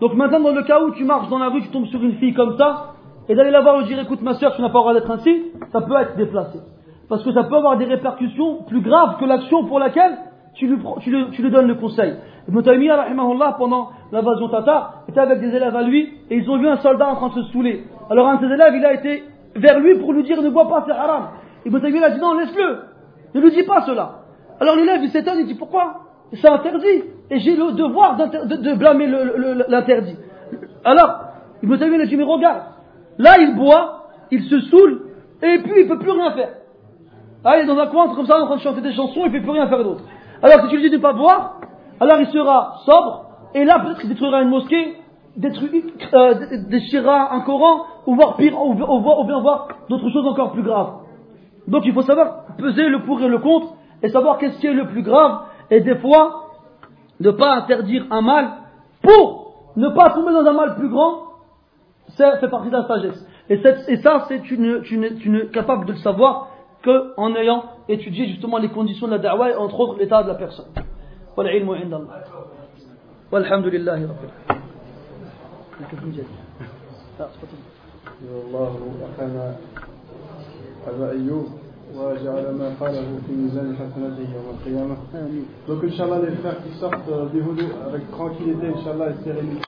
Donc maintenant dans le cas où tu marches dans la rue, tu tombes sur une fille comme ça, et d'aller la voir et lui dire écoute ma soeur, tu n'as pas le droit d'être ainsi, ça peut être déplacé. Parce que ça peut avoir des répercussions plus graves que l'action pour laquelle tu lui, tu lui- tu lui donnes le conseil. Ibn Taymiyyah, pendant l'invasion tatar, était avec des élèves à lui, et ils ont vu un soldat en train de se saouler. Alors un de ses élèves, il a été vers lui pour lui dire ne bois pas, c'est haram. Ibn Taymiyyah a dit non, laisse-le, ne lui dis pas cela. Alors l'élève, il s'étonne, il dit pourquoi? C'est interdit, et j'ai le devoir de, blâmer l'interdit. Alors, Ibn Taymiyyah dit mais regarde, là il boit, il se saoule, et puis il peut plus rien faire. Ah, il est dans un coin, comme ça, en train de chanter des chansons, il ne fait plus rien faire d'autre. Alors, si tu lui dis de ne pas boire, alors il sera sobre, et là, peut-être qu'il détruira une mosquée, euh, déchirera un Coran, ou voir pire, ou, ou bien voir d'autres choses encore plus graves. Donc, il faut savoir peser le pour et le contre, et savoir qu'est-ce qui est le plus grave, et des fois, ne pas interdire un mal pour ne pas tomber dans un mal plus grand, ça fait partie de la sagesse. Et, et ça, c'est tu n'es capable de le savoir qu'en ayant étudié justement les conditions de la da'wah et entre autres l'état de la personne. والعلم عند الله والحمد لله رب العالمين الله أخانا أبا أيوب وجعل ما قاله في ميزان حسناته يوم القيامة. Donc, Inch'Allah, les frères qui sortent du houdou avec tranquillité, Inch'Allah, et sérénité.